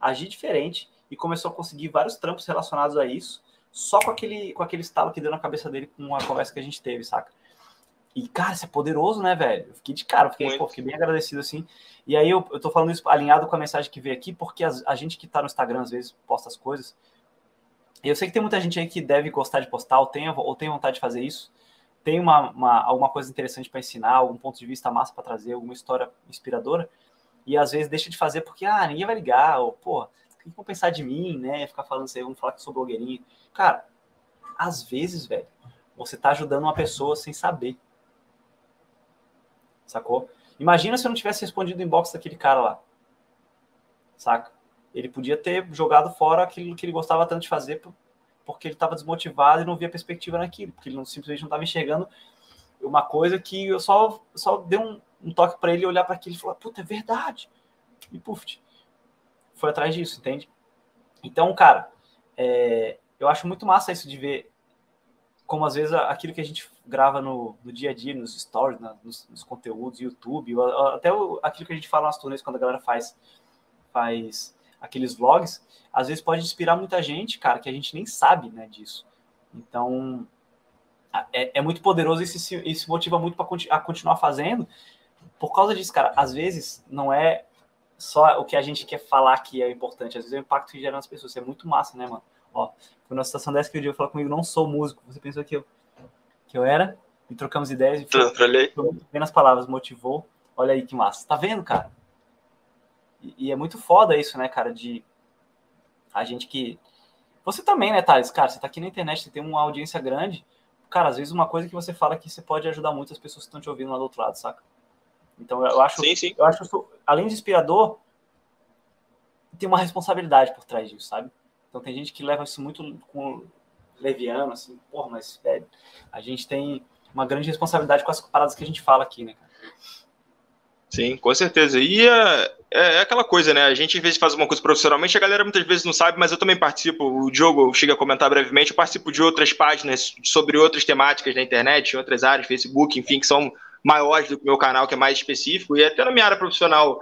agir diferente e começou a conseguir vários trampos relacionados a isso, só com aquele, com aquele estalo que deu na cabeça dele com a conversa que a gente teve, saca? E, cara, isso é poderoso, né, velho? Eu fiquei de cara, fiquei, pô, fiquei bem agradecido, assim. E aí eu, eu tô falando isso alinhado com a mensagem que veio aqui, porque a, a gente que tá no Instagram, às vezes, posta as coisas, eu sei que tem muita gente aí que deve gostar de postar ou tem, ou tem vontade de fazer isso. Tem uma, uma alguma coisa interessante para ensinar, algum ponto de vista massa para trazer, alguma história inspiradora. E às vezes deixa de fazer porque, ah, ninguém vai ligar, ou, pô, o que vão pensar de mim, né? Ficar falando assim, vamos falar que sou blogueirinho. Cara, às vezes, velho, você tá ajudando uma pessoa sem saber. Sacou? Imagina se eu não tivesse respondido o inbox daquele cara lá. Saca? Ele podia ter jogado fora aquilo que ele gostava tanto de fazer, porque ele estava desmotivado e não via perspectiva naquilo, porque ele não, simplesmente não estava enxergando uma coisa que eu só, só dei um, um toque para ele olhar para aquilo e falar: puta, é verdade. E puf. foi atrás disso, entende? Então, cara, é, eu acho muito massa isso de ver como às vezes aquilo que a gente grava no, no dia a dia, nos stories, na, nos, nos, conteúdos, YouTube, até o, aquilo que a gente fala nas turnês quando a galera faz, faz aqueles vlogs, às vezes pode inspirar muita gente, cara, que a gente nem sabe né, disso. Então, é, é muito poderoso e isso, isso motiva muito para a continuar fazendo. Por causa disso, cara, às vezes não é só o que a gente quer falar que é importante, às vezes é o impacto que gera nas pessoas. Isso é muito massa, né, mano? Ó, foi uma situação dessa que o Diego falou comigo, não sou músico. Você pensou que eu, que eu era? E trocamos ideias e foi, foi bem nas palavras, motivou. Olha aí que massa. Tá vendo, cara? E, e, é muito foda isso, né, cara, de a gente que... Você também, né, Thales? Cara, você tá aqui na internet, você tem uma audiência grande. Cara, às vezes uma coisa que você fala que você pode ajudar muito as pessoas que estão te ouvindo lá do outro lado, saca? Então eu acho, sim, sim. eu acho, além de inspirador, tem uma responsabilidade por trás disso, sabe? Então tem gente que leva isso muito com leviano, assim, porra, mas velho, a gente tem uma grande responsabilidade com as paradas que a gente fala aqui, né, cara? Sim, com certeza. E é, é, é, aquela coisa, né? A gente às vezes faz uma coisa profissionalmente, a galera muitas vezes não sabe, mas eu também participo. O Diogo chega a comentar brevemente, eu participo de outras páginas sobre outras temáticas na internet, outras áreas, Facebook, enfim, que são maiores do que o meu canal, que é mais específico. E até na minha área profissional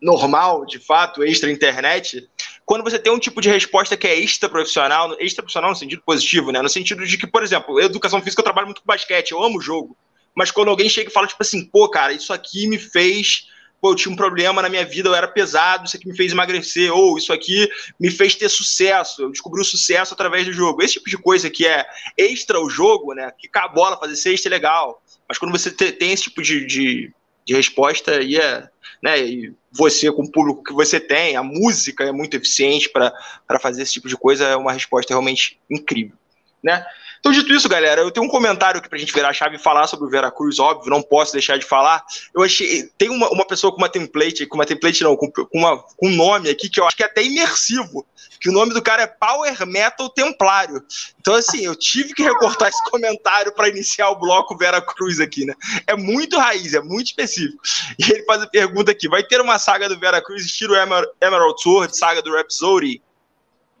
normal, de fato, extra internet, quando você tem um tipo de resposta que é extra profissional, extra profissional no sentido positivo, né? No sentido de que, por exemplo, educação física eu trabalho muito com basquete, eu amo o jogo. Mas quando alguém chega e fala, tipo assim, pô, cara, isso aqui me fez. Pô, eu tinha um problema na minha vida, eu era pesado, isso aqui me fez emagrecer, ou isso aqui me fez ter sucesso, eu descobri o sucesso através do jogo. Esse tipo de coisa que é extra o jogo, né? Que a bola, fazer sexta é legal. Mas quando você tem esse tipo de, de, de resposta, e é. Né, e você, com o público que você tem, a música é muito eficiente para fazer esse tipo de coisa, é uma resposta realmente incrível. Né? Então, dito isso, galera, eu tenho um comentário aqui pra gente virar a chave e falar sobre o Veracruz, óbvio, não posso deixar de falar. Eu achei. Tem uma, uma pessoa com uma template, com uma template não, com, com, uma, com um nome aqui que eu acho que é até imersivo. Que o nome do cara é Power Metal Templário. Então, assim, eu tive que recortar esse comentário para iniciar o bloco Veracruz aqui, né? É muito raiz, é muito específico. E ele faz a pergunta aqui: vai ter uma saga do Veracruz estilo Emerald Sword, saga do Rhapsody?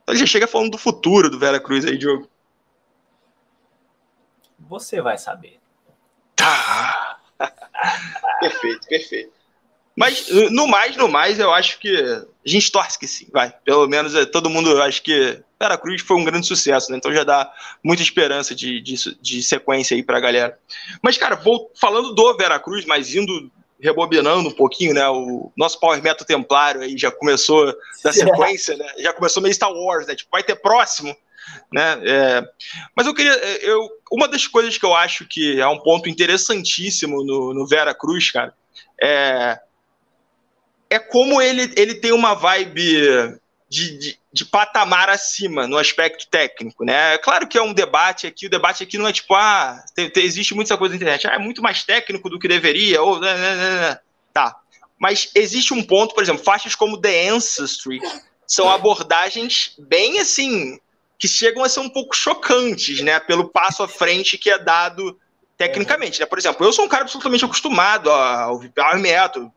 Então ele já chega falando do futuro do Veracruz aí, Diogo. Você vai saber. Tá. perfeito, perfeito. Mas no mais, no mais, eu acho que a gente torce que sim, vai. Pelo menos é, todo mundo acho que Cruz foi um grande sucesso, né? Então já dá muita esperança de, de, de sequência aí pra galera. Mas, cara, vou falando do Veracruz, mas indo rebobinando um pouquinho, né? O nosso Power Metal Templário aí já começou da sequência, né? Já começou meio Star Wars, né? Tipo, vai ter próximo né? É, mas eu queria, eu, uma das coisas que eu acho que é um ponto interessantíssimo no, no Vera Cruz, cara, é, é como ele, ele tem uma vibe de, de, de, patamar acima no aspecto técnico, né? É claro que é um debate aqui, o debate aqui não é tipo, ah, tem, tem, existe muita coisa na internet, ah, é muito mais técnico do que deveria, ou, né, né, né, né. tá. Mas existe um ponto, por exemplo, faixas como The Ancestry são abordagens bem assim que chegam a ser um pouco chocantes, né? Pelo passo à frente que é dado tecnicamente, né? Por exemplo, eu sou um cara absolutamente acostumado a ouvir power metal,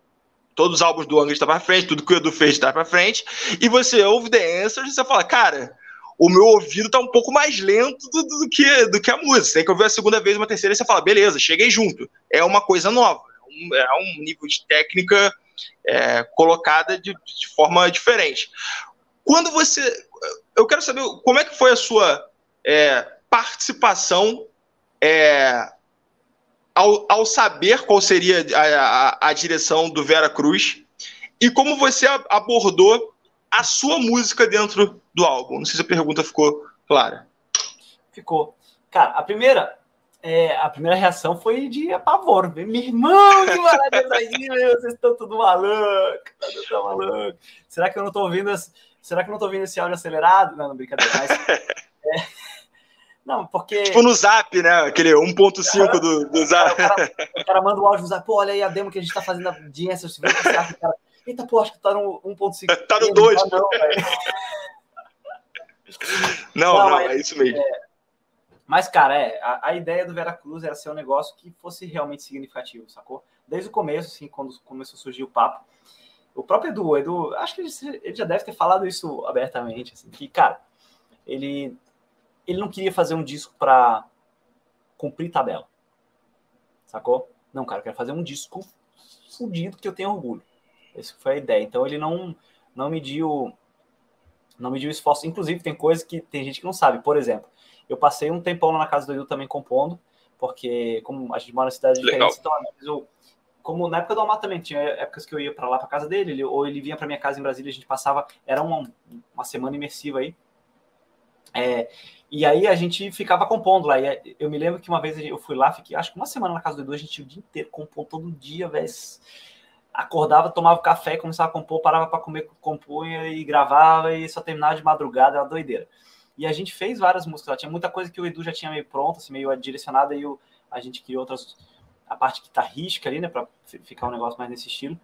todos os álbuns do Angra estão para frente, tudo que o Edu fez está para frente, e você ouve The Answers e você fala, cara, o meu ouvido tá um pouco mais lento do, do, que, do que a música. Você tem que ouvir a segunda vez, uma terceira, e você fala, beleza, cheguei junto. É uma coisa nova, é um, é um nível de técnica é, colocada de, de forma diferente. Quando você eu quero saber como é que foi a sua é, participação é, ao, ao, saber qual seria a, a, a, direção do Vera Cruz e como você abordou a sua música dentro do álbum. Não sei se a pergunta ficou clara. Ficou. Cara, a primeira, é, a primeira reação foi de apavor. Meu irmão, que maravilha vocês estão tudo maluco, tá tudo maluco. Será que eu não estou ouvindo as será que eu não tô ouvindo esse áudio acelerado? Não, não brincadeira, mas. é, não, porque. Tipo no zap, né? Aquele 1.5 do, do zap. O cara, o cara, manda o áudio no zap, pô, olha aí a demo que a gente tá fazendo de Answers, vê o que você acha, cara. Eita, pô, acho que tá no 1.5. Tá no 2. Não, não, não, não, é isso mesmo. É, mas, cara, é, a, a, ideia do Veracruz era ser um negócio que fosse realmente significativo, sacou? Desde o começo, assim, quando começou a surgir o papo. O próprio Edu, Edu, acho que ele já deve ter falado isso abertamente, assim, que, cara, ele, ele não queria fazer um disco para cumprir tabela. Sacou? Não, cara, eu quero fazer um disco fudido que eu tenho orgulho. Essa foi a ideia. Então ele não não mediu não mediu esforço. Inclusive tem coisas que tem gente que não sabe. Por exemplo, eu passei um tempão lá na casa do Edu também compondo, porque como a gente mora na cidade diferente, então eu, como na época do Amar também tinha épocas que eu ia para lá para casa dele, ele, ou ele vinha para minha casa em Brasília, a gente passava, era uma, uma semana imersiva aí. É, e aí a gente ficava compondo lá. E eu me lembro que uma vez eu fui lá, fiquei acho que uma semana na casa do Edu, a gente o dia inteiro compondo todo dia, velho. Acordava, tomava café, começava a compor, parava para comer, compunha e gravava e só terminava de madrugada, era uma doideira. E a gente fez várias músicas lá. Tinha muita coisa que o Edu já tinha meio pronta, assim, meio direcionada, e a gente criou outras. A parte guitarrística ali, né, para ficar um negócio mais nesse estilo.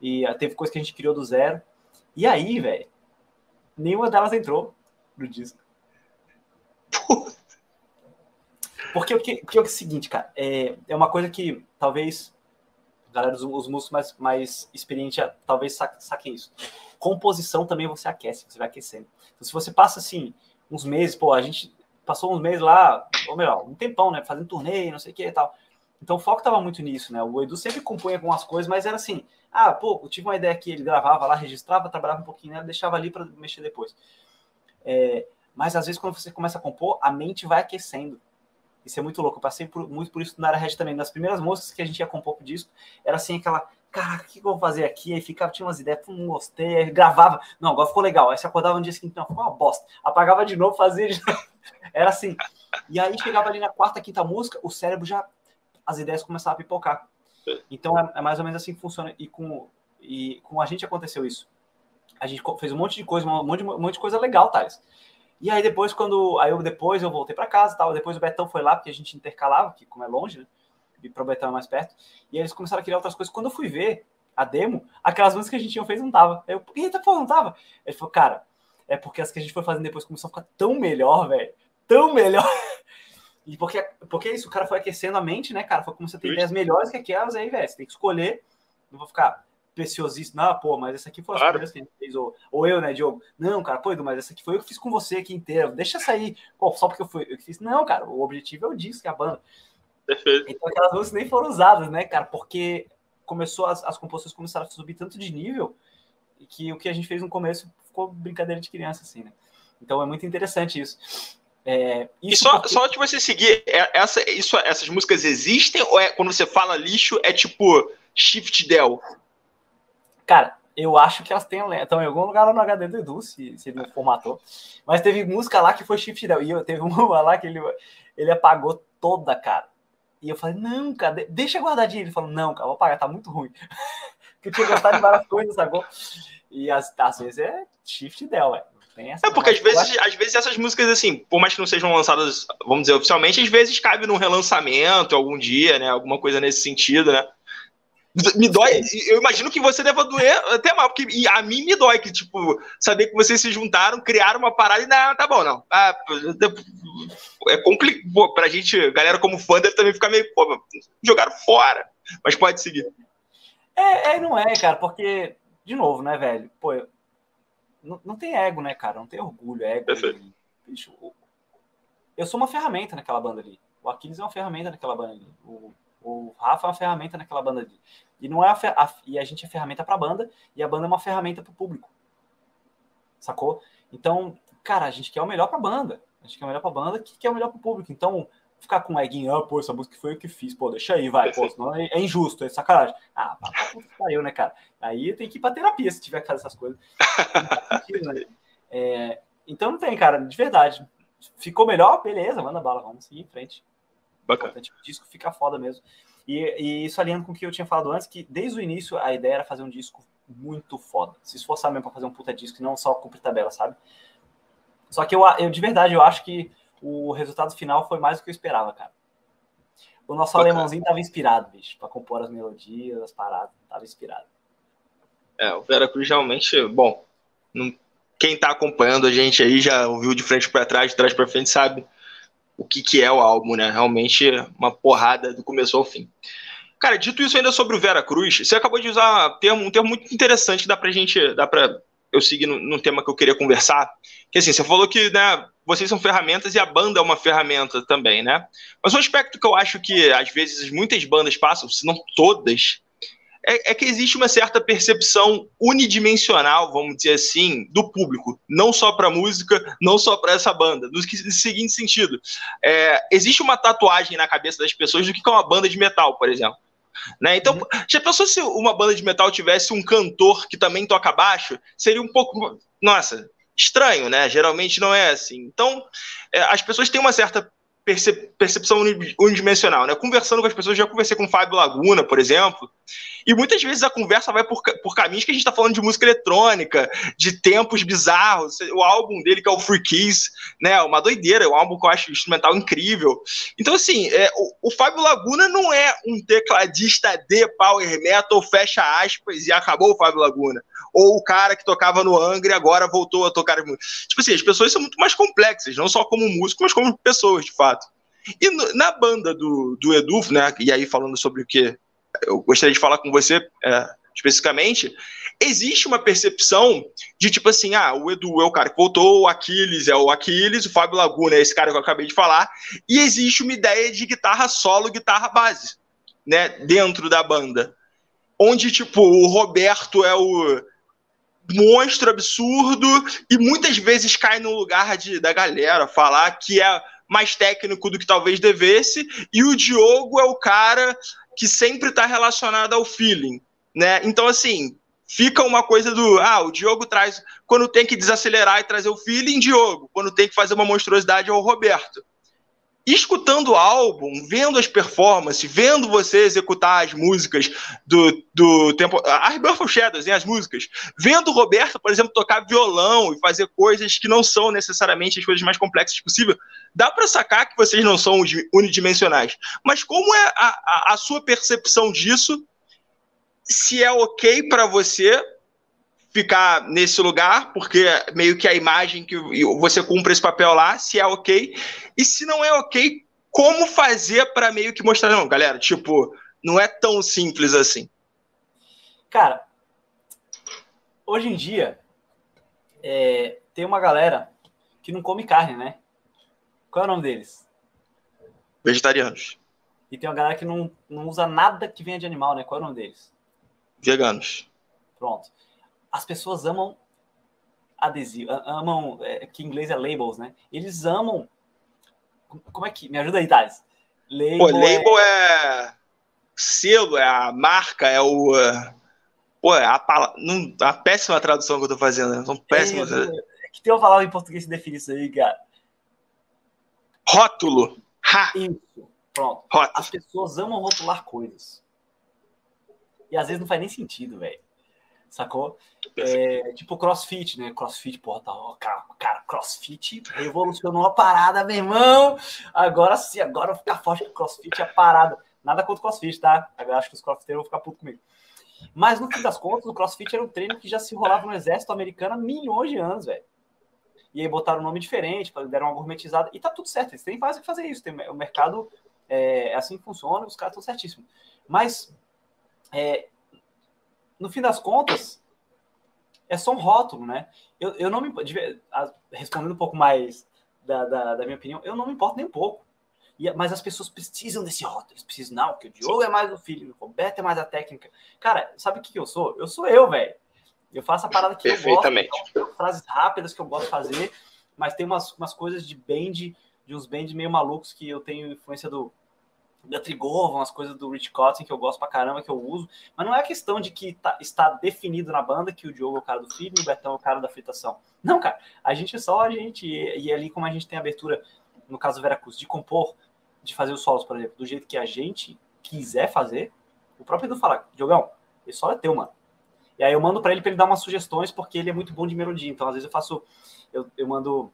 E teve coisa que a gente criou do zero. E aí, velho, nenhuma delas entrou no disco. Porque o que, que é o seguinte, cara, é, é uma coisa que talvez galera, os, os músicos mais, mais experientes talvez saquem isso. Composição também você aquece, você vai aquecendo. Então, se você passa assim, uns meses, pô, a gente passou uns meses lá, ou melhor, um tempão, né, fazendo turnê, não sei o que e tal. Então o foco tava muito nisso, né? O Edu sempre compunha algumas coisas, mas era assim, ah, pô, eu tive uma ideia aqui, ele gravava lá, registrava, trabalhava um pouquinho, né, deixava ali para mexer depois. É, mas às vezes quando você começa a compor, a mente vai aquecendo. Isso é muito louco. Eu passei por, muito por isso na área Red também. Nas primeiras músicas que a gente ia compor pro disco, era assim aquela, cara, o que eu vou fazer aqui? Aí ficava, tinha umas ideias, não gostei, aí gravava. Não, agora ficou legal. Aí você acordava um dia seguinte, não, ficou uma bosta. Apagava de novo, fazia de novo. Era assim. E aí chegava ali na quarta, quinta música, o cérebro já, as ideias começavam a pipocar. Então é, é mais ou menos assim que funciona. E com, e com a gente aconteceu isso. A gente fez um monte de coisa, um monte de, um monte de coisa legal, Thales. E aí depois, quando. Aí eu depois eu voltei para casa tal. Depois o Betão foi lá, porque a gente intercalava, que como é longe, né? E pro Betão é mais perto. E aí eles começaram a criar outras coisas. Quando eu fui ver a demo, aquelas músicas que a gente tinha feito não tava. Eu, eita, pô, não tava. Ele falou, cara, é porque as que a gente foi fazendo depois começou a ficar tão melhor, velho. Tão melhor. E porque, porque isso, o cara foi aquecendo a mente, né, cara? Foi começando a ter ideias melhores que aquelas aí, velho. Você tem que escolher. Não vou ficar preciosíssimo. Não, pô, mas essa aqui foi as claro. coisas que a gente fez. Ou, ou eu, né, Diogo? Não, cara, pô, Edu, mas essa aqui foi eu que fiz com você aqui inteira. Deixa sair. Pô, só porque eu fui eu que fiz. Não, cara, o objetivo é o disco, é a banda. Perfeito. Então aquelas músicas nem foram usadas, né, cara? Porque começou, as, as composições começaram a subir tanto de nível que o que a gente fez no começo ficou brincadeira de criança, assim, né? Então é muito interessante isso. É, e só, porque... só de você seguir, é, essa, isso, essas músicas existem ou é quando você fala lixo é tipo Shift Del? Cara, eu acho que elas têm estão em algum lugar lá no HD do Edu, se, se ele não formatou. Mas teve música lá que foi Shift Del. E eu, teve uma lá que ele, ele apagou toda, cara. E eu falei, não, cara, deixa guardadinho. Ele falou, não, cara, vou apagar, tá muito ruim. Porque eu tinha gostado de várias coisas, sacou? E às, às vezes é Shift Del, velho. É porque às vezes, às vezes essas músicas, assim, por mais que não sejam lançadas, vamos dizer, oficialmente, às vezes cabe num relançamento algum dia, né? Alguma coisa nesse sentido, né? Me dói, eu imagino que você deva doer até mal, porque a mim me dói que, tipo, saber que vocês se juntaram, criaram uma parada e não, tá bom, não. Ah, é complicado. Pra gente, galera como fã, deve também ficar meio, pô, jogaram fora. Mas pode seguir. É, é, não é, cara, porque, de novo, né, velho? Pô, não, não tem ego, né, cara? Não tem orgulho, é ego. Perfeito. Bicho, eu sou uma ferramenta naquela banda ali. O Aquiles é uma ferramenta naquela banda ali. O, o Rafa é uma ferramenta naquela banda ali. E não é a, a e a gente é ferramenta para a banda e a banda é uma ferramenta para o público. Sacou? Então, cara, a gente quer o melhor para a banda. A gente quer o melhor para a banda, que quer o melhor para o público. Então, ficar com eguinho, ah, pô, essa música foi eu que fiz, pô, deixa aí, vai, pô, senão é, é injusto, é sacanagem. Ah, pá, eu, né, cara? Aí tem que ir pra terapia se tiver que fazer essas coisas. né? é, então não tem, cara, de verdade. Ficou melhor? Beleza, manda bala, vamos seguir em frente. Bacana. O disco fica foda mesmo. E, e isso alinhando com o que eu tinha falado antes, que desde o início a ideia era fazer um disco muito foda. Se esforçar mesmo pra fazer um puta disco, e não só cumprir tabela, sabe? Só que eu, eu, de verdade, eu acho que o resultado final foi mais do que eu esperava, cara. O nosso Bacana. alemãozinho tava inspirado, bicho, pra compor as melodias, as paradas, tava inspirado. É, o Veracruz realmente, bom, não, quem tá acompanhando a gente aí já ouviu de frente para trás, de trás para frente, sabe o que, que é o álbum, né? Realmente uma porrada do começo ao fim. Cara, dito isso ainda sobre o Vera Cruz, você acabou de usar um termo, um termo muito interessante que dá pra gente, dá pra eu seguir no, no, tema que eu queria conversar, que assim, você falou que, né, vocês são ferramentas e a banda é uma ferramenta também, né? Mas um aspecto que eu acho que, às vezes, muitas bandas passam, se não todas, é, é, que existe uma certa percepção unidimensional, vamos dizer assim, do público, não só para música, não só para essa banda. No, no, seguinte sentido, é, existe uma tatuagem na cabeça das pessoas do que é uma banda de metal, por exemplo. Né? Então, uhum. já pensou se uma banda de metal tivesse um cantor que também toca baixo? Seria um pouco. Nossa, estranho, né? Geralmente não é assim. Então, é, as pessoas têm uma certa percepção unidimensional, né? Conversando com as pessoas, já conversei com o Fábio Laguna, por exemplo, e muitas vezes a conversa vai por, por caminhos que a gente está falando de música eletrônica, de tempos bizarros. O álbum dele, que é o Free Keys, né? Uma doideira, é um álbum que eu acho instrumental incrível. Então, assim, é, o, o Fábio Laguna não é um tecladista de power metal, fecha aspas, e acabou o Fábio Laguna. Ou o cara que tocava no Angra e agora voltou a tocar. Tipo assim, as pessoas são muito mais complexas, não só como músico, mas como pessoas, de fato. E no, na banda do, do Edu, né? E aí falando sobre o que eu gostaria de falar com você é, especificamente, existe uma percepção de tipo assim, ah, o Edu é o cara que voltou, o Aquiles é o Aquiles, o Fábio Laguna é esse cara que eu acabei de falar, e existe uma ideia de guitarra solo, guitarra base, né, dentro da banda. Onde, tipo, o Roberto é o monstro absurdo e muitas vezes cai no lugar de, da galera falar que é mais técnico do que talvez devesse, e o Diogo é o cara que sempre está relacionada ao feeling, né? Então, assim, fica uma coisa do, ah, o Diogo traz, quando tem que desacelerar e trazer o feeling, Diogo, quando tem que fazer uma monstruosidade é o Roberto escutando o álbum, vendo as performances, vendo você executar as músicas do, do tempo. As Buffalo Shadows, hein, as músicas. Vendo o Roberto, por exemplo, tocar violão e fazer coisas que não são necessariamente as coisas mais complexas possível, dá para sacar que vocês não são unidimensionais. Mas como é a, a, sua percepção disso? Se é ok para você ficar nesse lugar, porque meio que a imagem que você cumpre esse papel lá, se é ok, e se não é ok, como fazer para meio que mostrar, não, galera, tipo, não é tão simples assim. Cara, hoje em dia, é, tem uma galera que não come carne, né? Qual é o nome deles? Vegetarianos. E tem uma galera que não, não usa nada que venha de animal, né? Qual é o nome deles? Veganos. Pronto as pessoas amam adesivo, amam, é, que em inglês é labels, né? Eles amam. Como é que. Me ajuda aí, Thales. Label, Pô, label é... é... selo, é a marca, é o. Pô, é a, não, a péssima tradução que eu tô fazendo, né? São péssimas. É, é que tem uma palavra em português que define isso aí, cara. Rótulo. Ha. Isso. Pronto. Rótulo. As pessoas amam rotular coisas. E às vezes não faz nem sentido, velho sacou? É, tipo crossfit, né? Crossfit, porra, tá, ó, cara, cara, crossfit revolucionou a parada, meu irmão. Agora sim, agora ficar forte que crossfit é a parada. Nada contra o crossfit, tá? Eu acho que os crossfiteiros vão ficar puto comigo. Mas no fim das contas, o crossfit era um treino que já se rolava no exército americano há milhões de anos, velho. E aí botaram um nome diferente, deram uma gourmetizada. E tá tudo certo, eles têm que fazer isso. Tem, o mercado é, é assim que funciona, os caras estão certíssimos. Mas é, no fim das contas, é só um rótulo, né? Eu, eu não me respondendo um pouco mais da, da, da, minha opinião, eu não me importo nem um pouco. E, mas as pessoas precisam desse rótulo, eles precisam, não, que o Diogo é mais o filho, o Roberto é mais a técnica. Cara, sabe o que eu sou? Eu sou eu, velho. Eu faço a parada que eu gosto, então, frases rápidas que eu gosto de fazer, mas tem umas, umas coisas de band, de uns bands meio malucos que eu tenho influência do, da Trigova, umas coisas do Rich Cotton que eu gosto pra caramba, que eu uso. Mas não é questão de que tá, está definido na banda que o Diogo é o cara do filho e o Betão é o cara da fritação. Não, cara. A gente é só a gente. E, ali, como a gente tem abertura, no caso do Veracruz, de compor, de fazer os solos, por exemplo, do jeito que a gente quiser fazer, o próprio Edu fala, Diogão, esse solo é teu, mano. E aí eu mando para ele para ele dar umas sugestões, porque ele é muito bom de melodia. Então, às vezes eu faço. Eu, eu mando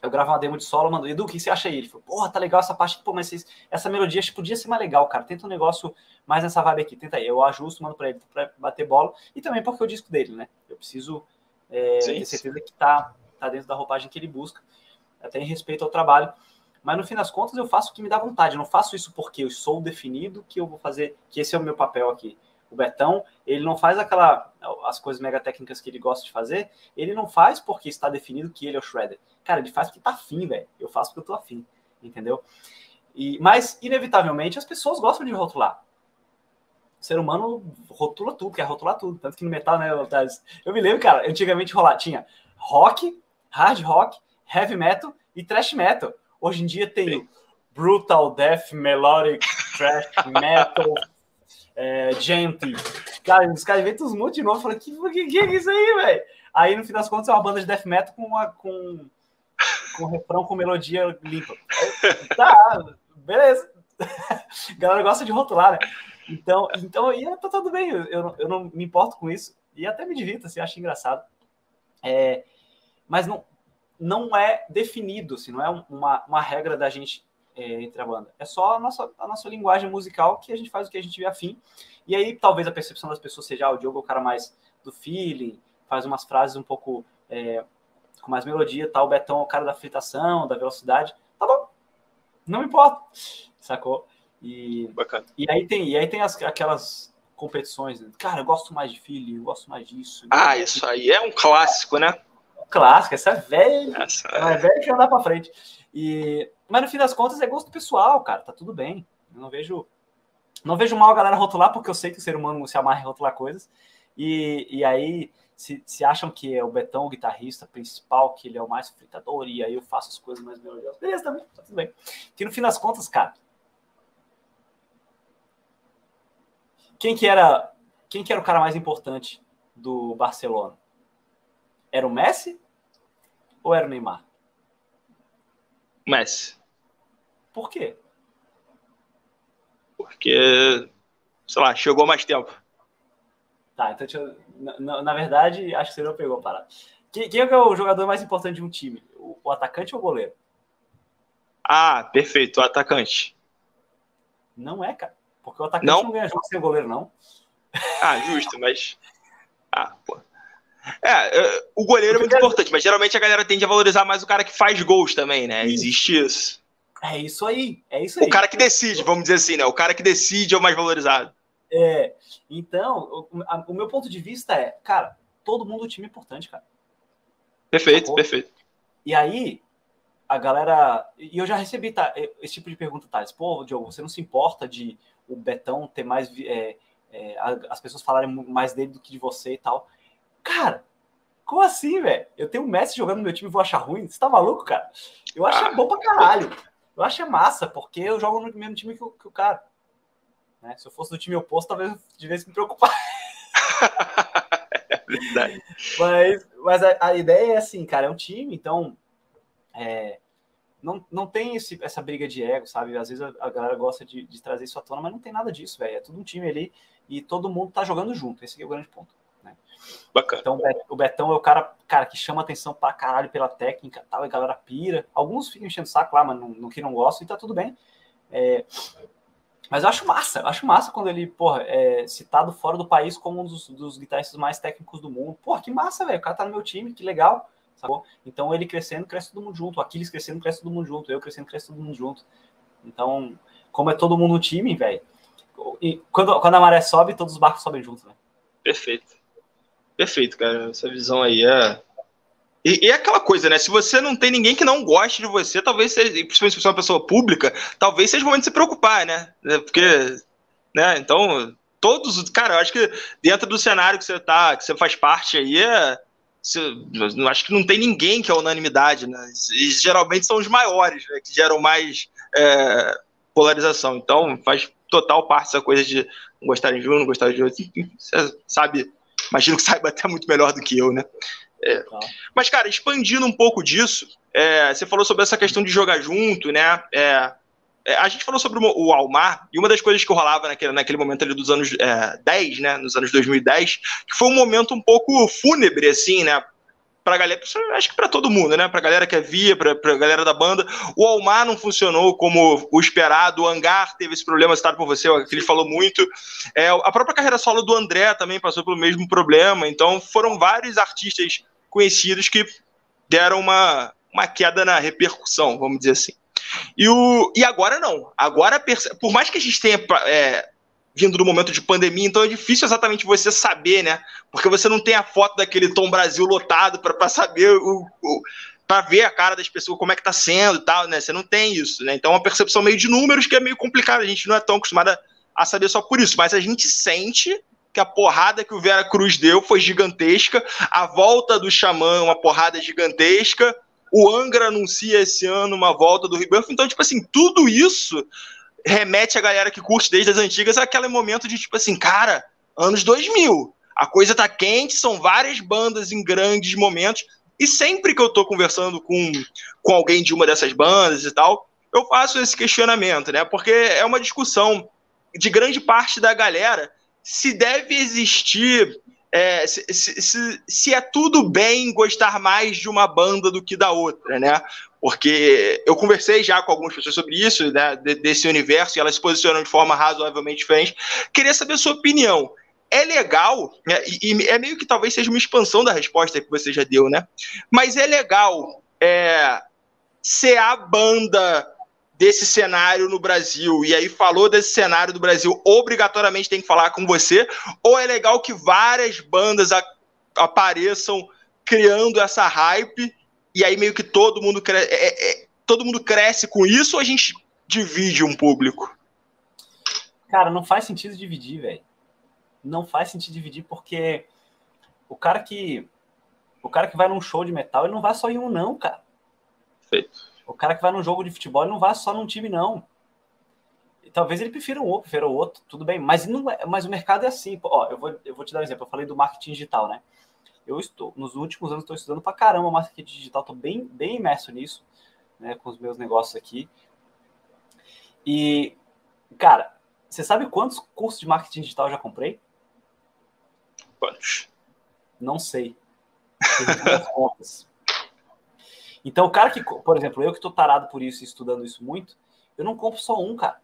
eu gravo uma demo de solo, mando, Edu, o que você acha aí? Ele falou, porra, tá legal essa parte, pô, mas essa melodia podia ser mais legal, cara. Tenta um negócio mais nessa vibe aqui, tenta aí. Eu ajusto, mando pra ele pra bater bola. E também porque é o disco dele, né? Eu preciso é, ter certeza que tá, tá dentro da roupagem que ele busca, até em respeito ao trabalho. Mas no fim das contas eu faço o que me dá vontade. Eu não faço isso porque eu sou definido que eu vou fazer, que esse é o meu papel aqui. O Betão, ele não faz aquela as coisas mega técnicas que ele gosta de fazer, ele não faz porque está definido que ele é o Shredder. Cara, ele faz porque tá afim, velho. Eu faço porque eu tô afim, entendeu? E, mas, inevitavelmente, as pessoas gostam de rotular. O ser humano rotula tudo, quer rotular tudo. Tanto que no metal, né, eu me lembro, cara, antigamente rolar, tinha rock, hard rock, heavy metal e thrash metal. Hoje em dia tem brutal, death, melodic, thrash metal, é, gente. Cara, os caras inventam uns monte de novo. Eu falei, que, que, que é isso aí, velho? Aí, no fim das contas, é uma banda de death metal com, uma, com, com refrão com melodia limpa. Aí, tá, beleza. A galera gosta de rotular, né? Então, então e tá tudo bem, eu, eu não me importo com isso. E até me divirto, assim, acho engraçado. É, mas não, não é definido, assim, não é uma, uma regra da gente é, entre a banda. É só a nossa, a nossa linguagem musical que a gente faz o que a gente vê afim. E aí talvez a percepção das pessoas seja, ah, o Diogo é o cara mais do feeling, faz umas frases um pouco é, com mais melodia, tal, o Betão é o cara da fritação, da velocidade. Tá bom, não importa, sacou? E, Bacana. e aí tem, e aí tem as, aquelas competições, né? cara, eu gosto mais de feeling, eu gosto mais disso. Ah, isso aí é um clássico, né? clássico, essa é velha. Essa é, é velha que andar para frente. E, mas no fim das contas é gosto pessoal, cara, tá tudo bem. Eu não vejo não vejo mal a galera rotular, porque eu sei que o ser humano se amarra em rotular coisas. E, e aí, se, se acham que é o Betão o guitarrista principal, que ele é o mais fritador, e aí eu faço as coisas mais melhorosas. Beleza, também, tá tudo bem. Que no fim das contas, cara. Quem que era, quem que era o cara mais importante do Barcelona? Era o Messi ou era o Neymar? Messi. Por quê? Porque, sei lá, chegou mais tempo. Tá, então eu, na, na, verdade, acho que você não pegou a parada. Quem, quem é o jogador mais importante de um time? O, o atacante ou o goleiro? Ah, perfeito, o atacante. Não é, cara. Porque o atacante não, não ganha jogo sem o goleiro, não. Ah, justo, mas. Ah, pô. É, é, o goleiro é muito importante, mas geralmente a galera tende a valorizar mais o cara que faz gols também, né? Existe isso. É isso aí, é isso aí. O cara que decide, vamos dizer assim, né? O cara que decide é o mais valorizado. É, então, o, a, o meu ponto de vista é, cara, todo mundo o time é importante, cara. Perfeito, Sacou? perfeito. E aí, a galera. E eu já recebi tá, esse tipo de pergunta, Thales. Pô, Diogo, você não se importa de o Betão ter mais. É, é, as pessoas falarem mais dele do que de você e tal. Cara, como assim, velho? Eu tenho um Messi jogando no meu time e vou achar ruim? Você tá maluco, cara? Eu acho ah. bom pra caralho. Eu acho massa, porque eu jogo no mesmo time que o, que o cara. Né? Se eu fosse do time oposto, talvez eu devesse me preocupar. é verdade. Mas, mas a, a, ideia é assim, cara, é um time, então é, não, não tem esse, essa briga de ego, sabe? Às vezes a, a galera gosta de, de, trazer isso à tona, mas não tem nada disso, velho. É tudo um time ali e todo mundo tá jogando junto. Esse é o grande ponto. Bacana. Então o Betão é o cara, cara que chama atenção pra caralho pela técnica tal, e a galera pira. Alguns ficam enchendo o saco lá, mas no, que não gostam, e tá tudo bem. É, mas eu acho massa, eu acho massa quando ele, porra, é citado fora do país como um dos, dos guitarristas mais técnicos do mundo. Porra, que massa, velho. O cara tá no meu time, que legal. Sacou? Então ele crescendo, cresce todo mundo junto. O Aquiles crescendo, cresce todo mundo junto. Eu crescendo, cresce todo mundo junto. Então, como é todo mundo no time, velho. Quando, quando a maré sobe, todos os barcos sobem juntos, né? Perfeito. Perfeito, cara. Essa visão aí é. E, e, é aquela coisa, né? Se você não tem ninguém que não goste de você, talvez seja, principalmente se você é uma pessoa pública, talvez seja o momento de se preocupar, né? É, porque, né? Então, todos, cara, eu acho que dentro do cenário que você tá, que você faz parte aí, é, acho que não tem ninguém que é unanimidade, né? E geralmente são os maiores, né? Que geram mais é, polarização. Então, faz total parte essa coisa de não gostarem de um, não gostarem de outro. Você sabe imagino que saiba até muito melhor do que eu, né? É. Tá. Mas, cara, expandindo um pouco disso, é, você falou sobre essa questão de jogar junto, né? É, é a gente falou sobre o, Almar, e uma das coisas que rolava naquele, naquele momento ali dos anos 10, é, né? Nos anos 2010, que foi um momento um pouco fúnebre, assim, né? Pra galera, acho que para todo mundo, né? Pra galera que é via, pra, pra galera da banda. O Almar não funcionou como o esperado, o Hangar teve esse problema citado por você, que ele falou muito. É, a própria carreira solo do André também passou pelo mesmo problema, então foram vários artistas conhecidos que deram uma, uma queda na repercussão, vamos dizer assim. E, o, e agora não. Agora, por mais que a gente tenha é, vindo do momento de pandemia, então é difícil exatamente você saber, né? Porque você não tem a foto daquele Tom Brasil lotado para saber o, o para ver a cara das pessoas, como é que tá sendo e tal, né? Você não tem isso, né? Então é uma percepção meio de números que é meio complicada. A gente não é tão acostumada a saber só por isso, mas a gente sente que a porrada que o Vera Cruz deu foi gigantesca, a volta do Xamã, uma porrada gigantesca, o Angra anuncia esse ano uma volta do Ribeiro, então, tipo assim, tudo isso remete a galera que curte desde as antigas àquele momento de, tipo assim, cara, anos 2000, a coisa tá quente, são várias bandas em grandes momentos, e sempre que eu tô conversando com, com alguém de uma dessas bandas e tal, eu faço esse questionamento, né? Porque é uma discussão de grande parte da galera se deve existir. É, se, se, se, é tudo bem gostar mais de uma banda do que da outra, né? Porque eu conversei já com algumas pessoas sobre isso, né, desse universo, e elas se posicionam de forma razoavelmente diferente. Queria saber a sua opinião é legal, né, e, é meio que talvez seja uma expansão da resposta que você já deu, né? Mas é legal é, ser a banda desse cenário no Brasil, e aí falou desse cenário do Brasil, obrigatoriamente tem que falar com você, ou é legal que várias bandas a, apareçam criando essa hype, e aí meio que todo mundo, cre é, é, é, todo mundo cresce com isso, ou a gente divide um público? Cara, não faz sentido dividir, velho não faz sentido dividir porque o cara que o cara que vai num show de metal, ele não vai só em um não, cara. Feito. O cara que vai num jogo de futebol, ele não vai só num time não. E talvez ele prefira um ou prefira o outro, tudo bem, mas não é, mas o mercado é assim. Ó, eu vou eu vou te dar um exemplo. Eu falei do marketing digital, né? Eu estou nos últimos anos estou estudando pra caramba marketing digital, tô bem bem imerso nisso, né, com os meus negócios aqui. E cara, você sabe quantos cursos de marketing digital eu já comprei? Quantos? Não sei. Então, o cara que, por exemplo, eu que tô tarado por isso, estudando isso muito, eu não compro só um, cara.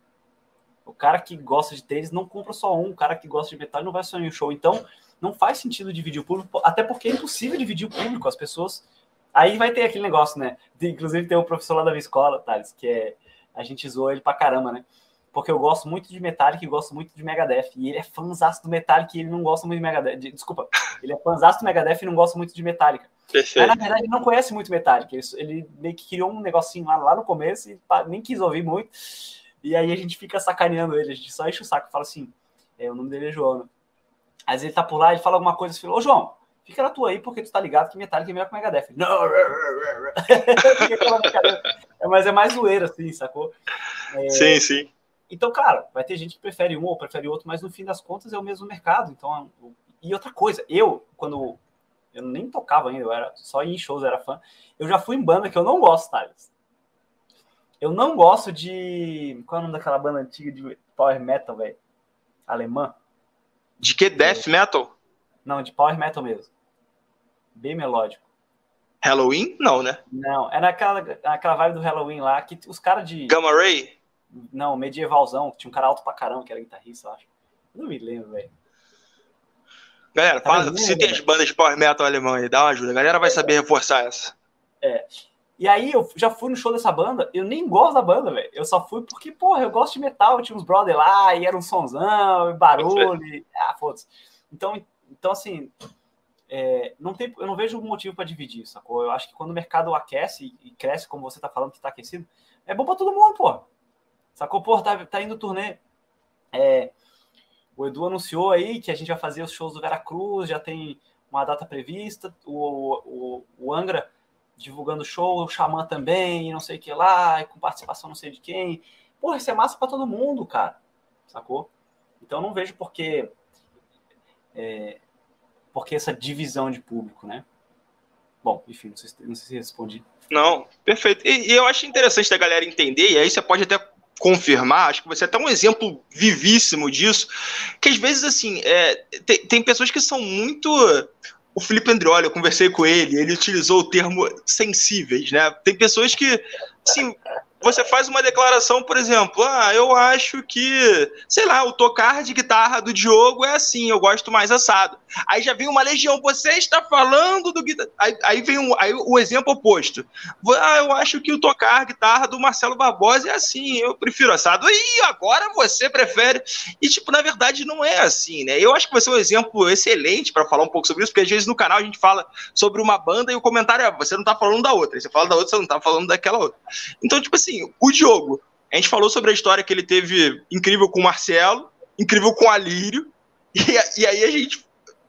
O cara que gosta de tênis não compra só um. O cara que gosta de metal não vai só em um show. Então, não faz sentido dividir o público, até porque é impossível dividir o público. As pessoas. Aí vai ter aquele negócio, né? De, inclusive, tem um professor lá da minha escola, Thales, que é. A gente zoou ele pra caramba, né? porque eu gosto muito de Metallica e gosto muito de Megadeth. E ele é fãzaço do Metallica e ele não gosta muito de Megadeth. De, desculpa, ele é fãzaço do Megadeth e não gosta muito de Metallica. Perfeito. Mas na verdade ele não conhece muito Metallica. Ele, ele meio que criou um negocinho lá, lá no começo e nem quis ouvir muito. E aí a gente fica sacaneando ele, a gente só enche o saco e fala assim: é, o nome dele é João. Às vezes ele tá por lá, ele fala alguma coisa assim, ô João, fica na tua aí, porque tu tá ligado que Metallica é melhor que Megadeth. Não, mas é mais zoeira, assim, sacou? É, sim, sim. Então, cara, vai ter gente que prefere um ou prefere outro, mas no fim das contas é o mesmo mercado. Então, e outra coisa, eu, quando eu nem tocava ainda, eu era só em shows, era fã, eu já fui em banda que eu não gosto, Thales. Eu não gosto de. Qual é o nome daquela banda antiga de power metal, velho? Alemã? De que? Death metal? Não, de power metal mesmo. Bem melódico. Halloween? Não, né? Não, é naquela, naquela vibe do Halloween lá que os caras de. Gamma Ray? Não, medievalzão, tinha um cara alto pra caramba que era guitarrista, eu acho. Não me lembro, velho. Galera, tá fala, se tem as bandas de power metal alemão aí, dá uma ajuda. A galera vai saber reforçar essa. É. E aí eu já fui no show dessa banda, eu nem gosto da banda, velho. Eu só fui porque, porra, eu gosto de metal, tinha uns brother lá, e era um sonzão, e barulho, e... ah, foda-se. Então, então, assim, é, não tem, eu não vejo motivo para dividir, sacou? Eu acho que quando o mercado aquece e cresce, como você tá falando que tá aquecido, é bom para todo mundo, pô. Sacou? Pô, tá, tá indo turnê. É, o Edu anunciou aí que a gente vai fazer os shows do Veracruz, já tem uma data prevista. O, o, o Angra divulgando show, o Xamã também, não sei o que lá, com participação não sei de quem. Porra, isso é massa para todo mundo, cara. Sacou? Então não vejo por que, é, por que essa divisão de público, né? Bom, enfim, não sei, não sei se respondi. Não, perfeito. E, e, eu acho interessante da galera entender, e aí você pode até confirmar, acho que você é até um exemplo vivíssimo disso, que às vezes, assim, é, tem, tem pessoas que são muito o Felipe Andrioli, eu conversei com ele, ele utilizou o termo sensíveis, né? Tem pessoas que Sim, você faz uma declaração, por exemplo, ah, eu acho que, sei lá, o tocar de guitarra do Diogo é assim, eu gosto mais assado. Aí já vem uma legião, você está falando do guitarra. Aí, aí vem um, aí o exemplo oposto. Ah, eu acho que o tocar guitarra do Marcelo Barbosa é assim, eu prefiro assado. E agora você prefere. E, tipo, na verdade, não é assim, né? Eu acho que vai ser um exemplo excelente para falar um pouco sobre isso, porque às vezes no canal a gente fala sobre uma banda e o comentário é: você não está falando da outra. Aí você fala da outra, você não está falando daquela outra. Então, tipo assim, assim, o Diogo, a gente falou sobre a história que ele teve incrível com o Marcelo, incrível com o Alírio, e, e aí a gente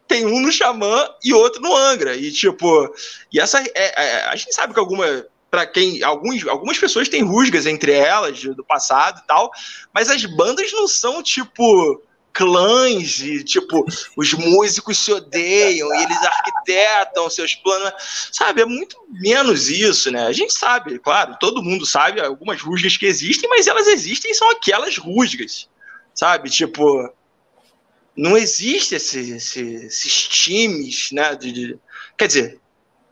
tem um no Xamã e outro no Angra. E tipo, e essa é, é, a gente sabe que alguma para quem alguns, algumas pessoas têm rusgas entre elas do passado e tal, mas as bandas não são tipo clãs e, tipo, os músicos se odeiam e eles arquitetam seus planos. Sabe, é muito menos isso, né? A gente sabe, claro, todo mundo sabe algumas rusgas que existem, mas elas existem e são aquelas rusgas, sabe? Tipo, não existe esse, esse, esses times, né? De, de, quer dizer,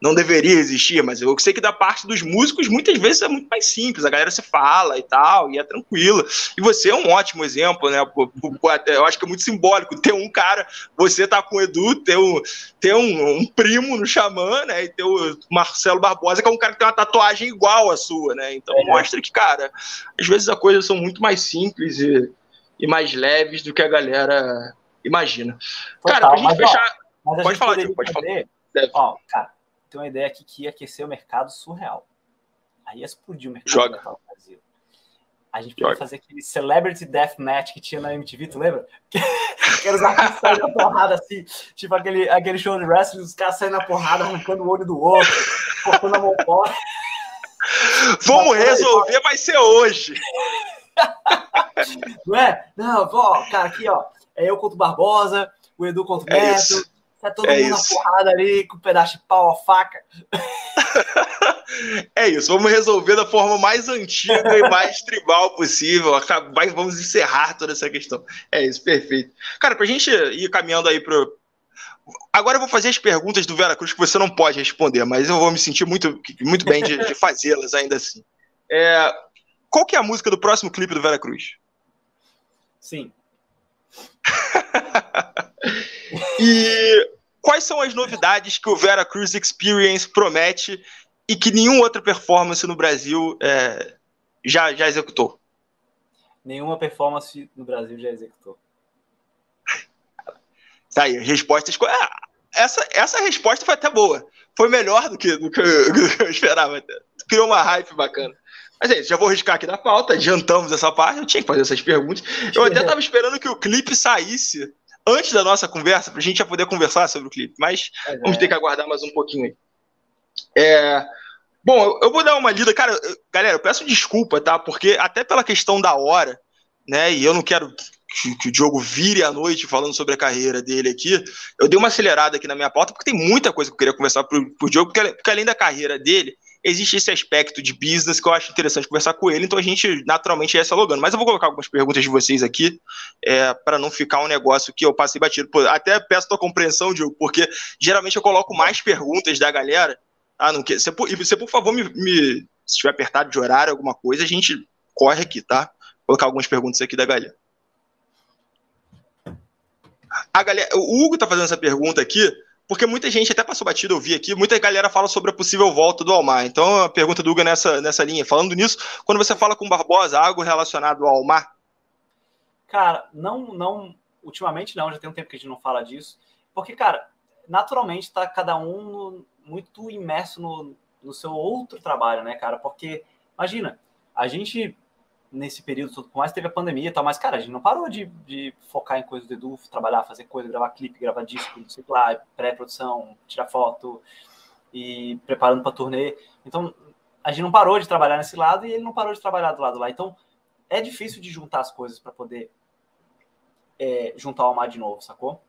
não deveria existir, mas eu sei que da parte dos músicos muitas vezes é muito mais simples, a galera se fala e tal, e é tranquilo. E você é um ótimo exemplo, né? Eu acho que é muito simbólico ter um cara, você tá com o Edu, ter um, ter um, um primo no Xamã, né? E ter o Marcelo Barbosa, que é um cara que tem uma tatuagem igual à sua, né? Então é. mostra que, cara, às vezes as coisas são muito mais simples e, e mais leves do que a galera imagina. Total, cara, pra gente fechar. Ó, pode falar, pode falar. Ó, cara, tem uma ideia aqui que ia aquecer o mercado surreal. Aí ia explodir o mercado Joga. no Brasil. A gente podia fazer aquele Celebrity Deathmatch que tinha na MTV, tu lembra? Que, que era os artistas saindo na porrada assim, tipo aquele, aquele show de wrestling, os caras saindo na porrada, arrancando o olho do outro, cortando a mão fora. Vamos resolver, vai ser hoje. Não é? Não, ó, cara, aqui, ó. É eu contra o Barbosa, o Edu contra o é Neto. Isso. Tá todo é mundo isso. na porrada ali, com um pedaço de pau, a faca. é isso, vamos resolver da forma mais antiga e mais tribal possível. Vamos encerrar toda essa questão. É isso, perfeito. Cara, pra gente ir caminhando aí pro. Agora eu vou fazer as perguntas do Vera Cruz que você não pode responder, mas eu vou me sentir muito, muito bem de, de fazê-las ainda assim. É... Qual que é a música do próximo clipe do Vera Cruz? Sim. e quais são as novidades que o Vera Cruz Experience promete e que nenhuma outra performance no Brasil é, já, já executou? Nenhuma performance no Brasil já executou. Tá aí, respostas. Ah, essa, essa resposta foi até boa. Foi melhor do que, do que, eu, do que eu esperava. Criou uma hype bacana. Mas é isso, já vou riscar aqui na pauta, adiantamos essa parte, eu tinha que fazer essas perguntas. Eu até estava esperando que o clipe saísse antes da nossa conversa, para a gente já poder conversar sobre o clipe, mas é, vamos ter que aguardar mais um pouquinho aí. É, bom, eu vou dar uma lida. Cara, galera, eu peço desculpa, tá? Porque até pela questão da hora, né? E eu não quero que, que, o Diogo vire à noite falando sobre a carreira dele aqui. Eu dei uma acelerada aqui na minha pauta, porque tem muita coisa que eu queria conversar pro, pro Diogo, porque, porque além da carreira dele, existe esse aspecto de business que eu acho interessante conversar com ele, então a gente naturalmente ia dialogando. Mas eu vou colocar algumas perguntas de vocês aqui, é, para não ficar um negócio que eu passei batido. Até peço tua compreensão, Diogo, porque geralmente eu coloco mais perguntas da galera. Ah, não quer. Você, você, por favor, me, me, se estiver apertado de horário, alguma coisa, a gente corre aqui, tá? Vou colocar algumas perguntas aqui da galera. A galera, o Hugo tá fazendo essa pergunta aqui porque muita gente até passou batido, eu vi aqui, muita galera fala sobre a possível volta do Almar. Então, a pergunta do Hugo é nessa, nessa linha. Falando nisso, quando você fala com o Barbosa, algo relacionado ao Almar? Cara, não, não, ultimamente não, já tem um tempo que a gente não fala disso. Porque, cara, naturalmente tá cada um muito imerso no, no seu outro trabalho, né, cara? Porque, imagina, a gente nesse período todo, por mais que teve a pandemia e tal, mas, cara, a gente não parou de, de focar em coisas do Edu, trabalhar, fazer coisa, gravar clipe, gravar disco, não sei lá, pré-produção, tirar foto e preparando para turnê. Então, a gente não parou de trabalhar nesse lado e ele não parou de trabalhar do lado lá. Então, é difícil de juntar as coisas para poder é, juntar o Almar de novo, sacou?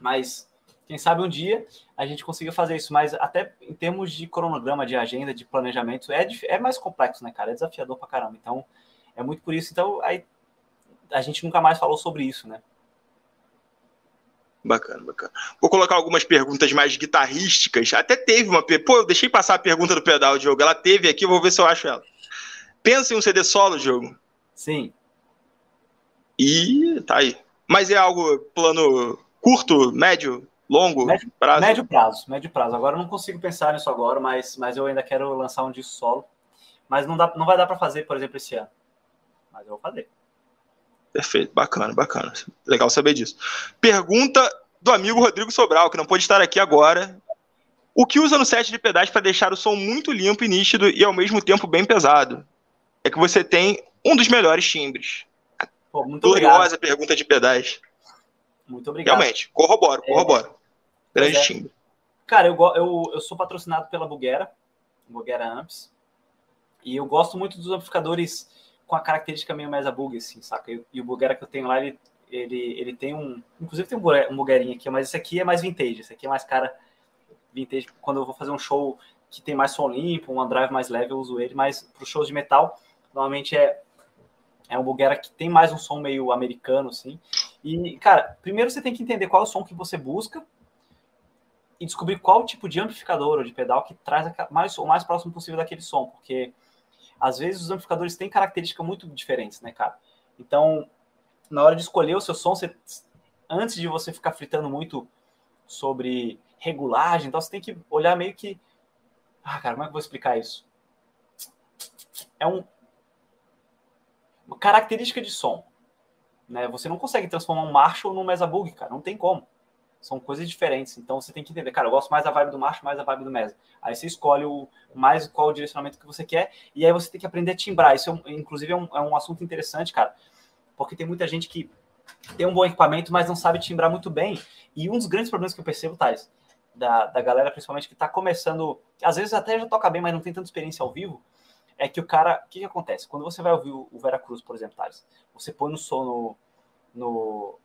Mas quem sabe um dia a gente consiga fazer isso, mas até em termos de cronograma, de agenda, de planejamento, é, é mais complexo, né, cara? É desafiador pra caramba. Então, é muito por isso. Então, aí, a gente nunca mais falou sobre isso, né? Bacana, bacana. Vou colocar algumas perguntas mais guitarrísticas. Até teve uma. Pô, eu deixei passar a pergunta do pedal, Diogo. Ela teve aqui, vou ver se eu acho ela. Pensa em um CD solo, jogo? Sim. E tá aí. Mas é algo plano curto, médio, longo médio, prazo? Médio prazo, médio prazo. Agora eu não consigo pensar nisso agora, mas, mas eu ainda quero lançar um disco solo. Mas não, dá, não vai dar para fazer, por exemplo, esse ano. Mas eu vou fazer. Perfeito, bacana, bacana. Legal saber disso. Pergunta do amigo Rodrigo Sobral, que não pode estar aqui agora. O que usa no set de pedais para deixar o som muito limpo e nítido e ao mesmo tempo bem pesado? É que você tem um dos melhores timbres. Pô, muito Gloriosa obrigado. pergunta de pedais. Muito obrigado. Realmente, corroboro, corroboro. Grande é. timbre. Cara, eu, eu, eu sou patrocinado pela Buguera, Buguera Amps, e eu gosto muito dos amplificadores com a característica meio Mesa Bug, assim, saca? E, e o Buguera que eu tenho lá, ele, ele, ele tem um... Inclusive tem um, Buguerinha aqui, mas esse aqui é mais vintage, esse aqui é mais cara vintage. Quando eu vou fazer um show que tem mais som limpo, um drive mais leve, eu uso ele, mas para os shows de metal, normalmente é, é um Buguera que tem mais um som meio americano, assim. E, cara, primeiro você tem que entender qual é o som que você busca, e descobrir qual tipo de amplificador ou de pedal que traz a- mais, o mais próximo possível daquele som, porque às vezes os amplificadores têm características muito diferentes, né, cara? Então, na hora de escolher o seu som, você, antes de você ficar fritando muito sobre regulagem, então você tem que olhar meio que. Ah, cara, como é que eu vou explicar isso? É um, uma característica de som. Né? Você não consegue transformar um Marshall num Mesa Bug, cara, não tem como. São coisas diferentes. Então você tem que entender, cara, eu gosto mais da vibe do Marshall, mais da vibe do Mesa. Aí você escolhe o mais qual o direcionamento que você quer, e aí você tem que aprender a timbrar. Isso, é um- inclusive, é um, é um assunto interessante, cara, porque tem muita gente que tem um bom equipamento, mas não sabe timbrar muito bem. E um dos grandes problemas que eu percebo, Thales, da, da galera, principalmente que está começando, às vezes até já toca bem, mas não tem tanta experiência ao vivo, é que o cara. O que, que acontece? Quando você vai ouvir o, o Vera Cruz, por exemplo, Thales, você põe no som no, no,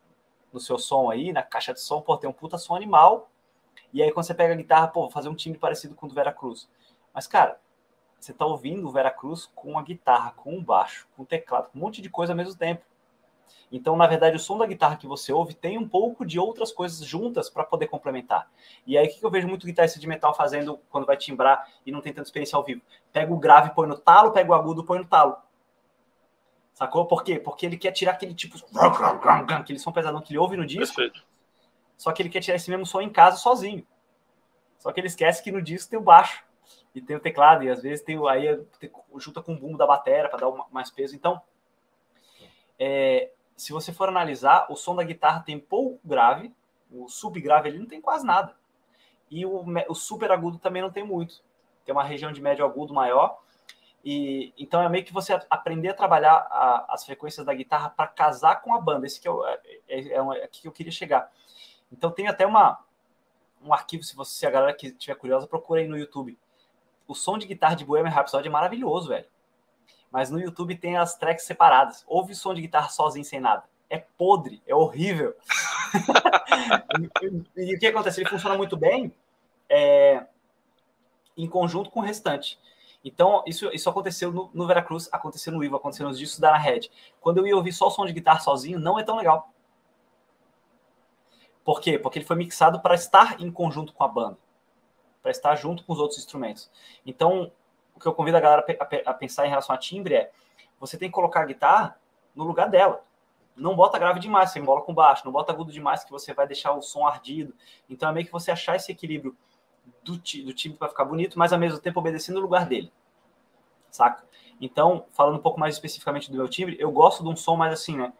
no seu som aí, na caixa de som, pô, tem um puta som animal. E aí quando você pega a guitarra, pô, vou fazer um timbre parecido com o do Vera Cruz. Mas, cara, você tá ouvindo o Vera Cruz com a guitarra, com o baixo, com o teclado, com um monte de coisa ao mesmo tempo. Então, na verdade, o som da guitarra que você ouve tem um pouco de outras coisas juntas para poder complementar. E aí, o que eu vejo muito guitarrista de metal fazendo quando vai timbrar e não tem tanta experiência ao vivo? Pega o grave, põe no talo, pega o agudo, põe no talo. Sacou? Por quê? Porque ele quer tirar aquele tipo. aquele som pesadão que ele ouve no disco, Perfeito. só que ele quer tirar esse mesmo som em casa sozinho. Só que ele esquece que no disco tem o baixo e tem o teclado, e às vezes tem o, aí tem- junta com o bumbo da bateria para dar uma- mais peso. Então, é, se você for analisar, o som da guitarra tem pouco grave, o subgrave ele não tem quase nada. E o, o super agudo também não tem muito. Tem uma região de médio agudo maior. E então é meio que você aprender a trabalhar a- as frequências da guitarra para casar com a banda. Esse que é, o- é, é, é um- é aqui que eu queria chegar. Então tem até uma um arquivo, se você se a galera que estiver curiosa, procura aí no YouTube. O som de guitarra de Bohemian Rhapsody é maravilhoso, velho. Mas no YouTube tem as tracks separadas. Ouve o som de guitarra sozinho, sem nada. É podre, é horrível. e, e o que acontece? Ele funciona muito bem é, em conjunto com o restante. Então, isso, isso aconteceu no, no Veracruz, aconteceu no Ivo, aconteceu nos discos da Ana Red. Quando eu ia ouvir só o som de guitarra sozinho, não é tão legal. Por quê? Porque ele foi mixado para estar em conjunto com a banda, para estar junto com os outros instrumentos. Então, o que eu convido a galera a a pensar em relação a timbre é: você tem que colocar a guitarra no lugar dela. Não bota grave demais, você embola com baixo. Não bota agudo demais, que você vai deixar o som ardido. Então, é meio que você achar esse equilíbrio do, do timbre para ficar bonito, mas ao mesmo tempo obedecendo o lugar dele. Saca? Então, falando um pouco mais especificamente do meu timbre, eu gosto de um som mais assim, né?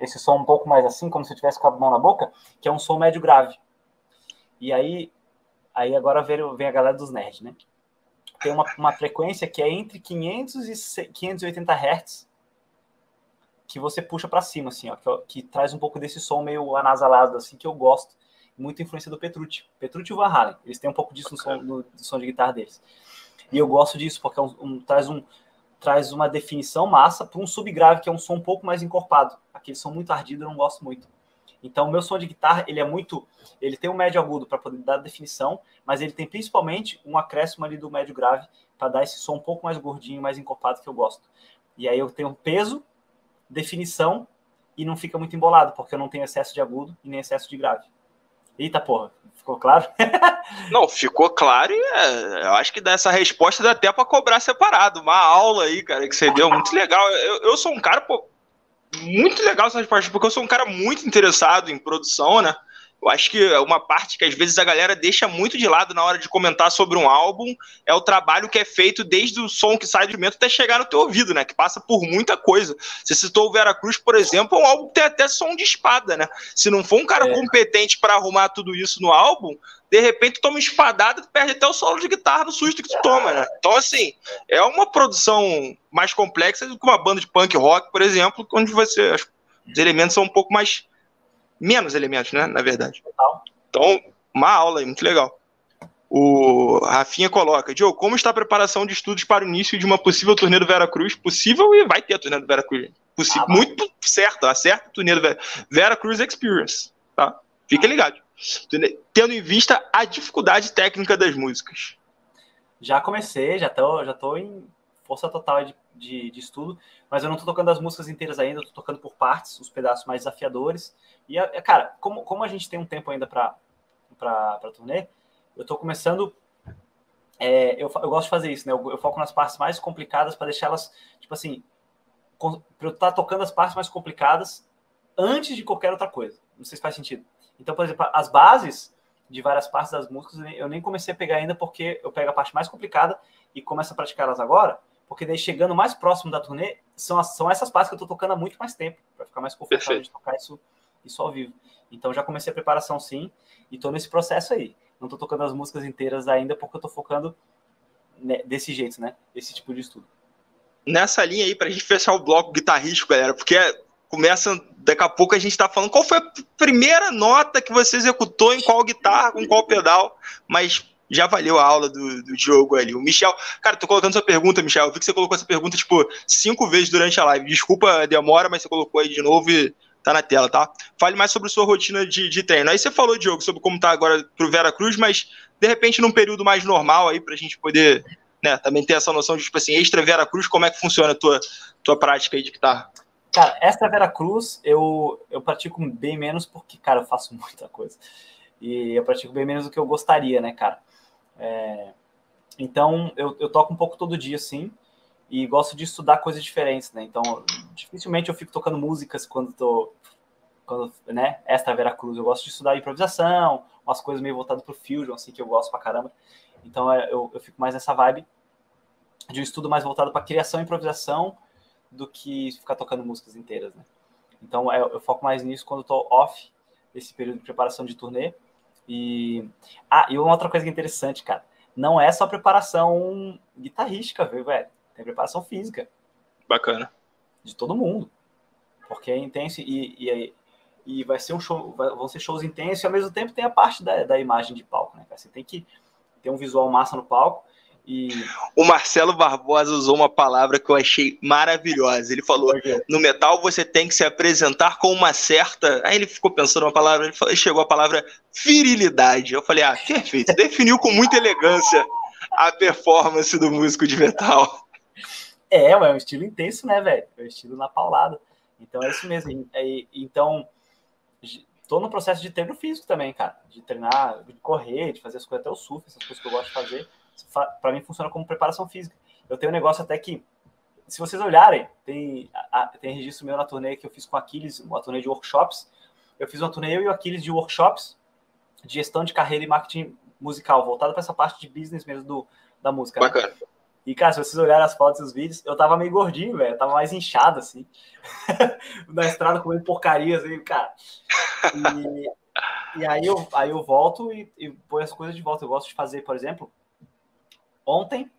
Esse som um pouco mais assim, como se eu tivesse com a mão na boca, que é um som médio grave. E aí, aí agora vem, a galera dos nerds, né? Tem uma, uma frequência que é entre 500 e se- 580 Hz que você puxa para cima, assim, ó, que, que traz um pouco desse som meio anasalado, assim, que eu gosto. Muita influência do Petrucci. Petrucci e o Van Halen, eles têm um pouco disso no som, no, no som de guitarra deles. E eu gosto disso, porque é um- um- traz, um, traz uma definição massa para um subgrave, que é um som um pouco mais encorpado. Aquele som muito ardido eu não gosto muito. Então, o meu som de guitarra, ele é muito... Ele tem um médio agudo para poder dar definição, mas ele tem principalmente um acréscimo ali do médio grave para dar esse som um pouco mais gordinho, mais encorpado que eu gosto. E aí eu tenho peso, definição e não fica muito embolado, porque eu não tenho excesso de agudo e nem excesso de grave. Eita porra, ficou claro? Não, ficou claro e é, eu acho que dessa resposta dá até para cobrar separado. Uma aula aí, cara, que você deu, muito legal. Eu, eu sou um cara, pô, muito legal essa resposta, porque eu sou um cara muito interessado em produção, né? Eu acho que é uma parte que às vezes a galera deixa muito de lado na hora de comentar sobre um álbum é o trabalho que é feito desde o som que sai do instrumento até chegar no teu ouvido, né? Que passa por muita coisa. Você citou o Vera Cruz, por exemplo, é um álbum que tem até som de espada, né? Se não for um cara é. competente para arrumar tudo isso no álbum, de repente toma uma espadada, tu perde até o solo de guitarra no susto que tu toma, né? Então, assim, é uma produção mais complexa do que uma banda de punk rock, por exemplo, onde você. Os elementos são um pouco mais menos elementos, né? Na verdade. Então, uma aula aí, muito legal. O Rafinha coloca, Diogo, como está a preparação de estudos para o início de uma possível turnê do Vera Cruz? Possível e vai ter a turnê do Vera Cruz. Possível, ah, muito certo, acerta a turnê do Vera, Vera Cruz Experience, tá? Fica ligado. Tendo em vista a dificuldade técnica das músicas. Já comecei, já tô, já tô em força total de, de, de estudo, mas eu não tô tocando as músicas inteiras ainda, tô tocando por partes, os pedaços mais desafiadores. E, cara, como, como a gente tem um tempo ainda para turnê, eu tô começando. É, eu, eu gosto de fazer isso, né? Eu, eu foco nas partes mais complicadas para deixar elas, tipo assim, para eu estar tá tocando as partes mais complicadas antes de qualquer outra coisa. Não sei se faz sentido. Então, por exemplo, as bases de várias partes das músicas eu nem comecei a pegar ainda porque eu pego a parte mais complicada e começo a praticar elas agora, porque daí chegando mais próximo da turnê, são, as, são essas partes que eu tô tocando há muito mais tempo, para ficar mais confortável Perfeito. de tocar isso isso ao vivo. Então já comecei a preparação sim, e tô nesse processo aí. Não tô tocando as músicas inteiras ainda porque eu tô focando né, desse jeito, né? Esse tipo de estudo. Nessa linha aí, pra gente fechar o bloco guitarrístico, galera, porque começa, daqui a pouco a gente tá falando qual foi a primeira nota que você executou em qual guitarra, com qual pedal, mas já valeu a aula do, do Diogo ali. O Michel, cara, tô colocando sua pergunta, Michel. Eu vi que você colocou essa pergunta, tipo, cinco vezes durante a live. Desculpa a demora, mas você colocou aí de novo e tá na tela, tá? Fale mais sobre sua rotina de, de treino. Aí você falou, Diogo, sobre como tá agora pro Vera Cruz, mas de repente num período mais normal aí pra gente poder, né, também ter essa noção de, tipo assim, extra Vera Cruz, como é que funciona a tua, tua prática aí de guitarra? Cara, extra Vera Cruz eu, eu pratico bem menos porque, cara, eu faço muita coisa. E eu pratico bem menos do que eu gostaria, né, cara? É... Então, eu, eu toco um pouco todo dia, sim e gosto de estudar coisas diferentes, né? Então, dificilmente eu fico tocando músicas quando tô quando, né, Vera Cruz, eu gosto de estudar improvisação, umas coisas meio voltadas pro fusion, assim, que eu gosto pra caramba. Então, é, eu, eu fico mais nessa vibe de um estudo mais voltado para criação e improvisação do que ficar tocando músicas inteiras, né? Então, eu, é, eu foco mais nisso quando eu tô off esse período de preparação de turnê. E ah, e uma outra coisa que é interessante, cara, não é só preparação guitarrística, viu, velho? Tem preparação física. Bacana. De todo mundo. Porque é intenso e, e, e vai ser um show, vão ser shows intensos e ao mesmo tempo tem a parte da, da imagem de palco, né? Você tem que ter um visual massa no palco. E... O Marcelo Barbosa usou uma palavra que eu achei maravilhosa. Ele falou: no metal você tem que se apresentar com uma certa. Aí ele ficou pensando uma palavra, ele falou, chegou a palavra virilidade. Eu falei: ah, perfeito. Definiu com muita elegância a performance do músico de metal. É, é um estilo intenso, né, velho? É um estilo na paulada. Então é isso mesmo. E, então, tô no processo de treino físico também, cara. De treinar, de correr, de fazer as coisas até o surf, essas coisas que eu gosto de fazer. Para mim funciona como preparação física. Eu tenho um negócio até que, se vocês olharem, tem, a, tem registro meu na turnê que eu fiz com o Aquiles, uma turnê de workshops. Eu fiz uma turnê eu e o Aquiles de workshops de gestão de carreira e marketing musical, voltado para essa parte de business mesmo do, da música. Né? Bacana. Né? E, cara, se vocês olharem as fotos e os vídeos, eu tava meio gordinho, velho. Tava mais inchado, assim. Na estrada comendo porcaria, assim, cara. E, e, aí, eu, aí eu volto e, e põe as coisas de volta. Eu gosto de fazer, por exemplo, ontem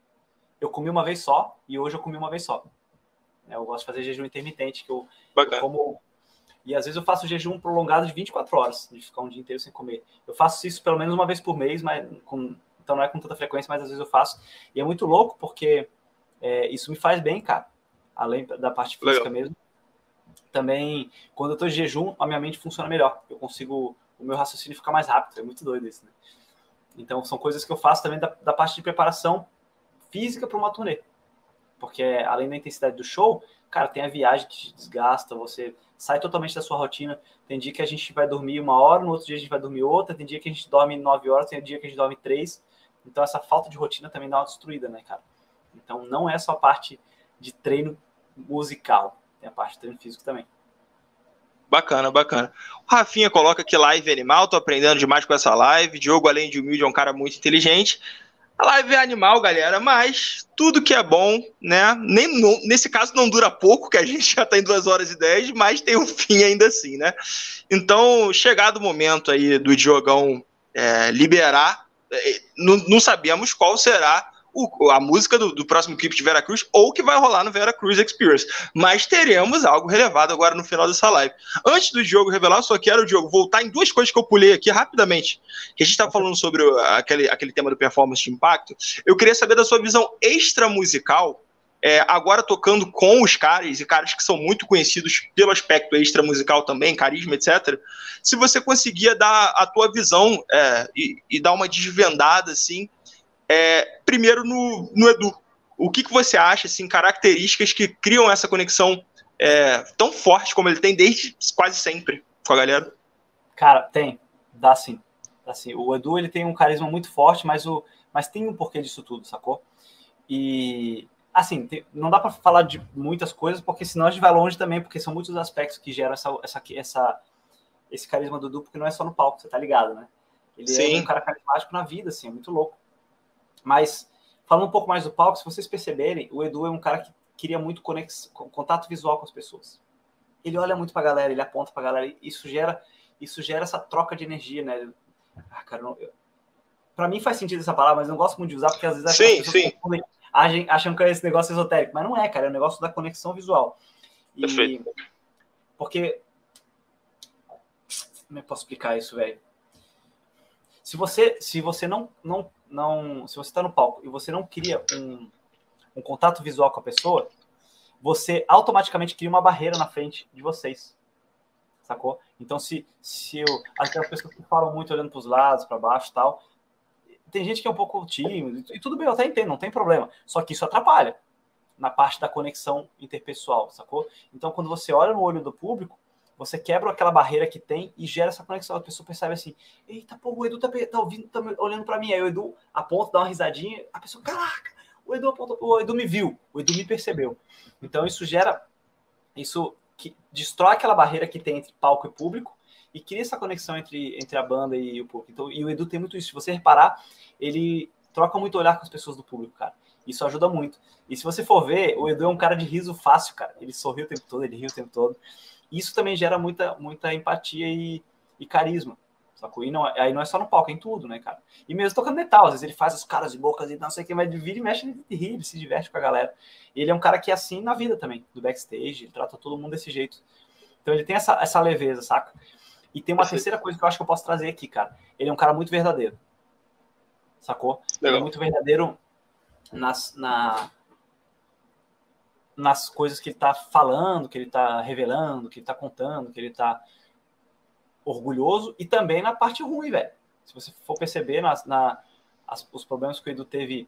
eu comi uma vez só e hoje eu comi uma vez só. Eu gosto de fazer jejum intermitente, que eu, eu como. E às vezes eu faço jejum prolongado de 24 horas, de ficar um dia inteiro sem comer. Eu faço isso pelo menos uma vez por mês, mas com então não é com tanta frequência, mas às vezes eu faço. E é muito louco porque é, isso me faz bem, cara. Além da parte física Legal. mesmo. Também, quando eu tô de jejum, a minha mente funciona melhor. Eu consigo, o meu raciocínio fica mais rápido. É muito doido isso, né? Então, são coisas que eu faço também da, da parte de preparação física para uma turnê. Porque, além da intensidade do show, cara, tem a viagem que te desgasta, você sai totalmente da sua rotina. Tem dia que a gente vai dormir uma hora, no outro dia a gente vai dormir outra, tem dia que a gente dorme nove horas, tem dia que a gente dorme três. Então essa falta de rotina também dá uma destruída, né, cara? Então não é só a parte de treino musical, tem a parte de treino físico também. Bacana, bacana. O Rafinha coloca que live é animal, tô aprendendo demais com essa live. Diogo, além de humilde, é um cara muito inteligente. A live é animal, galera, mas tudo que é bom, né? Nem, nesse caso não dura pouco, que a gente já tá em 2 horas e 10, mas tem um fim ainda assim, né? Então, chegado o momento aí do Diogão é, liberar, é, não, não sabemos qual será o, a música do, do, próximo clipe de Veracruz ou que vai rolar no Veracruz Experience. Mas teremos algo relevado agora no final dessa live. Antes do Diogo revelar, eu só quero, Diogo, voltar em duas coisas que eu pulei aqui rapidamente. Que a gente estava falando sobre aquele, aquele tema do performance de impacto. Eu queria saber da sua visão extra musical. É, agora tocando com os caras, e caras que são muito conhecidos pelo aspecto extra musical também, carisma, etc. Se você conseguia dar a tua visão é, e, e dar uma desvendada, assim, é, primeiro no, no Edu. O que, que você acha, assim, características que criam essa conexão é, tão forte como ele tem desde quase sempre com a galera? Cara, tem. Dá sim. Dá sim. O Edu, ele tem um carisma muito forte, mas, o, mas tem um porquê disso tudo, sacou? E, assim, tem, não dá para falar de muitas coisas, porque senão a gente vai longe também, porque são muitos aspectos que geram essa, essa, essa, esse carisma do Edu, porque não é só no palco, você tá ligado, né? Ele Sim. é um cara carismático na vida, assim, é muito louco. Mas, falando um pouco mais do palco, se vocês perceberem, o Edu é um cara que queria muito conex... contato visual com as pessoas. Ele olha muito pra galera, ele aponta pra galera, e isso gera, isso gera essa troca de energia, né? Ah, cara, não... Pra mim faz sentido essa palavra, mas eu não gosto muito de usar, porque às vezes sim, sim. Confundem, acham que é esse negócio esotérico, mas não é, cara, é o um negócio da conexão visual. E... Perfeito. Porque. Como é que eu posso explicar isso, velho? Se você, se você não, não não, se você está no palco e você não cria um, um contato visual com a pessoa, você automaticamente cria uma barreira na frente de vocês. Sacou? Então, se, se eu. Aquelas pessoas que falam muito olhando para os lados, para baixo tal. Tem gente que é um pouco tímido, e tudo bem, eu até entendo, não tem problema. Só que isso atrapalha na parte da conexão interpessoal, sacou? Então, quando você olha no olho do público, você quebra aquela barreira que tem e gera essa conexão. A pessoa percebe assim: eita, pô, o Edu tá, tá ouvindo, tá olhando para mim. Aí o Edu aponta, dá uma risadinha, a pessoa, caraca, o Edu o Edu me viu, o Edu me percebeu. Então isso gera, isso que destrói aquela barreira que tem entre palco e público e cria essa conexão entre, entre a banda e o público. Então, e o Edu tem muito isso. Se você reparar, ele troca muito olhar com as pessoas do público, cara. Isso ajuda muito. E se você for ver, o Edu é um cara de riso fácil, cara. Ele sorri o tempo todo, ele ri o tempo todo isso também gera muita, muita empatia e, e carisma. Sacou? E não, é, aí não é só no palco, é em tudo, né, cara? E mesmo tocando metal, às vezes ele faz os caras de bocas e não sei o que, mas ele vira e mexe, ele ri, ele se diverte com a galera. E ele é um cara que é assim na vida também, do backstage, ele trata todo mundo desse jeito. Então ele tem essa, essa leveza, saca? E tem uma terceira coisa que eu acho que eu posso trazer aqui, cara. Ele é um cara muito verdadeiro. Sacou? Legal. Ele é muito verdadeiro nas, na, nas coisas que ele está falando, que ele está revelando, que ele está contando, que ele está orgulhoso e também na parte ruim, velho. Se você for perceber na, na as, os problemas que o Edu teve,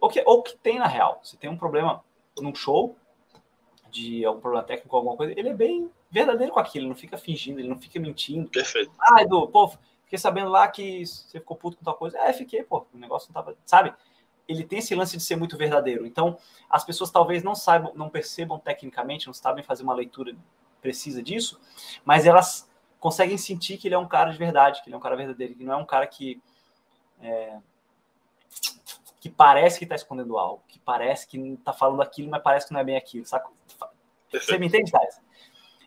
ou que, ou que tem na real, se tem um problema num show, de algum problema técnico, alguma coisa, ele é bem verdadeiro com aquilo, ele não fica fingindo, ele não fica mentindo. Perfeito. Ah, Edu, pô, fiquei sabendo lá que você ficou puto com tal coisa. É, fiquei, pô, o negócio não tava, sabe? Ele tem esse lance de ser muito verdadeiro. Então, as pessoas talvez não saibam, não percebam tecnicamente, não sabem fazer uma leitura precisa disso, mas elas conseguem sentir que ele é um cara de verdade, que ele é um cara verdadeiro, que não é um cara que é, que parece que está escondendo algo, que parece que está falando aquilo, mas parece que não é bem aquilo? Você me entende, Thais?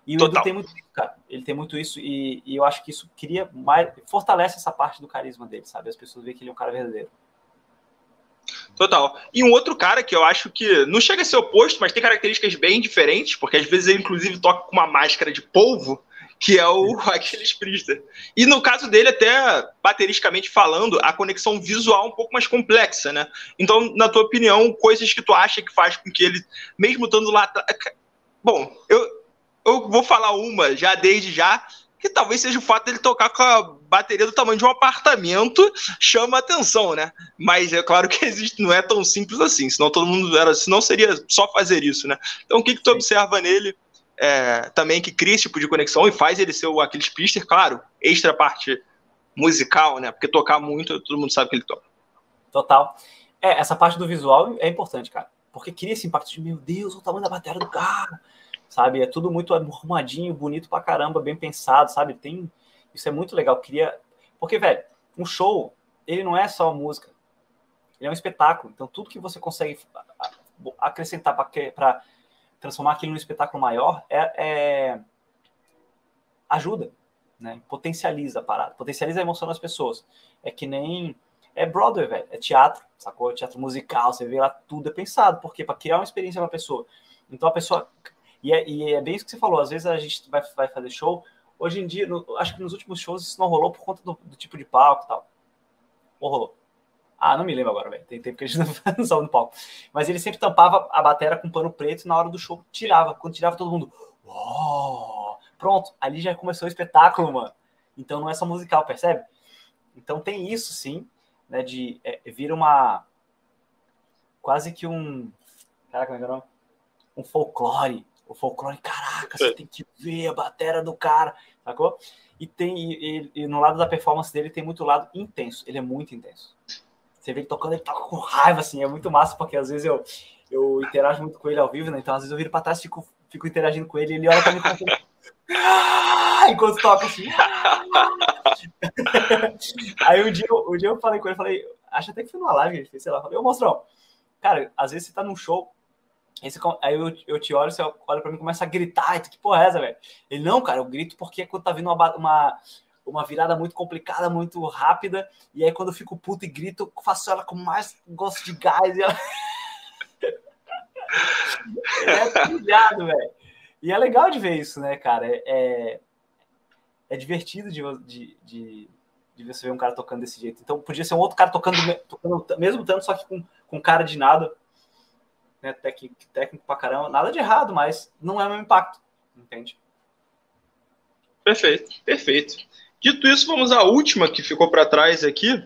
E o Edu tem muito isso, cara. Ele tem muito isso e, e eu acho que isso cria mais, fortalece essa parte do carisma dele, sabe? As pessoas veem que ele é um cara verdadeiro. Total. E um outro cara que eu acho que não chega a ser oposto, mas tem características bem diferentes, porque às vezes ele inclusive toca com uma máscara de polvo, que é o Aquiles Priester. E no caso dele, até bateristicamente falando, a conexão visual é um pouco mais complexa, né? Então, na tua opinião, coisas que tu acha que faz com que ele, mesmo estando lá. Bom, eu, eu vou falar uma já desde já, que talvez seja o fato dele tocar com a bateria do tamanho de um apartamento chama atenção, né? Mas é claro que existe, não é tão simples assim, senão todo mundo era, senão seria só fazer isso, né? Então o que, que tu observa nele é, também que cria esse tipo de conexão e faz ele ser o Aquiles Pister, claro, extra parte musical, né? Porque tocar muito, todo mundo sabe que ele toca. Total. É, essa parte do visual é importante, cara. Porque cria esse impacto de, meu Deus, o tamanho da bateria do cara sabe? É tudo muito arrumadinho, bonito pra caramba, bem pensado, sabe? Tem isso é muito legal. Queria porque velho, um show ele não é só música, ele é um espetáculo. Então tudo que você consegue acrescentar para transformar aquilo num espetáculo maior é, é ajuda, né? Potencializa a parada, potencializa a emoção das pessoas. É que nem é Broadway, velho, é teatro, sacou? Teatro musical, você vê lá tudo é pensado, porque para criar uma experiência para pessoa. Então a pessoa e é, e é, bem isso que você falou. Às vezes a gente vai, vai fazer show. Hoje em dia, no, acho que nos últimos shows isso não rolou por conta do, do tipo de palco e tal. Ou rolou? Ah, não me lembro agora, velho. Tem tempo que a gente não saiu no palco. Mas ele sempre tampava a bateria com pano preto e na hora do show tirava. Quando tirava, todo mundo. Oh! Pronto, ali já começou o espetáculo, mano. Então não é só musical, percebe? Então tem isso sim, né? De é, vira uma. Quase que um. Caraca, como é que é o nome? Um folclore o folclore, caraca, você tem que ver a bateria do cara, sacou? E tem e, e, no lado da performance dele tem muito lado intenso, ele é muito intenso. Você vê ele tocando, ele toca com raiva, assim, é muito massa, porque às vezes eu, eu interajo muito com ele ao vivo, né? Então às vezes eu viro pra trás e fico, fico interagindo com ele, ele olha pra mim como enquanto toca assim. Aí um dia, um dia eu falei com ele, falei, acho até que foi numa live sei lá, falei, ô monstrão, cara, às vezes você tá num show, aí eu, eu te olho, você olha pra mim e começa a gritar. Que porra é essa, velho? Ele, não, cara, eu grito porque quando tá vindo uma, uma, uma virada muito complicada, muito rápida. E aí quando eu fico puto e grito, eu faço ela com mais gosto de gás. E ela... é pilhado, velho. E é legal de ver isso, né, cara? É, é, é divertido de, de, de, de, você ver um cara tocando desse jeito. Então podia ser um outro cara tocando, tocando mesmo tanto, só que com, com cara de nada né, técnico, técnico pra caramba, nada de errado, mas não é o mesmo impacto, entende? Perfeito, perfeito. Dito isso, vamos à última que ficou para trás aqui,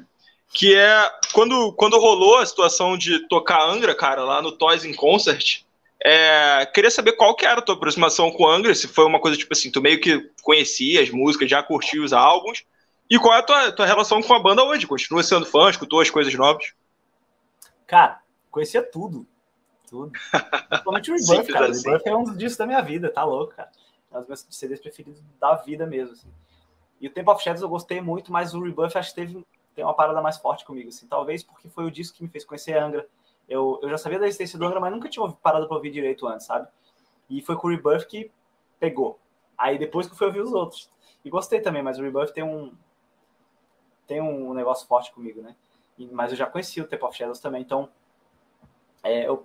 que é quando, quando rolou a situação de tocar Angra, cara, lá no Toys in Concert. É, queria saber qual que era a tua aproximação com Angra, se foi uma coisa tipo assim, tu meio que conhecia as músicas, já curtia os álbuns, e qual é a tua, tua relação com a banda hoje? Continua sendo fã, escutou as coisas novas? Cara, conhecia tudo tudo. Principalmente o Rebirth, cara. Assim. O Rebirth é um dos discos da minha vida, tá louco, cara. É um dos meus CDs preferidos da vida mesmo, assim. E o Temple of Shadows eu gostei muito, mas o Rebirth acho que teve tem uma parada mais forte comigo, assim. Talvez porque foi o disco que me fez conhecer a Angra. Eu, eu já sabia da existência do Angra, mas nunca tinha parado pra ouvir direito antes, sabe? E foi com o Rebirth que pegou. Aí depois que eu fui ouvir os outros. E gostei também, mas o Rebirth tem um tem um negócio forte comigo, né? Mas eu já conheci o Temple of Shadows também, então é, eu,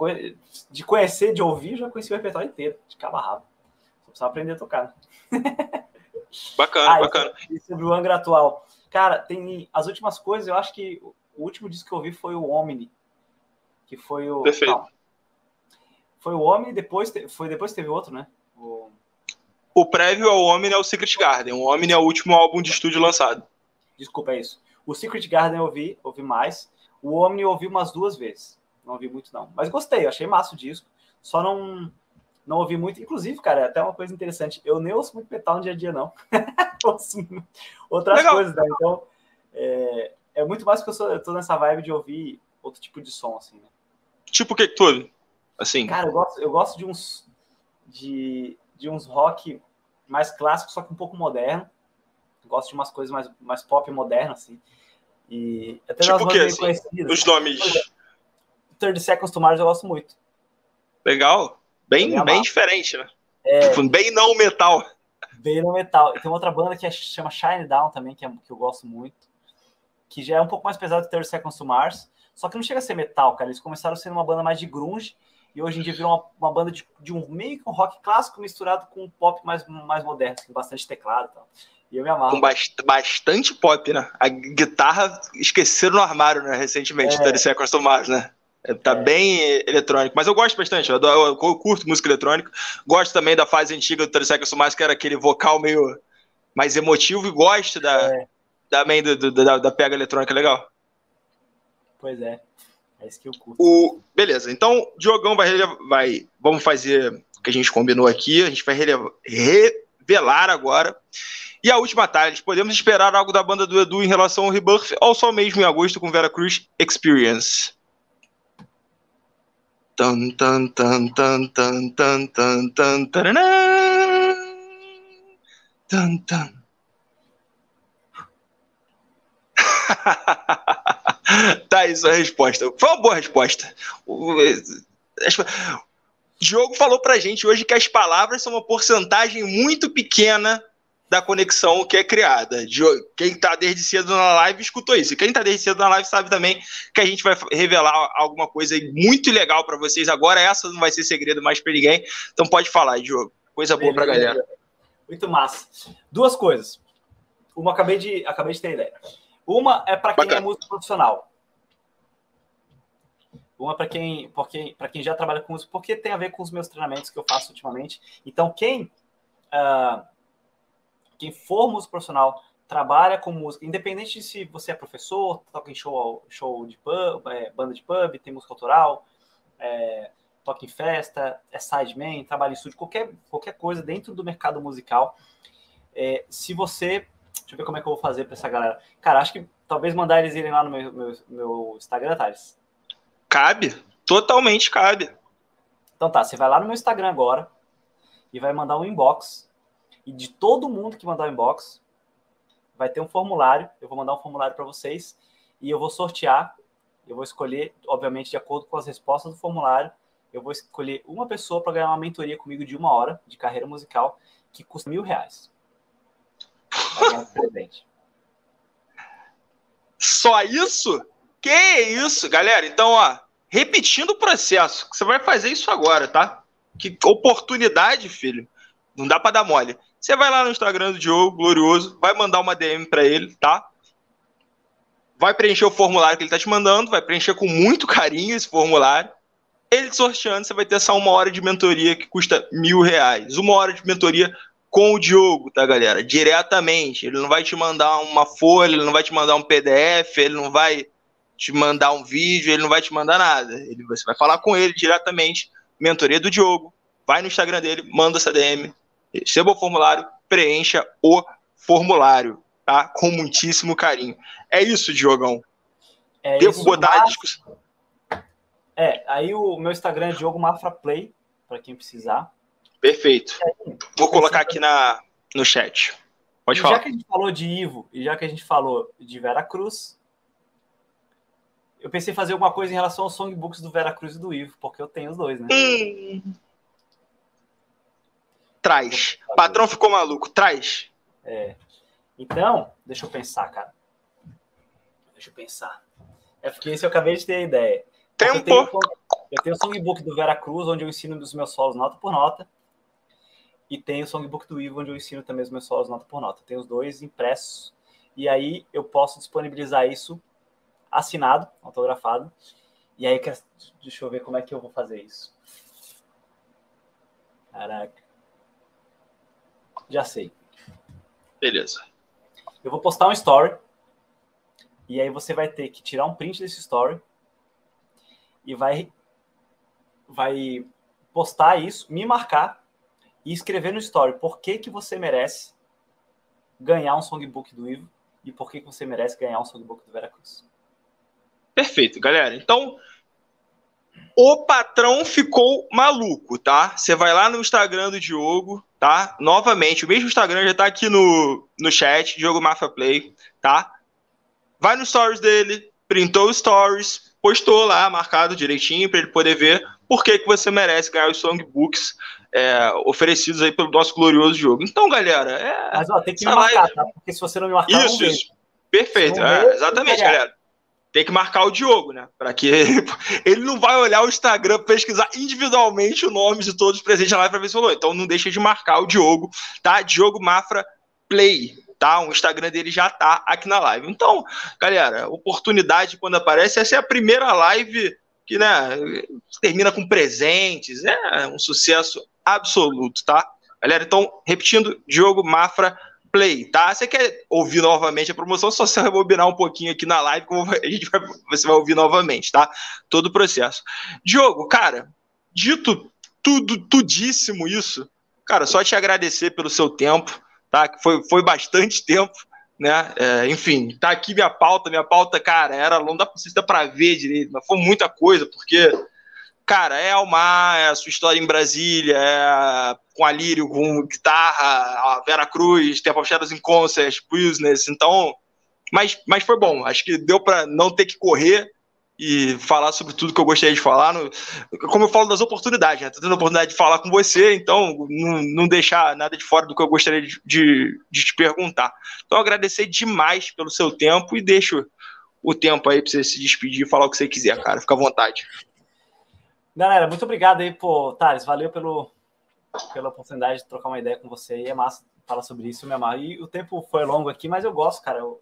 de conhecer, de ouvir, já conheci o repertório inteiro, de cabo a rabo. Só precisava aprender a tocar. Bacana, ah, bacana. E sobre o Angra atual. Cara, tem as últimas coisas, eu acho que o último disco que eu ouvi foi o Omni, que foi o. Perfeito. Não, foi o Omni, depois foi depois teve outro, né? O, o prévio ao Omni é o Secret Garden. O Omni é o último álbum de estúdio lançado. Desculpa, é isso. O Secret Garden eu ouvi, ouvi mais. O Omni eu ouvi umas duas vezes não ouvi muito não. Mas gostei, achei massa o disco. Só não não ouvi muito. Inclusive, cara, é até uma coisa interessante. Eu nem ouço muito metal no dia a dia, não. outras Legal. coisas, né? Então, é, é, muito mais que eu, sou, eu tô nessa vibe de ouvir outro tipo de som, assim, né? Tipo o que tudo? Assim. Cara, eu gosto, eu gosto de uns de, de uns rock mais clássicos, só que um pouco moderno. Gosto de umas coisas mais, mais pop moderno, assim. E até tipo o que, assim? Os nomes 30 Seconds to Mars eu gosto muito. Legal. Bem, bem diferente, né? É, tipo, bem não metal. Bem não metal. E tem outra banda que é, chama Shine Down também, que, é, que eu gosto muito. Que já é um pouco mais pesado que 30 Seconds to Mars. Só que não chega a ser metal, cara. Eles começaram sendo uma banda mais de grunge. E hoje em dia virou uma, uma banda de, de, um meio que um rock clássico misturado com um pop mais, mais moderno, com bastante teclado e tal. E eu me amarro. Com bast bastante pop, né? A guitarra esqueceram no armário, né? Recentemente, é. 30 Seconds to Mars, né? Tá é. bem eletrônico, mas eu gosto bastante, eu, adoro, eu, curto música eletrônica. Gosto também da fase antiga do Terceiro mais que era aquele vocal meio mais emotivo e gosto da, é. também do, do, da, da pega eletrônica legal. Pois é. É isso que eu curto. O, beleza, então Diogão vai, vai. Vamos fazer o que a gente combinou aqui. A gente vai revelar agora. E a última, Thales, podemos esperar algo da banda do Edu em relação ao Rebirth ou só mesmo em agosto com Vera Cruz Experience? Tan, tan, tan, tan, tan, tan, tan, tan, tan, tan. tá isso a resposta. Foi uma boa resposta. Diogo falou pra gente hoje que as palavras são uma porcentagem muito pequena da conexão que é criada. Quem está desde cedo na live escutou isso. E quem está desde cedo na live sabe também que a gente vai revelar alguma coisa muito legal para vocês agora. Essa não vai ser segredo mais para ninguém. Então pode falar, Diogo. Coisa boa para a galera. Muito massa. Duas coisas. Uma acabei de acabei de ter ideia. Uma é para quem é músico profissional. Uma para quem, para quem já trabalha com música, porque tem a ver com os meus treinamentos que eu faço ultimamente. Então quem uh, quem for músico profissional, trabalha com música, independente de se você é professor, toca em show, show de pub, é, banda de pub, tem música autoral, é, toca em festa, é sideman, trabalha em estúdio, qualquer, qualquer coisa dentro do mercado musical. É, se você. Deixa eu ver como é que eu vou fazer para essa galera. Cara, acho que talvez mandar eles irem lá no meu, meu, meu Instagram, Thales. Cabe, totalmente cabe. Então tá, você vai lá no meu Instagram agora e vai mandar um inbox e de todo mundo que mandar o inbox, vai ter um formulário. Eu vou mandar um formulário para vocês e eu vou sortear. Eu vou escolher, obviamente, de acordo com as respostas do formulário, eu vou escolher uma pessoa para ganhar uma mentoria comigo de uma hora de carreira musical que custa mil reais. Só isso? Que isso, galera? Então, ó, repetindo o processo, você vai fazer isso agora, tá? Que oportunidade, filho. Não dá para dar mole. Você vai lá no Instagram do Diogo, glorioso, vai mandar uma DM para ele, tá? Vai preencher o formulário que ele tá te mandando, vai preencher com muito carinho esse formulário. Ele sorteando, você vai ter essa uma hora de mentoria que custa mil reais. Uma hora de mentoria com o Diogo, tá, galera? Diretamente. Ele não vai te mandar uma folha, ele não vai te mandar um PDF, ele não vai te mandar um vídeo, ele não vai te mandar nada. Ele, você vai falar com ele diretamente. Mentoria do Diogo. Vai no Instagram dele, manda essa DM, receba o formulário, preencha o formulário, tá? Com muitíssimo carinho. É isso, Diogão. É Devo isso, botar a discussão. É, aí o meu Instagram é Diogo Mafra Play, para quem precisar. Perfeito. Vou colocar aqui na, no chat. Pode e falar. Já que a gente falou de Ivo e já que a gente falou de Vera Cruz, eu pensei em fazer alguma coisa em relação aos songbooks do Vera Cruz e do Ivo, porque eu tenho os dois, né? Hum. Traz. Patrão ficou maluco. Traz. É. Então, deixa eu pensar, cara. Deixa eu pensar. É porque esse eu acabei de ter a ideia. Tempo. Eu tenho, eu tenho o songbook do Vera Cruz, onde eu ensino os meus solos nota por nota. E tem o songbook do Ivo, onde eu ensino também os meus solos nota por nota. Tem os dois impressos. E aí eu posso disponibilizar isso assinado, autografado. E aí, deixa eu ver como é que eu vou fazer isso. Caraca. Já sei. Beleza. Eu vou postar um story. E aí você vai ter que tirar um print desse story. E vai, vai postar isso, me marcar e escrever no story por que, que você merece ganhar um songbook do Ivo e por que, que você merece ganhar um songbook do Veracruz. Perfeito, galera. Então, o patrão ficou maluco, tá? Você vai lá no Instagram do Diogo, tá? Novamente, o mesmo Instagram já tá aqui no, no chat, Diogo Mafia Play, tá? Vai no stories dele, printou os stories, postou lá, marcado direitinho, para ele poder ver por que, que você merece ganhar os songbooks é, oferecidos aí pelo nosso glorioso jogo. Então, galera, é. Mas ó, tem que me marcar, live... tá? Porque se você não me marcar, isso, isso. Perfeito, é, exatamente, galera tem que marcar o Diogo, né? Para que ele não vai olhar o Instagram, pesquisar individualmente o nome de todos os presentes na live para ver se falou. Então não deixa de marcar o Diogo, tá? Diogo Mafra Play, tá? O Instagram dele já tá aqui na live. Então, galera, oportunidade quando aparece, essa é a primeira live que, né, termina com presentes, é um sucesso absoluto, tá? Galera, então, repetindo, Diogo Mafra play, tá? Você quer ouvir novamente a promoção, só você rebobinar um pouquinho aqui na live, a gente vai, você vai ouvir novamente, tá? Todo o processo. Diogo, cara, dito tudo, tudíssimo isso, cara, só te agradecer pelo seu tempo, tá? Foi, foi bastante tempo, né? É, enfim, tá aqui minha pauta, minha pauta, cara, era não dá para ver direito, mas foi muita coisa, porque cara, é Almar, é a sua história em Brasília, é com a Lírio, com guitarra, a Vera Cruz, Temple of Shadows in Concert, Business, então, mas, mas foi bom, acho que deu para não ter que correr e falar sobre tudo que eu gostaria de falar, no, como eu falo das oportunidades, né? tô tendo a oportunidade de falar com você, então não, não deixar nada de fora do que eu gostaria de, de, de te perguntar. Então agradecer demais pelo seu tempo e deixo o tempo aí para você se despedir e falar o que você quiser, cara, fica à vontade. Galera, muito obrigado aí, pô, Thales, valeu pelo, pela oportunidade de trocar uma ideia com você e é massa falar sobre isso, me amar. E o tempo foi longo aqui, mas eu gosto, cara, eu,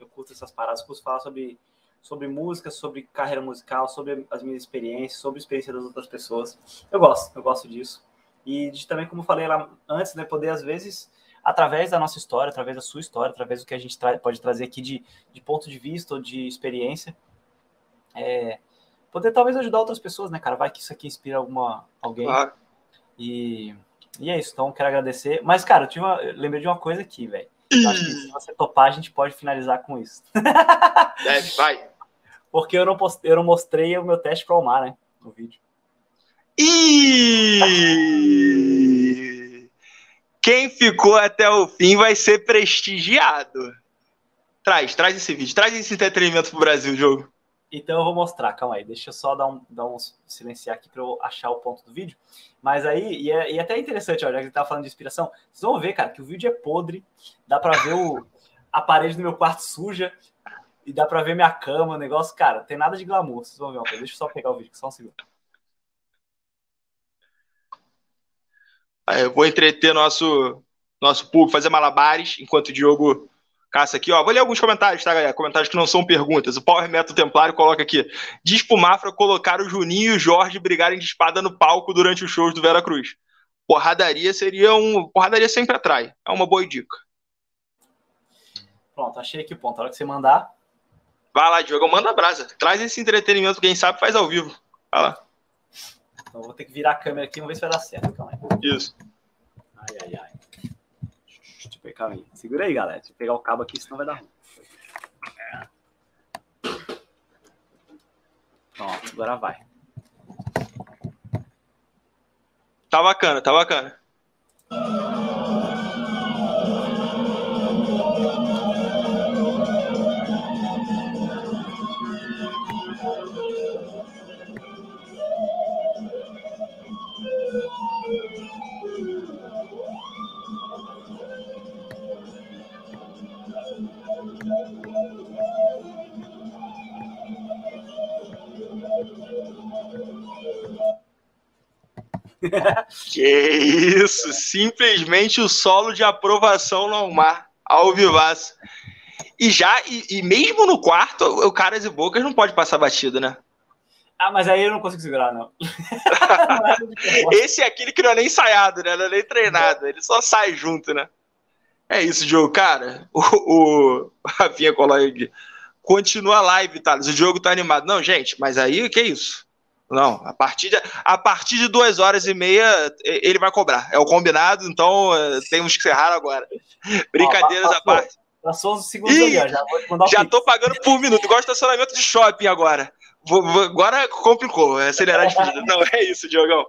eu curto essas paradas, curto falar sobre, sobre música, sobre carreira musical, sobre as minhas experiências, sobre a experiência das outras pessoas. Eu gosto, eu gosto disso. E de, também, como eu falei lá antes, né, poder às vezes através da nossa história, através da sua história, através do que a gente tra pode trazer aqui de, de ponto de vista ou de experiência, é, poder talvez ajudar outras pessoas, né, cara? Vai que isso aqui inspira alguma, alguém. Claro. E, e é isso, então quero agradecer. Mas, cara, eu, tive uma, eu lembrei de uma coisa aqui, velho. Acho que se você topar, a gente pode finalizar com isso. Deve, vai. Porque eu não, postei, eu não mostrei o meu teste para o mar, né? No vídeo. E quem ficou até o fim vai ser prestigiado. Traz, traz esse vídeo, traz esse entretenimento pro Brasil, jogo. Então eu vou mostrar, calma aí, deixa eu só dar um, dar um silenciar aqui para eu achar o ponto do vídeo. Mas aí, e é, e é até interessante, olha, já que tava falando de inspiração, vocês vão ver, cara, que o vídeo é podre, dá para ver o, a parede do meu quarto suja, e dá para ver minha cama, o negócio, cara, tem nada de glamour, vocês vão ver uma. Deixa eu só pegar o vídeo, só um segundo. Eu vou entreter nosso, nosso público, fazer malabares, enquanto o Diogo caça aqui, ó. Vou ler alguns comentários, tá, galera? Comentários que não são perguntas. O Power Metal Templário coloca aqui: diz pro Mafra colocar o Juninho e o Jorge brigarem de espada no palco durante os shows do Vera Cruz. Porradaria seria um. Porradaria sempre atrai. É uma boa dica. Pronto, achei aqui o ponto. A hora que você mandar. Vai lá, Diogo, manda a brasa. Traz esse entretenimento, quem sabe faz ao vivo. Vai lá. Então vou ter que virar a câmera aqui, vamos ver se vai dar certo. Calma aí. Isso. Ai, ai, ai. Calma aí. Segura aí, galera. Deixa eu pegar o cabo aqui, senão vai dar ruim. Pronto, agora vai. Tá bacana, tá bacana. que isso, simplesmente o solo de aprovação no Almar, ao vivaço. E já, e, e, mesmo no quarto, o Caras e Bocas não pode passar batido, né? Ah, mas aí eu não consigo segurar, não. Esse é aquele que não é nem ensaiado, né? Não é nem treinado, ele só sai junto, né? É isso, Diogo. Cara, o, o Rafinha coloca aqui. Continua a live, Thales. O jogo tá animado. Não, gente, mas aí o que é isso? Não, a partir, de, a partir de duas horas e meia ele vai cobrar. É o combinado, então é, temos que encerrar agora. Brincadeiras à parte. Passou uns segundos Ih, ali, já vou mandar Já tô pagando por minuto, igual estacionamento de shopping agora. Vou, vou, agora complicou, é acelerar as pedidas. Não, é isso, Diogão.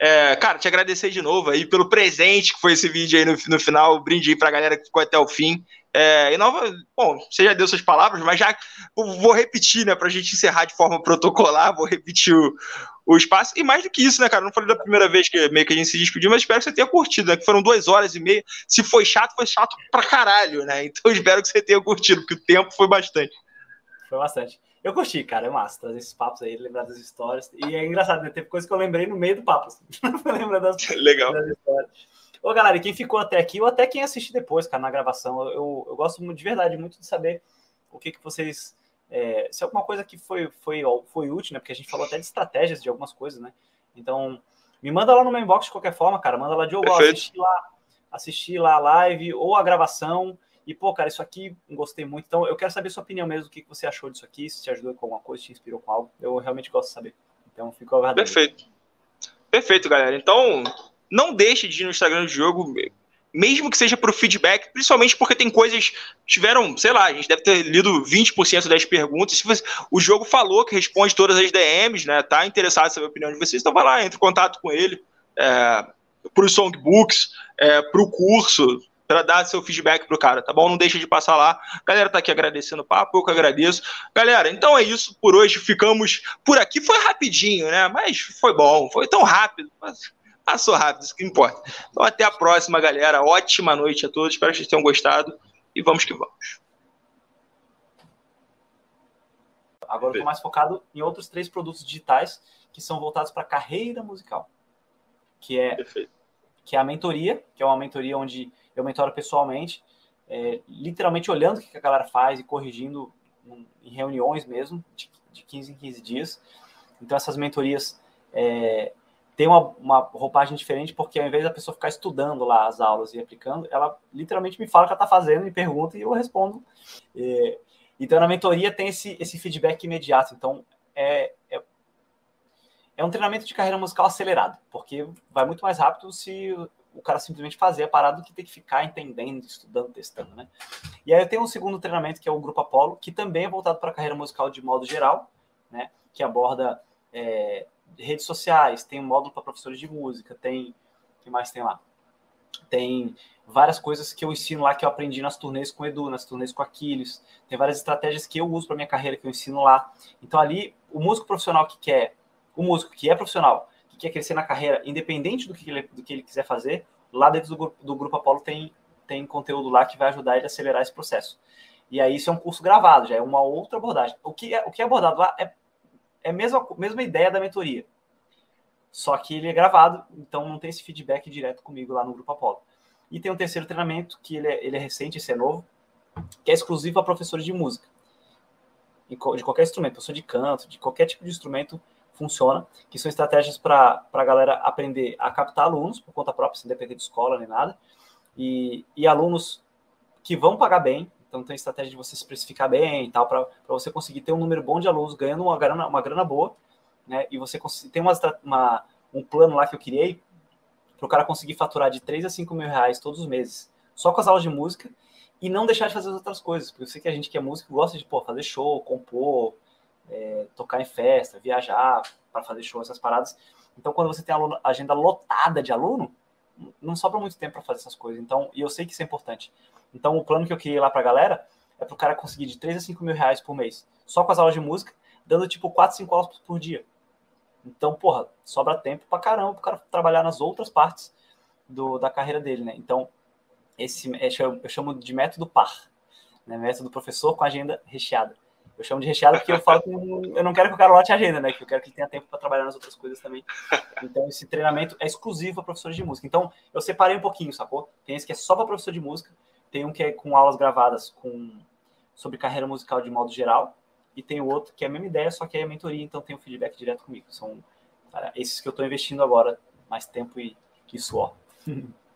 É, cara, te agradecer de novo aí pelo presente que foi esse vídeo aí no, no final. Brinde aí pra galera que ficou até o fim. É, e nova, bom, você já deu suas palavras, mas já vou repetir, né, pra gente encerrar de forma protocolar, vou repetir o, o espaço. E mais do que isso, né, cara? Não falei da primeira vez que meio que a gente se despediu, mas espero que você tenha curtido, né? Que foram duas horas e meia. Se foi chato, foi chato pra caralho, né? Então espero que você tenha curtido, porque o tempo foi bastante. Foi bastante. Eu curti, cara, é massa trazer esses papos aí, lembrar das histórias. E é engraçado, né? Teve coisa que eu lembrei no meio do papo. Assim. Lembra das, Legal. das histórias. Ô, galera, quem ficou até aqui, ou até quem assistir depois, cara, na gravação, eu, eu gosto de verdade muito de saber o que, que vocês. É, se alguma coisa que foi, foi, foi útil, né? Porque a gente falou até de estratégias de algumas coisas, né? Então, me manda lá no meu inbox de qualquer forma, cara. Manda lá, Diogo, assisti lá assistir lá a live ou a gravação e, pô, cara, isso aqui gostei muito. Então, eu quero saber sua opinião mesmo, o que você achou disso aqui, se te ajudou com alguma coisa, se te inspirou com algo. Eu realmente gosto de saber. Então, fico aguardando. Perfeito. Perfeito, galera. Então, não deixe de ir no Instagram do jogo, mesmo que seja para o feedback, principalmente porque tem coisas tiveram, sei lá, a gente deve ter lido 20% das perguntas. Você, o jogo falou que responde todas as DMs, né? Tá interessado em saber a opinião de vocês, então vai lá, entre em contato com ele. É, para os songbooks, é, para o curso, para dar seu feedback pro cara, tá bom? Não deixa de passar lá. galera tá aqui agradecendo o papo, eu que agradeço. Galera, então é isso por hoje. Ficamos por aqui. Foi rapidinho, né? Mas foi bom. Foi tão rápido. Mas passou rápido, isso que importa. Então até a próxima, galera. Ótima noite a todos. Espero que vocês tenham gostado. E vamos que vamos. Agora eu estou mais focado em outros três produtos digitais que são voltados para a carreira musical. Que é, que é a mentoria, que é uma mentoria onde eu mentoro pessoalmente, é, literalmente olhando o que a galera faz e corrigindo em reuniões mesmo, de, de 15 em 15 dias. Então, essas mentorias é, têm uma, uma, roupagem diferente, porque ao invés da pessoa ficar estudando lá as aulas e aplicando, ela literalmente me fala o que ela está fazendo, me pergunta e eu respondo. É, então, na mentoria tem esse, esse feedback imediato. Então, é, é, é um treinamento de carreira musical acelerado, porque vai muito mais rápido se o cara simplesmente fazer a parada do que ter que ficar entendendo, estudando, testando, né? E aí eu tenho um segundo treinamento que é o Grupo Apolo, que também é voltado para a carreira musical de modo geral, né? Que aborda é, redes sociais, tem um módulo para professores de música, tem. O que mais tem lá? Tem várias coisas que eu ensino lá que eu aprendi nas turnês com o Edu, nas turnês com Aquiles. Tem várias estratégias que eu uso para minha carreira que eu ensino lá. Então ali, o músico profissional que quer, o músico que é profissional quer crescer na carreira, independente do que ele, do que ele quiser fazer, lá dentro do, do Grupo Apolo tem, tem conteúdo lá que vai ajudar ele a acelerar esse processo. E aí isso é um curso gravado, já é uma outra abordagem. O que é, o que é abordado lá é, é a mesma, mesma ideia da mentoria. Só que ele é gravado, então não tem esse feedback direto comigo lá no Grupo Apolo. E tem um terceiro treinamento, que ele é, ele é recente, esse é novo, que é exclusivo a professores de música. De qualquer instrumento, professor de canto, de qualquer tipo de instrumento funciona, que são estratégias para a galera aprender a captar alunos por conta própria, sem depender de escola nem nada, e, e alunos que vão pagar bem, então tem estratégia de você se precificar bem e tal, para você conseguir ter um número bom de alunos ganhando uma grana, uma grana boa, né? E você tem uma, uma, um plano lá que eu criei para o cara conseguir faturar de 3 a 5 mil reais todos os meses, só com as aulas de música, e não deixar de fazer as outras coisas, porque eu sei que a gente que é músico gosta de pô, fazer show, compor, é, tocar em festa, viajar para fazer show, essas paradas. Então, quando você tem aluno, agenda lotada de aluno, não sobra muito tempo para fazer essas coisas. Então, e eu sei que isso é importante. Então, o plano que eu criei lá para a galera é para o cara conseguir de 3 a 5 mil reais por mês, só com as aulas de música, dando tipo 4, 5 aulas por dia. Então, porra, sobra tempo para caramba para o cara trabalhar nas outras partes do, da carreira dele, né? Então, esse eu chamo de método par, né? Método professor com agenda recheada. Eu chamo de recheado porque eu falo que eu não quero que o cara lote a agenda, né? Que eu quero que ele tenha tempo para trabalhar nas outras coisas também. Então, esse treinamento é exclusivo para professores de música. Então, eu separei um pouquinho, sacou? Tem esse que é só para professor de música, tem um que é com aulas gravadas com sobre carreira musical de modo geral, e tem o outro que é a mesma ideia, só que é mentoria, então tem o um feedback direto comigo. São cara, esses que eu estou investindo agora, mais tempo e, e suor.